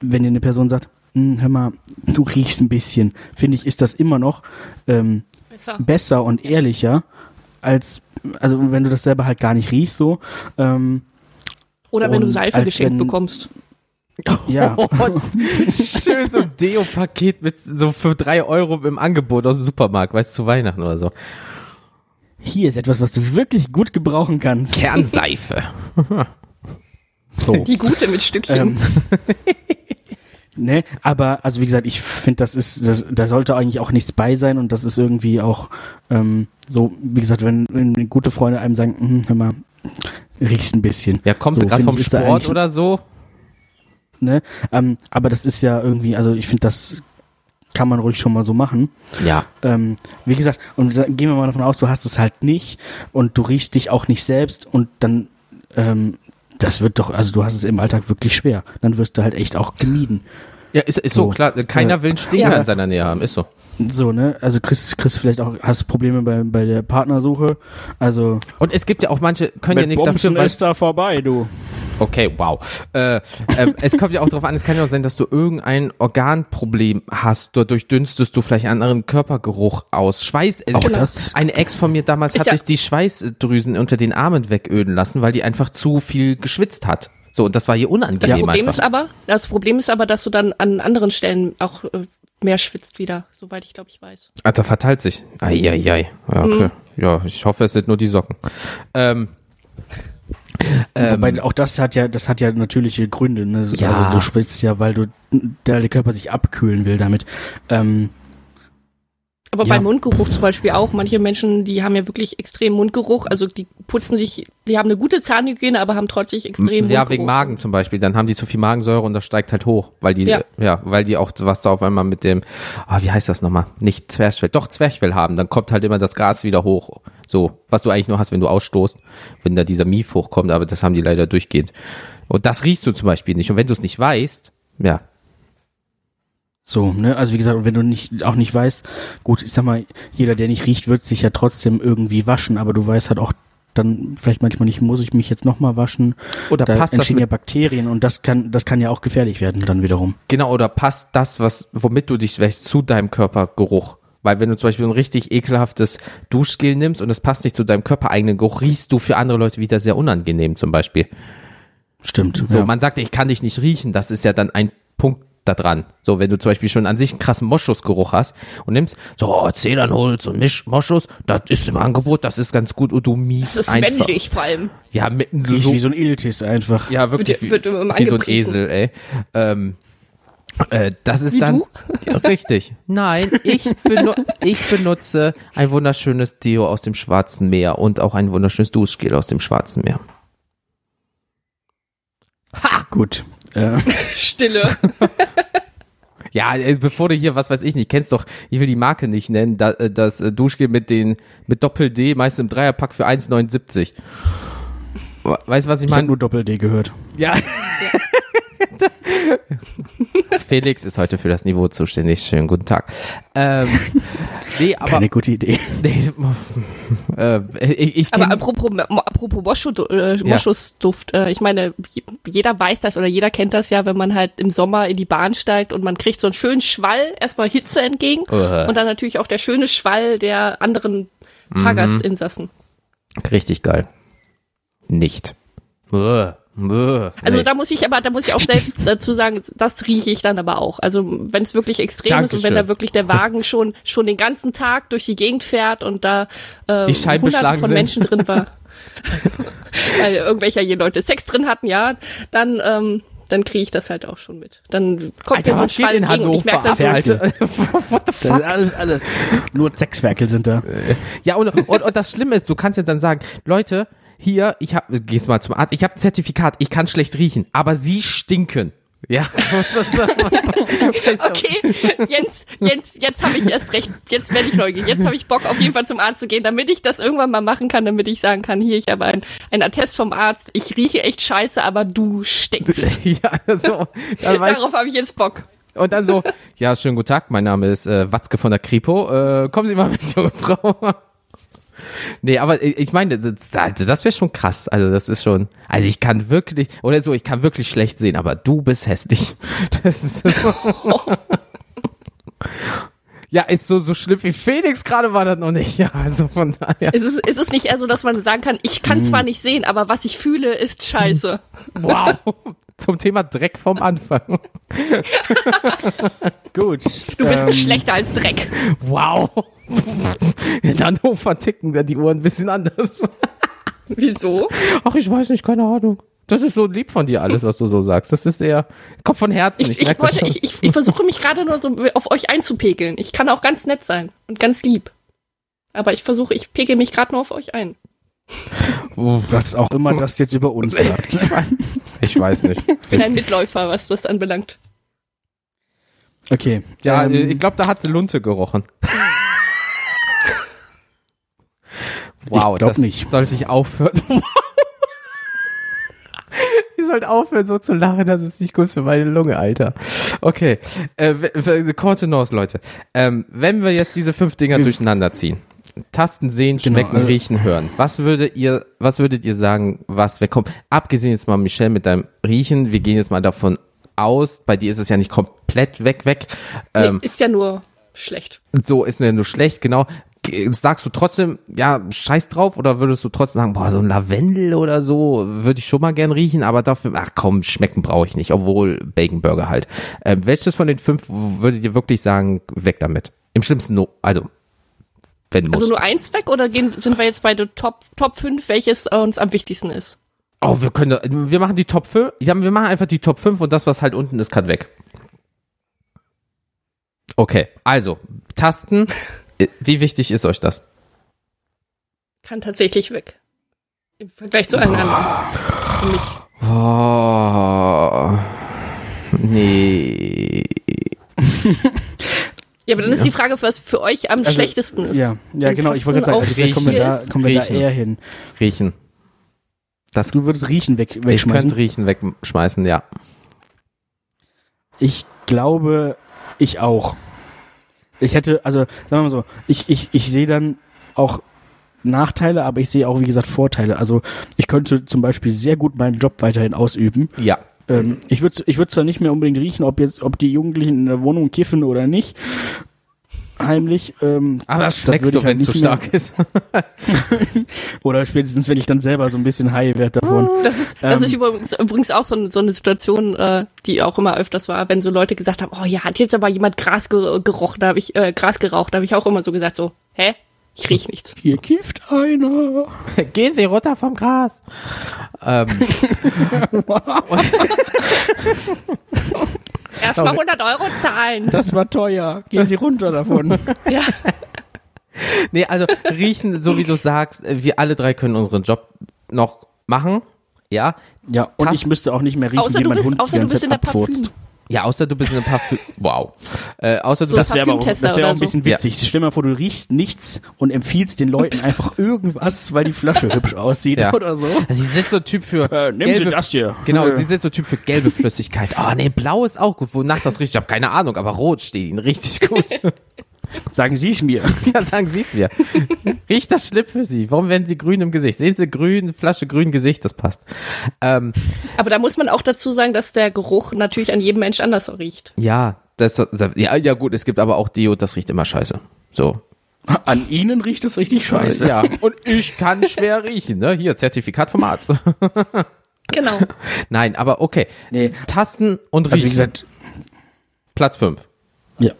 wenn dir eine Person sagt, mm, hör mal, du riechst ein bisschen, finde ich, ist das immer noch ähm, Besser. besser und ehrlicher als also wenn du das selber halt gar nicht riechst so ähm, Oder wenn du Seife geschenkt wenn- bekommst. ja Schön so ein Deo-Paket mit so für drei Euro im Angebot aus dem Supermarkt, weißt du, zu Weihnachten oder so. Hier ist etwas was du wirklich gut gebrauchen kannst Kernseife. so Die gute mit Stückchen. ähm, ne aber also wie gesagt ich finde das ist das, da sollte eigentlich auch nichts bei sein und das ist irgendwie auch ähm, so wie gesagt wenn, wenn gute Freunde einem sagen hm, hör mal riechst ein bisschen Ja, kommst So, du gerade vom Sport oder so? ne ähm, aber das ist ja irgendwie also ich finde das kann man ruhig schon mal so machen Ja. Ähm, wie gesagt, und gehen wir mal davon aus, du hast es halt nicht und du riechst dich auch nicht selbst und dann, ähm, das wird doch, also du hast es im Alltag wirklich schwer. Dann wirst du halt echt auch gemieden. Ja, ist, ist so, So. klar. Keiner will einen Stinker Ja. in seiner Nähe haben, ist so. So, ne? Also Chris, Chris vielleicht auch, hast Probleme bei, bei der Partnersuche. Also Und es gibt ja auch manche, können ja nichts dafür, weil ist da vorbei, du. Okay, wow. Äh, ähm, es kommt ja auch darauf an, es kann ja auch sein, dass du irgendein Organproblem hast. Dadurch dünstest du vielleicht einen anderen Körpergeruch aus. Schweiß. Äh, Auch das? Eine Ex von mir damals Ist hat ja- sich die Schweißdrüsen unter den Armen wegöden lassen, weil die einfach zu viel geschwitzt hat. So, und das war ihr Das unangenehm Problem einfach. ist aber, das Problem ist aber, dass du dann an anderen Stellen auch äh, mehr schwitzt wieder, soweit ich glaube ich weiß. Alter, verteilt sich. Eieiei. Ja, okay. Mhm. Ja, ich hoffe, es sind nur die Socken. Ähm, ähm, Wobei auch das hat ja, das hat ja natürliche Gründe. Ne? Ja. Also du schwitzt ja, weil du der, der Körper sich abkühlen will damit. Ähm, Aber Ja. beim Mundgeruch zum Beispiel auch. Manche Menschen, die haben ja wirklich extrem Mundgeruch. Also die putzen sich, die haben eine gute Zahnhygiene, aber haben trotzdem extrem ja, Mundgeruch. wegen Magen zum Beispiel. Dann haben die zu viel Magensäure und das steigt halt hoch, weil die, ja, Ja. weil die auch was da auf einmal mit dem, ah, wie heißt das nochmal? Nicht Zwerchfell, doch Zwerchfell haben. Dann kommt halt immer das Gas wieder hoch. So, was du eigentlich nur hast, wenn du ausstoßt, wenn da dieser Mief hochkommt, aber das haben die leider durchgehend. Und das riechst du zum Beispiel nicht. Und wenn du es nicht weißt, ja, so, ne? Also wie gesagt, und wenn du nicht auch nicht weißt, gut, ich sag mal, jeder, der nicht riecht, wird sich ja trotzdem irgendwie waschen, aber du weißt halt auch dann vielleicht manchmal nicht, muss ich mich jetzt nochmal waschen? Oder da passt das entstehen mit- ja Bakterien und das kann, das kann ja auch gefährlich werden dann wiederum. Genau, oder passt das, was, womit du dich wäschst, zu deinem Körpergeruch? Weil wenn du zum Beispiel ein richtig ekelhaftes Duschgel nimmst und es passt nicht zu deinem körpereigenen Geruch, riechst du für andere Leute wieder sehr unangenehm zum Beispiel. Stimmt. So, ja. man sagt, ich kann dich nicht riechen, das ist ja dann ein Punkt da dran. So, wenn du zum Beispiel schon an sich einen krassen Moschusgeruch hast und nimmst, so, oh, Zedernholz und Misch Moschus, das ist im Angebot, das ist ganz gut und du miefst Das ist einfach. männlich vor allem. Ja, mitten so, so wie so ein Iltis einfach. ja, wirklich Wird- wird immer wie, wie so ein. Esel, ey. Ähm, äh, das ist Wie dann du? Ja, richtig. Nein, ich, benu ich benutze ein wunderschönes Deo aus dem Schwarzen Meer und auch ein wunderschönes Duschgel aus dem Schwarzen Meer. Gut. Äh, Stille. Ja, äh, bevor du hier, was weiß ich nicht, kennst doch, ich will die Marke nicht nennen, äh, das äh, Duschgel mit den mit Doppel D, meist im Dreierpack für 1,79. We- Weißt du, was ich ich habe meine? nur Doppel-D gehört. Ja. Felix ist heute für das Niveau zuständig. Schönen guten Tag. Ähm, nee, aber Keine gute Idee. nee, äh, ich, ich Aber apropos, apropos Moschu, äh, Moschusduft, äh, ich meine, jeder weiß das oder jeder kennt das ja, wenn man halt im Sommer in die Bahn steigt und man kriegt so einen schönen Schwall, erstmal Hitze entgegen Äh. und dann natürlich auch der schöne Schwall der anderen Fahrgastinsassen. richtig geil. Nicht. Äh, Also nee. da muss ich aber, da muss ich auch selbst dazu sagen, das rieche ich dann aber auch. Also wenn es wirklich extrem ist und wenn Dankeschön. da wirklich der Wagen schon schon den ganzen Tag durch die Gegend fährt und da äh, Die Scheiben hunderte beschlagen von sind. Menschen drin war, weil irgendwelcher hier Leute Sex drin hatten, ja, dann ähm, dann kriege ich das halt auch schon mit. Dann kommt Alter, so ein was geht in und ich merke Hannover? so, Alter? What the Das fuck? ist alles, alles. Nur Sechswerkel sind da. Ja, und, und, und das Schlimme ist, du kannst jetzt dann sagen, Leute, hier, ich hab, gehst mal zum Arzt, ich habe ein Zertifikat, ich kann schlecht riechen, aber sie stinken. Ja. Okay, Jens, Jens, jetzt habe ich erst recht. Jetzt werde ich neugierig. Jetzt habe ich Bock, auf jeden Fall zum Arzt zu gehen, damit ich das irgendwann mal machen kann, damit ich sagen kann, hier, ich habe ein, ein Attest vom Arzt. Ich rieche echt scheiße, aber du stinkst. ja, so. Darauf habe ich jetzt Bock. und dann so, ja, schönen guten Tag, mein Name ist äh, Watzke von der Kripo. Äh, kommen Sie mal mit, junge Frau. Nee, aber ich meine, das, das wäre schon krass. Also das ist schon, also ich kann wirklich, oder so, ich kann wirklich schlecht sehen, aber du bist hässlich. Das ist Ja, ist so, so schlimm wie Felix gerade war das noch nicht. Ja, also von daher. Ist es, ist es nicht eher so, dass man sagen kann, ich kann zwar nicht sehen, aber was ich fühle, ist scheiße. Wow. Zum Thema Dreck vom Anfang. Gut. Du bist ähm, schlechter als Dreck. Wow. In Hannover ticken da die Uhren ein bisschen anders. Wieso? Ach, ich weiß nicht, keine Ahnung. Das ist so lieb von dir alles, was du so sagst. Das ist eher, kommt von Herzen. Ich, ich, wollte, schon. ich, ich, ich versuche mich gerade nur so auf euch einzupegeln. Ich kann auch ganz nett sein und ganz lieb. Aber ich versuche, ich pegel mich gerade nur auf euch ein. Was auch immer das jetzt über uns sagt. Ich weiß nicht. Ich bin ein Mitläufer, was das anbelangt. Okay. Ja, ähm, äh, ich glaube, da hat sie Lunte gerochen. Wow, Ich das nicht. sollte ich aufhören. ich sollte aufhören, so zu lachen, das ist nicht gut für meine Lunge, Alter. Okay, äh, Kontenance, Leute. Ähm, wenn wir jetzt diese fünf Dinger durcheinander ziehen, Tasten, sehen, Genau, schmecken, also- riechen, hören. Was würdet ihr, was würdet ihr sagen, was wegkommt? Abgesehen jetzt mal, Michelle, mit deinem Riechen, wir gehen jetzt mal davon aus, bei dir ist es ja nicht komplett weg, weg. Ähm, nee, ist ja nur schlecht. so ist mir nur schlecht, genau. Sagst du trotzdem, ja, scheiß drauf, oder würdest du trotzdem sagen, boah, so ein Lavendel oder so, würde ich schon mal gern riechen, aber dafür, ach komm, schmecken brauche ich nicht, obwohl Bacon Burger halt. Ähm, welches von den fünf würdet ihr wirklich sagen, weg damit? Im schlimmsten, no, also, wenn muss. Also nur eins weg oder gehen, sind wir jetzt bei der Top, Top 5, welches äh, uns am wichtigsten ist? oh, wir können, wir machen die Top 5, ja, wir machen einfach die Top 5 und das, was halt unten ist, kann weg. Okay, also, Tasten, wie wichtig ist euch das? Kann tatsächlich weg. Im Vergleich zu allen anderen. Für mich. Oh, nee. Ja, aber dann ist die Frage, was für euch am Also, schlechtesten ist. Ja, ja genau, ich wollte gerade sagen, also vielleicht kommen wir da, kommen wir da Riechen. eher hin. Riechen. Das, Du würdest Riechen weg, ich wegschmeißen. könnte Riechen wegschmeißen, ja. Ich glaube, ich auch. Ich hätte, also sagen wir mal so, ich, ich, ich sehe dann auch Nachteile, aber ich sehe auch, wie gesagt, Vorteile. Also ich könnte zum Beispiel sehr gut meinen Job weiterhin ausüben. Ja. Ähm, ich würde ich würd zwar nicht mehr unbedingt riechen, ob jetzt, ob die Jugendlichen in der Wohnung kiffen oder nicht. Heimlich. Ähm, Aber das das schmeckst du, ich halt wenn es zu stark ist. Oder spätestens, wenn ich dann selber so ein bisschen high werde davon. Das ist, das Ähm. ist übrigens, übrigens auch so, eine- so eine Situation, äh, die auch immer öfters war, wenn so Leute gesagt haben, oh ja, hat jetzt aber jemand Gras ge gerochen, da habe ich, äh, Gras geraucht, da habe ich auch immer so gesagt, so, hä? Ich riech nichts. Hier kifft einer. Gehen Sie runter vom Gras. Ähm, Erstmal 100 Euro zahlen. Das war teuer. Gehen Sie runter davon. Ja. nee, also riechen, so wie du sagst, wir alle drei können unseren Job noch machen. Ja. Ja, und Tasten- ich müsste auch nicht mehr riechen, Außer wie du mein bist, Hund außer die du bist in der abfurzt. Parfüm. Ja, außer du bist in einem Parfüm. Wow. Äh, außer du So bist Das wäre aber auch, das wär auch ein bisschen so. witzig. Stell dir mal vor, du riechst nichts und empfiehlst den Leuten einfach irgendwas, weil die Flasche hübsch aussieht Ja. oder so. Sie sind so Typ für Äh, nehmen Sie gelbe, das hier. Genau, Äh. sie sind so Typ für gelbe Flüssigkeit. Ah, nee, blau ist auch gut. Wonach das riecht, ich habe keine Ahnung, aber rot steht ihnen richtig gut. Sagen Sie es mir. ja, sagen Sie es mir. Riecht das schlimm für Sie? Warum werden Sie grün im Gesicht? Sehen Sie grün, Flasche grün Gesicht, das passt. Ähm, Aber da muss man auch dazu sagen, dass der Geruch natürlich an jedem Mensch anders riecht. ja, das, ja, ja gut, es gibt aber auch Deo, das riecht immer scheiße. So. An Ihnen riecht es richtig scheiße. Ja, und ich kann schwer riechen, ne? Hier, Zertifikat vom Arzt. Genau. Nein, aber okay. Nee. Tasten und riechen. Also wie gesagt, Platz 5. ja.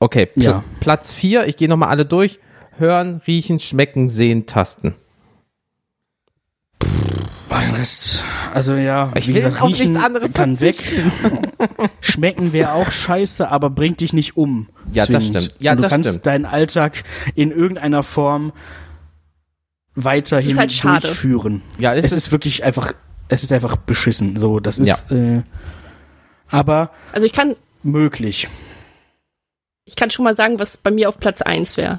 Okay, Pl Ja. Platz 4, ich gehe nochmal alle durch. Hören, riechen, schmecken, sehen, tasten. Rest, also ja, Ich will gesagt, riechen nichts anderes kann weg. Schmecken wäre auch scheiße, aber bringt dich nicht um. Ja, das zwingend. stimmt. Ja, Und du das kannst stimmt. deinen Alltag in irgendeiner Form weiterhin halt schade. durchführen. Ja, Es es, ist wirklich einfach, es ist einfach beschissen. So, das ist, äh, aber Also ich kann, möglich. Ich kann schon mal sagen, was bei mir auf Platz eins wäre.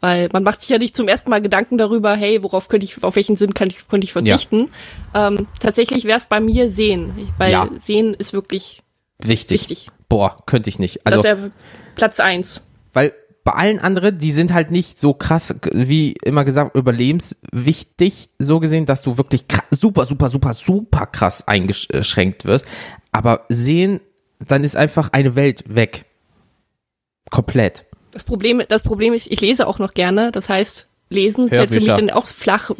Weil man macht sich ja nicht zum ersten Mal Gedanken darüber, hey, worauf könnte ich, auf welchen Sinn kann ich, könnte ich verzichten. Ähm, tatsächlich wäre es bei mir Sehen, weil Ja. Sehen ist wirklich wichtig. wichtig. Boah, könnte ich nicht. Das Also, wäre Platz eins. weil bei allen anderen, die sind halt nicht so krass, wie immer gesagt, überlebenswichtig, so gesehen, dass du wirklich kra- super, super, super, super krass eingeschränkt wirst. Aber sehen, dann ist einfach eine Welt weg. Komplett. Das Problem, das Problem ist, ich lese auch noch gerne. Das heißt, lesen fällt für mich Hörbücher. dann auch flach.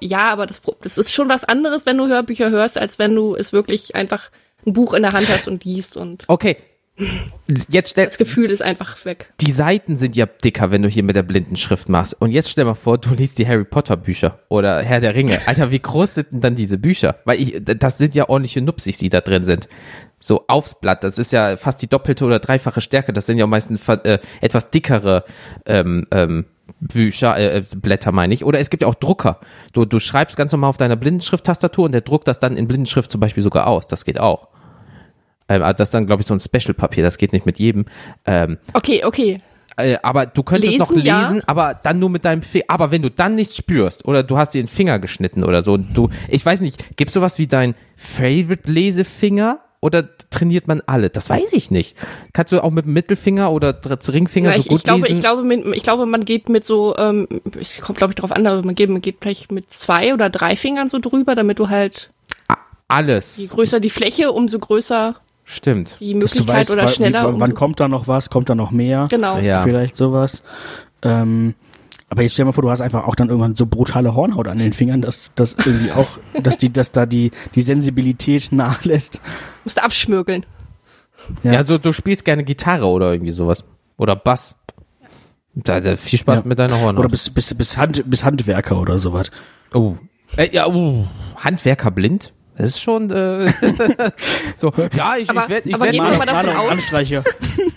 Ja, aber das, das ist schon was anderes, wenn du Hörbücher hörst, als wenn du es wirklich einfach ein Buch in der Hand hast und liest und Okay. Jetzt stell, das Gefühl ist einfach weg. die Seiten sind ja dicker, wenn du hier mit der blinden Schrift machst. Und jetzt stell mal vor, du liest die Harry Potter Bücher oder Herr der Ringe. Alter, wie groß sind denn dann diese Bücher? Weil ich, das sind ja ordentliche Nupsis, die da drin sind. So aufs Blatt. Das ist ja fast die doppelte oder dreifache Stärke. Das sind ja meistens äh, etwas dickere ähm, ähm, Bücher, äh, äh, Blätter meine ich. Oder es gibt ja auch Drucker. Du, du schreibst ganz normal auf deiner Blindenschrift-Tastatur und der druckt das dann in Blindenschrift zum Beispiel sogar aus. Das geht auch. Ähm, aber das ist dann, glaube ich, so ein Special-Papier. Das geht nicht mit jedem. Ähm, Okay, okay. äh, aber du könntest Lesen, noch lesen, ja. aber dann nur mit deinem Finger. Aber wenn du dann nichts spürst oder du hast dir den Finger geschnitten oder so, und du, ich weiß nicht, gibt's sowas wie dein Favorite Lesefinger? Oder trainiert man alle? Das weiß ich nicht. Kannst du auch mit dem Mittelfinger oder Ringfinger Ja, so ich, gut ich glaube, lesen? ich glaube, mit, ich glaube, man geht mit so, ähm, es kommt glaube ich darauf an, aber man geht, man geht vielleicht mit zwei oder drei Fingern so drüber, damit du halt, je Alles. größer die Fläche, umso größer Stimmt. die Dass du Möglichkeit weißt, oder schneller. wie, wann kommt da noch was, kommt da noch mehr? Genau. Ja. Vielleicht sowas. Ähm, aber jetzt stell dir mal vor, du hast einfach auch dann irgendwann so brutale Hornhaut an den Fingern, dass das irgendwie auch, dass die, dass da die, die Sensibilität nachlässt. Musst du abschmürgeln. Ja. Ja, also du spielst gerne Gitarre oder irgendwie sowas. Oder Bass. Da, da, viel Spaß Ja. mit deiner Hornhaut. Oder bis, bis, bis, Hand, bis Handwerker oder sowas. Oh. Äh, ja, uh, Handwerker blind? Das ist schon äh, so. Ja, ich, Aber- ich werde ich werd, mal davon aus- Anstreicher.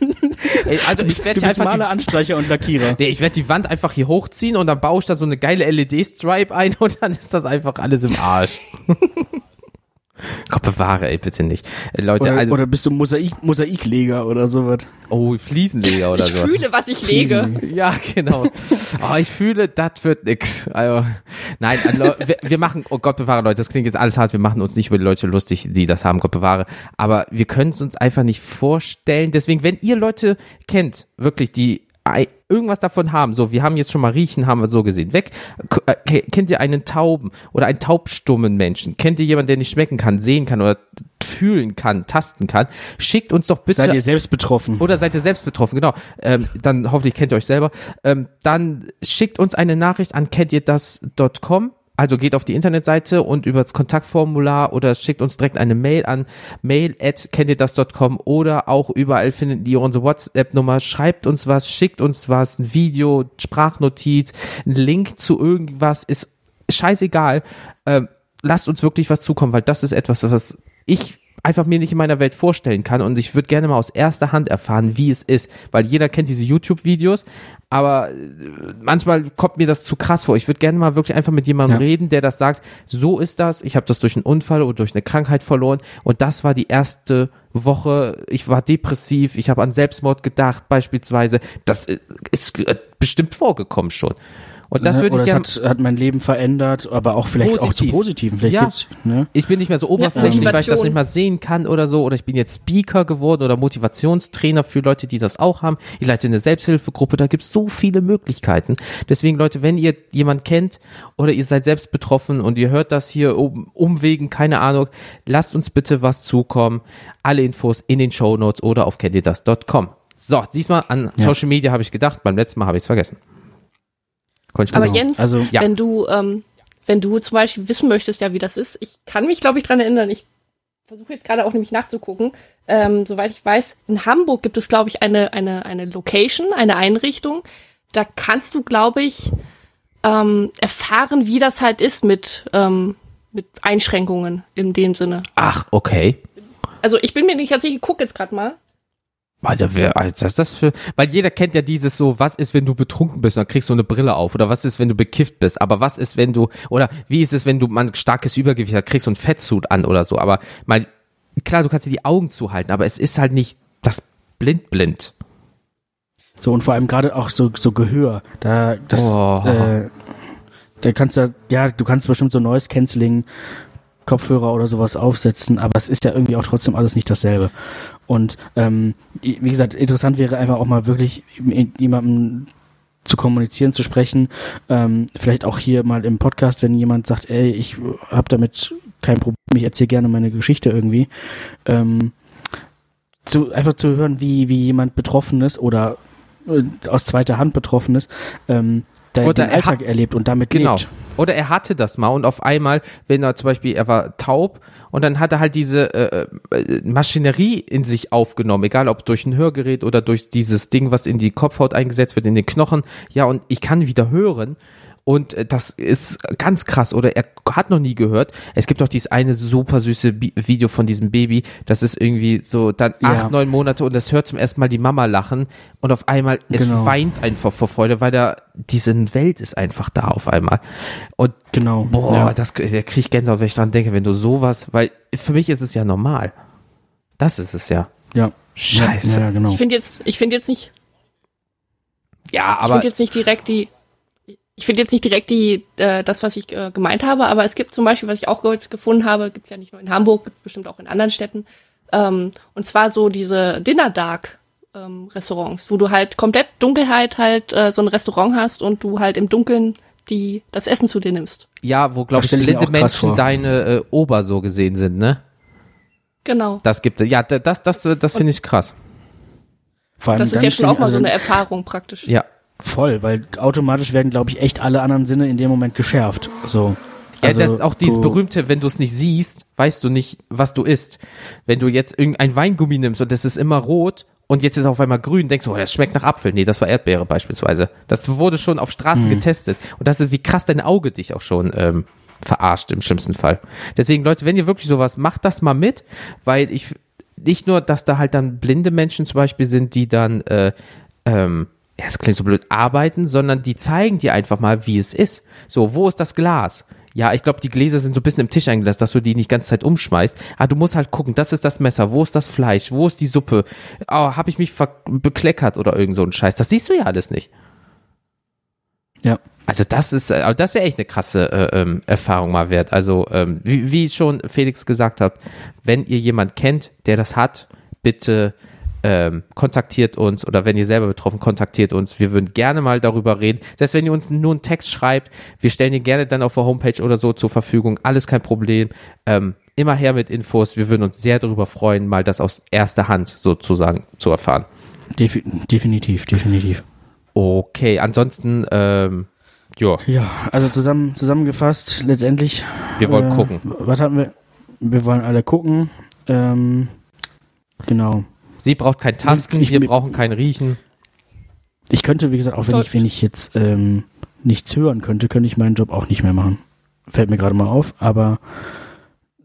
ey, also ich Du werde einfach die, Maler, Anstreicher und Lackierer. nee, ich werd die Wand einfach hier hochziehen und dann baue ich da so eine geile LED-Stripe ein und dann ist das einfach alles im Arsch. Gott bewahre, ey, bitte nicht. Äh, Leute, Oder, also, oder bist du Mosaik, Mosaikleger oder sowas. oh, Fliesenleger oder Ich so. fühle, was ich lege. Ja, genau. Oh, ich fühle, das wird nix. Also, nein, also, wir, wir machen, oh Gott bewahre, Leute, das klingt jetzt alles hart, wir machen uns nicht über die Leute lustig, die das haben, Gott bewahre. Aber wir können es uns einfach nicht vorstellen. Deswegen, wenn ihr Leute kennt, wirklich, die irgendwas davon haben, so, wir haben jetzt schon mal riechen, haben wir so gesehen, weg. Äh, ke- kennt ihr einen Tauben oder einen taubstummen Menschen? Kennt ihr jemanden, der nicht schmecken kann, sehen kann oder fühlen kann, tasten kann? Schickt uns doch bitte Seid ihr selbst betroffen? oder seid ihr selbst betroffen, genau. Ähm, dann hoffentlich kennt ihr euch selber. Ähm, dann schickt uns eine Nachricht an kennt ihr das.com. Also geht auf die Internetseite und über das Kontaktformular oder schickt uns direkt eine Mail an mail at kennt ihr das.com oder auch überall findet ihr unsere WhatsApp-Nummer. Schreibt uns was, schickt uns was, ein Video, Sprachnotiz, ein Link zu irgendwas, ist scheißegal. Ähm, lasst uns wirklich was zukommen, weil das ist etwas, was ich einfach mir nicht in meiner Welt vorstellen kann und ich würde gerne mal aus erster Hand erfahren, wie es ist, weil jeder kennt diese YouTube-Videos, aber äh, manchmal kommt mir das zu krass vor. Ich würde gerne mal wirklich einfach mit jemandem Ja. reden, der das sagt, so ist das, ich habe das durch einen Unfall oder durch eine Krankheit verloren und das war die erste Woche, ich war depressiv, ich habe an Selbstmord gedacht beispielsweise, das äh, ist äh, bestimmt vorgekommen schon. Und das Ne? würde ich gerne hat, hat mein Leben verändert, aber auch vielleicht auch zu Positiv. Positiven. Vielleicht Ja. gibt's, ne? ich bin nicht mehr so oberflächlich, weil ich das nicht mal sehen kann oder so. Oder ich bin jetzt Speaker geworden oder Motivationstrainer für Leute, die das auch haben. Ich leite eine Selbsthilfegruppe, da gibt es so viele Möglichkeiten. Deswegen, Leute, wenn ihr jemand kennt oder ihr seid selbst betroffen und ihr hört das hier um, umwegen, keine Ahnung, lasst uns bitte was zukommen. Alle Infos in den Show Notes oder auf kenntierdas.com. So, diesmal an Ja. Social Media habe ich gedacht, beim letzten Mal habe ich es vergessen. Aber genau. Jens, Also- Ja. wenn du, ähm, wenn du zum Beispiel wissen möchtest, ja, wie das ist, ich kann mich, glaube ich, dran erinnern, ich versuche jetzt gerade auch nämlich nachzugucken. Ähm, soweit ich weiß, in Hamburg gibt es, glaube ich, eine, eine, eine Location, eine Einrichtung. Da kannst du, glaube ich, ähm, erfahren, wie das halt ist mit, ähm, mit Einschränkungen in dem Sinne. Ach, okay. Also ich bin mir nicht sicher, ich gucke jetzt gerade mal. Wer, Alter, was ist das für, weil jeder kennt ja dieses so, was ist, wenn du betrunken bist und dann kriegst du eine Brille auf oder was ist, wenn du bekifft bist, aber was ist, wenn du, oder wie ist es, wenn du mal ein starkes Übergewicht hast, kriegst du einen Fettsuit an oder so, aber mal, klar, du kannst dir die Augen zuhalten, aber es ist halt nicht das blind-blind. So, und vor allem gerade auch so, so Gehör. Da, das, Oh. äh, da kannst du, ja, du kannst bestimmt so Noise Cancelling Kopfhörer oder sowas aufsetzen, aber es ist ja irgendwie auch trotzdem alles nicht dasselbe. Und ähm, wie gesagt, interessant wäre einfach auch mal wirklich mit jemandem zu kommunizieren, zu sprechen. Ähm, vielleicht auch hier mal im Podcast, wenn jemand sagt, ey, ich habe damit kein Problem, ich erzähle gerne meine Geschichte irgendwie. Ähm, zu, einfach zu hören, wie, wie jemand betroffen ist oder äh, aus zweiter Hand betroffen ist, ähm, der Oder den Alltag erlebt und damit Genau. lebt. Oder er hatte das mal und auf einmal, wenn er zum Beispiel, er war taub und dann hat er halt diese äh, äh, Maschinerie in sich aufgenommen, egal ob durch ein Hörgerät oder durch dieses Ding, was in die Kopfhaut eingesetzt wird, in den Knochen. Ja, und ich kann wieder hören. Und äh, das ist ganz krass. Oder er hat noch nie gehört. Es gibt auch dieses eine super süße Bi Video von diesem Baby. Das ist irgendwie so dann Ja. acht, neun Monate und das hört zum ersten Mal die Mama lachen. Und auf einmal, es Genau. weint einfach vor Freude, weil da diese Welt ist einfach da auf einmal. Und Genau. boah, ja. das da krieg ich Gänsehaut, wenn ich dran denke, wenn du sowas, weil für mich ist es ja normal. Das ist es ja. ja. Scheiße. Ja, ja, genau. Ich finde jetzt, ich finde jetzt nicht, Ja, ich aber finde jetzt nicht direkt die, ich finde jetzt nicht direkt die, äh, das, was ich äh, gemeint habe, aber es gibt zum Beispiel, was ich auch jetzt gefunden habe, gibt es ja nicht nur in Hamburg, gibt bestimmt auch in anderen Städten, Ähm, und zwar so diese Dinner Dark ähm, Restaurants, wo du halt komplett Dunkelheit halt äh, so ein Restaurant hast und du halt im Dunkeln die das Essen zu dir nimmst. Ja, wo, glaube ich, blinde Menschen vor. deine äh, Ober so gesehen sind, ne? Genau. Das gibt es. Ja, da- das, das, das finde ich krass. Vor allem Das ist ja schon auch mal also so eine Erfahrung praktisch. Ja. Voll, weil automatisch werden, glaube ich, echt alle anderen Sinne in dem Moment geschärft. So. Ja, Also, das ist auch dieses berühmte, wenn du es nicht siehst, weißt du nicht, was du isst. Wenn du jetzt irgendein Weingummi nimmst und das ist immer rot und jetzt ist auf einmal grün, denkst du, oh, das schmeckt nach Apfel. Nee, das war Erdbeere beispielsweise. Das wurde schon auf Straßen getestet. Und das ist, wie krass dein Auge dich auch schon ähm, verarscht im schlimmsten Fall. Deswegen, Leute, wenn ihr wirklich sowas, macht das mal mit, weil ich nicht nur, dass da halt dann blinde Menschen zum Beispiel sind, die dann äh, ähm, ja, es klingt so blöd, arbeiten, sondern die zeigen dir einfach mal, wie es ist. So, wo ist das Glas? Ja, ich glaube, die Gläser sind so ein bisschen im Tisch eingelassen, dass du die nicht ganze Zeit umschmeißt. Aber du musst halt gucken, das ist das Messer, wo ist das Fleisch, wo ist die Suppe? Oh, habe ich mich bekleckert oder irgend so ein Scheiß. Das siehst du ja alles nicht. Ja. Also das ist, äh, das wäre echt eine krasse äh, ähm, Erfahrung mal wert. Also ähm, wie, wie schon Felix gesagt hat, wenn ihr jemand kennt, der das hat, bitte ähm, kontaktiert uns oder wenn ihr selber betroffen, kontaktiert uns. Wir würden gerne mal darüber reden. Selbst wenn ihr uns nur einen Text schreibt, wir stellen ihn gerne dann auf der Homepage oder so zur Verfügung. Alles kein Problem. Ähm, immer her mit Infos. Wir würden uns sehr darüber freuen, mal das aus erster Hand sozusagen zu erfahren. Defi definitiv, definitiv. Okay, ansonsten, ähm, ja, Ja, also zusammen, zusammengefasst, letztendlich. wir wollen äh, gucken. Was haben wir? Wir wollen alle gucken. Ähm, genau. Sie braucht kein Tasten, Ich- wir brauchen kein Riechen. Ich könnte, wie gesagt, auch wenn ich, wenn ich jetzt ähm, nichts hören könnte, könnte ich meinen Job auch nicht mehr machen. Fällt mir gerade mal auf, aber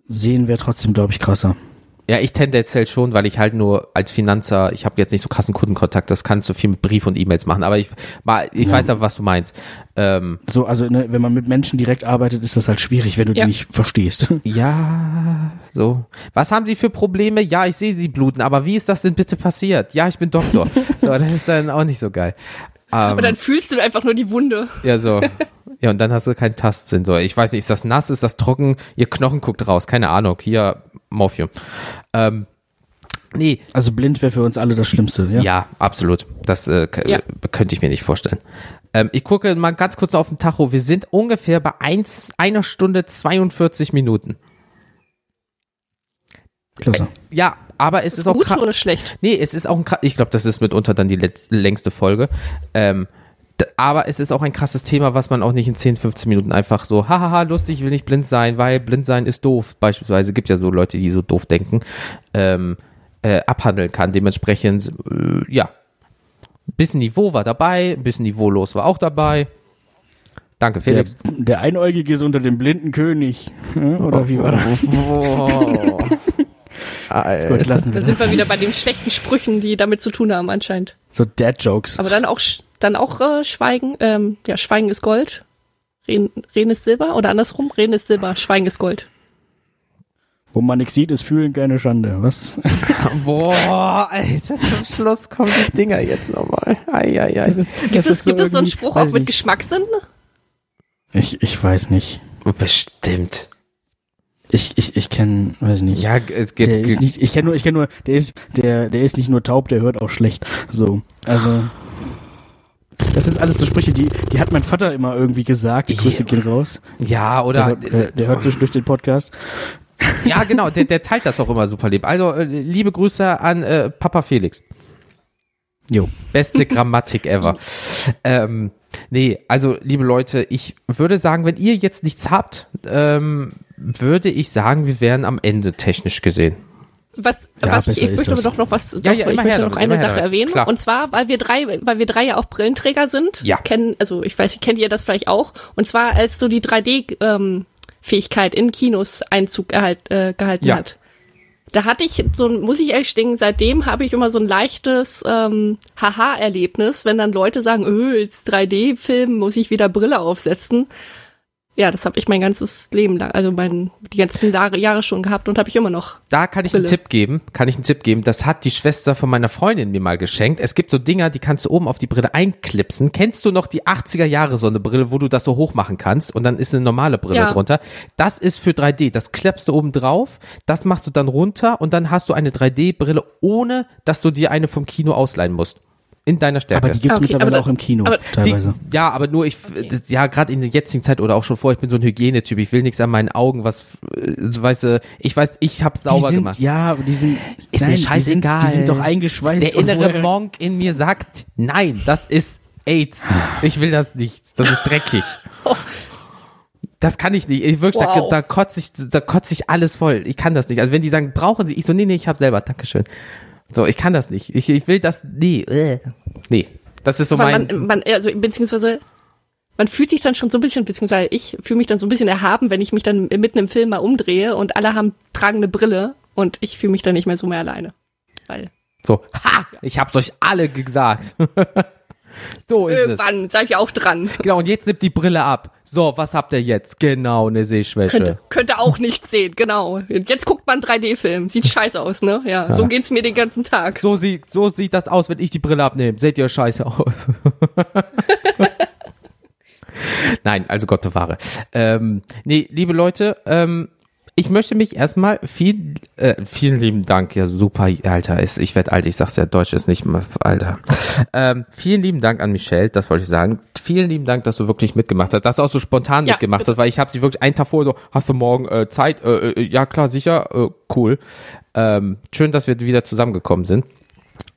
sehen wäre trotzdem, glaube ich, krasser. Ja, ich tendenziell schon, weil ich halt nur als Finanzer, ich habe jetzt nicht so krassen Kundenkontakt, das kann so viel mit Brief und E-Mails machen, aber ich, mal, ich Ja. weiß aber, was du meinst. Ähm, So, also ne, wenn man mit Menschen direkt arbeitet, ist das halt schwierig, wenn du Ja. die nicht verstehst. ja, so. Was haben Sie für Probleme? Ja, ich sehe Sie bluten, aber wie ist das denn bitte passiert? Ja, ich bin Doktor. so, das ist dann auch nicht so geil. Ähm, Aber dann fühlst du einfach nur die Wunde. ja, so. Ja, und dann hast du keinen Tastsinn. So, ich weiß nicht, ist das nass, ist das trocken? Ihr Knochen guckt raus, keine Ahnung. Hier, Morphium. Ähm, nee, Also blind wäre für uns alle das Schlimmste, ja? Ja, absolut. Das äh, Ja. äh, könnte ich mir nicht vorstellen. Ähm, ich gucke mal ganz kurz auf den Tacho. Wir sind ungefähr bei eins, einer Stunde 42 Minuten. Klasse. Ja, aber es ist auch Gut oder schlecht? Nee, es ist auch ein ich glaube, das ist mitunter dann die längste Folge. Ähm, aber es ist auch ein krasses Thema, was man auch nicht in 10, 15 Minuten einfach so, hahaha, lustig, ich will nicht blind sein, weil blind sein ist doof. Beispielsweise gibt ja so Leute, die so doof denken, ähm, äh, abhandeln kann. Dementsprechend, äh, ja, ein bisschen Niveau war dabei, ein bisschen niveaulos war auch dabei. Danke, Der, Felix. der Einäugige ist unter dem blinden König. Ja, Oder wie war das? Oh. Gut, lassen Da wir sind das. wir wieder bei den schlechten Sprüchen, die damit zu tun haben anscheinend. So Dad-Jokes. Aber dann auch, sch- dann auch äh, Schweigen, ähm, ja, Schweigen ist Gold, Reden, Reden ist Silber oder andersrum, Reden ist Silber, Schweigen ist Gold. Wo man nichts sieht, ist fühlen keine Schande. Was? Boah, Alter, zum Schluss kommen die Dinger jetzt nochmal. Eieiei. ist, Gibt es, gibt es so einen Spruch auch mit Geschmackssinn? Ich, ich weiß nicht. Bestimmt. Ich, ich, ich kenne, weiß ich nicht. Ja, es gibt. der ist nicht, ich kenne nur, ich kenne nur, der ist, der, der ist nicht nur taub, der hört auch schlecht. So, also. Das sind alles so Sprüche, die, die hat mein Vater immer irgendwie gesagt. Die Grüße gehen raus. ja, Der, oder. hört, äh, der hört zwischendurch den Podcast. ja, genau, der, der teilt das auch immer super lieb. Also, äh, liebe Grüße an äh, Papa Felix. Jo. Beste Grammatik ever. ähm, nee, also, liebe Leute, ich würde sagen, wenn ihr jetzt nichts habt, ähm, würde ich sagen, wir wären am Ende technisch gesehen. Was, Ja, was ich, ich möchte aber doch noch was, doch, Ja, ja, ich möchte noch damit, eine Sache erwähnen. Klar. Und zwar, weil wir drei, weil wir drei ja auch Brillenträger sind. Ja. Kennen, also ich weiß, kennt ihr das vielleicht auch? Und zwar, als so die 3D, ähm, Fähigkeit in Kinos Einzug erhalt, äh, gehalten Ja. hat. Da hatte ich so ein, muss ich ehrlich denken, seitdem habe ich immer so ein leichtes ähm, Haha-Erlebnis, wenn dann Leute sagen, öh, jetzt 3D-Film, muss ich wieder Brille aufsetzen. Ja, das habe ich mein ganzes Leben lang, also mein, die ganzen Jahre, schon gehabt und habe ich immer noch. Da kann ich einen Brille. Tipp geben, kann ich einen Tipp geben. Das hat die Schwester von meiner Freundin mir mal geschenkt. Es gibt so Dinger, die kannst du oben auf die Brille einklipsen. Kennst du noch die 80er Jahre so eine Brille, wo du das so hoch machen kannst und dann ist eine normale Brille Ja. drunter? Das ist für 3D. Das klappst du oben drauf, das machst du dann runter und dann hast du eine 3D-Brille, ohne dass du dir eine vom Kino ausleihen musst. In deiner Stärke. Aber die gibt's Okay, mittlerweile aber auch im Kino aber Die, teilweise. ja, aber nur ich, das, ja, gerade in der jetzigen Zeit oder auch schon vor, ich bin so ein Hygienetyp. Ich will nichts an meinen Augen, was, so, weißt du, ich weiß, ich hab's sauber die sind, gemacht. Ja, aber die sind, Ist mir nein, scheißegal. Die sind, die sind doch eingeschweißt. Der innere Monk in mir sagt, nein, das ist AIDS. Ich will das nicht. Das ist dreckig. Das kann ich nicht. Ich wirklich, Wow. da, da kotze ich, da kotze ich alles voll. Ich kann das nicht. Also wenn die sagen, brauchen Sie, ich so, nee, nee, ich hab selber. Dankeschön. So, ich kann das nicht. Ich, ich will das, nee, äh. nee. Das ist so Aber mein, man, man, also beziehungsweise man fühlt sich dann schon so ein bisschen, beziehungsweise ich fühle mich dann so ein bisschen erhaben, wenn ich mich dann mitten im Film mal umdrehe und alle haben tragen eine Brille und ich fühle mich dann nicht mehr so mehr alleine. Weil so, ha, ich hab's euch alle gesagt. so ist es. irgendwann seid ihr auch dran. Genau, und jetzt nimmt die Brille ab. So, was habt ihr jetzt? Genau, eine Sehschwäche. Könnte, könnte auch nichts sehen, genau. Jetzt guckt man 3D-Film. Sieht scheiße aus, ne? Ja, so geht's mir den ganzen Tag. So sieht, so sieht das aus, wenn ich die Brille abnehme. Seht ihr scheiße aus. Nein, also Gott bewahre. Ähm, nee, liebe Leute, ähm, ich möchte mich erstmal viel, äh, vielen lieben Dank, ja super, Alter, ist, ich werde alt, ich sag's ja, Deutsch ist nicht mehr, Alter. Ähm, vielen lieben Dank an Michelle, das wollte ich sagen. Vielen lieben Dank, dass du wirklich mitgemacht hast, dass du auch so spontan Ja, mitgemacht bitte. hast, weil ich habe sie wirklich einen Tag vorher so, hast du morgen äh, Zeit? Äh, äh, ja klar, sicher, äh, cool. Ähm, schön, dass wir wieder zusammengekommen sind.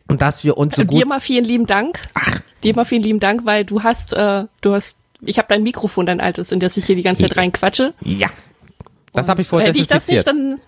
Und dass wir uns so Dir gut. mal vielen lieben Dank. Ach. Dir mal vielen lieben Dank, weil du hast, äh, du hast, ich habe dein Mikrofon, dein altes, in das ich hier die ganze Zeit reinquatsche. Ja. Das habe ich vorher Hätte ich das nicht, dann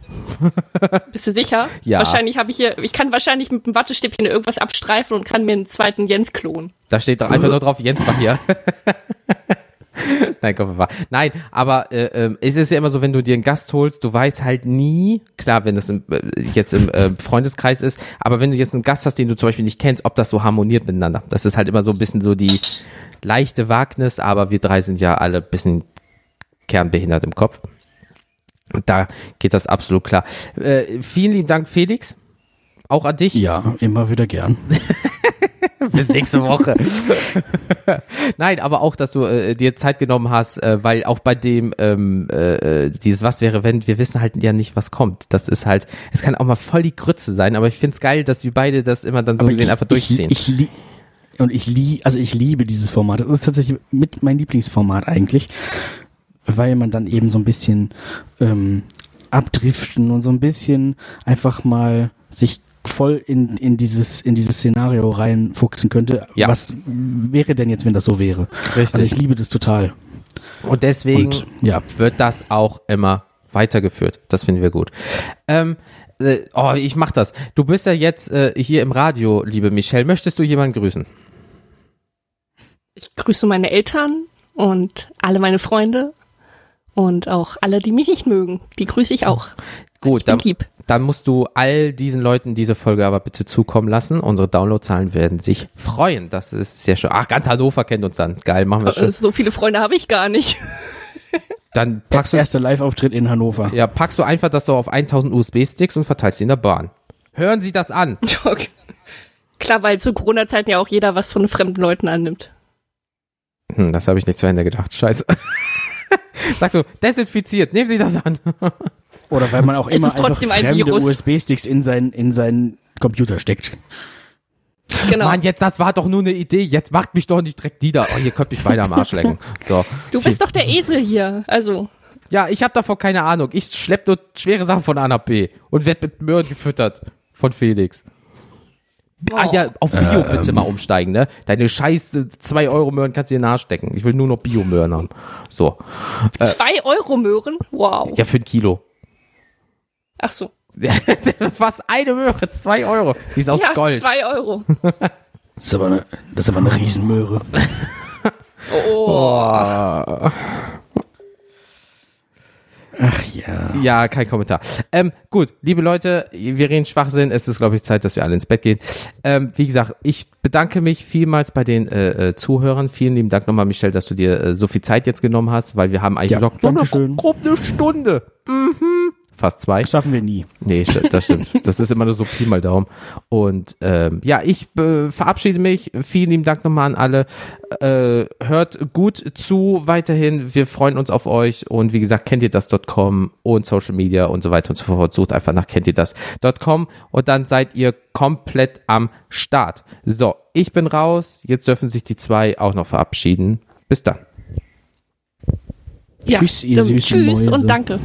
bist du sicher? Ja. Wahrscheinlich habe ich hier, ich kann wahrscheinlich mit dem Wattestäbchen irgendwas abstreifen und kann mir einen zweiten Jens klonen. Da steht doch einfach nur drauf, Jens war hier. Nein, komm, war. Nein, aber äh, ähm, es ist ja immer so, wenn du dir einen Gast holst, du weißt halt nie, klar, wenn das im, äh, jetzt im äh, Freundeskreis ist, aber wenn du jetzt einen Gast hast, den du zum Beispiel nicht kennst, ob das so harmoniert miteinander. Das ist halt immer so ein bisschen so die leichte Wagnis, aber wir drei sind ja alle ein bisschen kernbehindert im Kopf. Und da geht das absolut klar. Äh, vielen lieben Dank, Felix. Auch an dich. Ja, immer wieder gern. Bis nächste Woche. Nein, aber auch, dass du äh, dir Zeit genommen hast, äh, weil auch bei dem ähm, äh, äh, dieses Was wäre wenn, wir wissen halt ja nicht, was kommt. Das ist halt, es kann auch mal voll die Grütze sein, aber ich find's geil, dass wir beide das immer dann so gesehen einfach durchziehen. Ich, ich, und ich liebe, also ich liebe dieses Format. Das ist tatsächlich mit mein Lieblingsformat eigentlich, weil man dann eben so ein bisschen ähm, abdriften und so ein bisschen einfach mal sich voll in, in dieses in dieses Szenario reinfuchsen könnte. Ja. Was wäre denn jetzt, wenn das so wäre? Richtig. Also ich liebe das total. Und deswegen Und ja, wird das auch immer weitergeführt. Das finden wir gut. Ähm, äh, oh, ich mach das. Du bist ja jetzt äh, hier im Radio, liebe Michelle. Möchtest du jemanden grüßen? Ich grüße meine Eltern und alle meine Freunde und auch alle, die mich nicht mögen. Die grüße ich auch. Gut, ich dann, lieb. dann musst du all diesen Leuten diese Folge aber bitte zukommen lassen. Unsere Downloadzahlen werden sich freuen. Das ist sehr schön. Ach, ganz Hannover kennt uns dann. Geil, machen wir schon. So viele Freunde habe ich gar nicht. Dann packst du, erster Live-Auftritt in Hannover. ja, packst du einfach das so auf 1000 USB-Sticks und verteilst sie in der Bahn. Hören Sie das an. Okay. Klar, weil zu Corona-Zeiten ja auch jeder was von fremden Leuten annimmt. Hm, das habe ich nicht zu Ende gedacht. Scheiße. Sagst du, desinfiziert, nehmen Sie das an. Oder weil man auch Es immer einfach ein fremde Virus. USB-Sticks in seinen in seinen Computer steckt. Genau. Mann, jetzt, das war doch nur eine Idee. Jetzt macht mich doch nicht direkt nieder. Oh, ihr könnt mich beide am Arsch lecken. So. du bist doch der Esel hier. Also, Ja, ich habe davon keine Ahnung. Ich schlepp nur schwere Sachen von A nach B und werd mit Möhren gefüttert von Felix. Ah ja, auf Bio bitte mal umsteigen, ne? Deine scheiß 2 Euro Möhren kannst du dir nachstecken. Ich will nur noch Bio-Möhren haben. So. zwei Euro Möhren? Wow. Ja, für ein Kilo. Ach so. Was eine Möhre, 2 Euro. Die ist aus ja, Gold. zwei Euro. Das ist aber eine, das ist aber eine Riesenmöhre. Oh. Ach ja. Ja, kein Kommentar. Ähm, gut, liebe Leute, wir reden Schwachsinn. Es ist, glaube ich, Zeit, dass wir alle ins Bett gehen. Ähm, wie gesagt, ich bedanke mich vielmals bei den äh, äh, Zuhörern. Vielen lieben Dank nochmal, Michelle, dass du dir äh, so viel Zeit jetzt genommen hast, weil wir haben eigentlich Ja, gesagt, so eine, grob eine Stunde. Mhm. Fast zwei. Das schaffen wir nie. Nee, das stimmt. Das ist immer nur so Pi mal Daumen. Und ähm, ja, ich äh, verabschiede mich. Vielen lieben Dank nochmal an alle. Äh, hört gut zu weiterhin. Wir freuen uns auf euch. Und wie gesagt, kennt ihr das.com und Social Media und so weiter und so fort. Sucht einfach nach kennt ihr das.com und dann seid ihr komplett am Start. So, ich bin raus. Jetzt dürfen sich die zwei auch noch verabschieden. Bis dann. Ja, Tschüss, ihr dann süßen Tschüss Mäuse. und danke.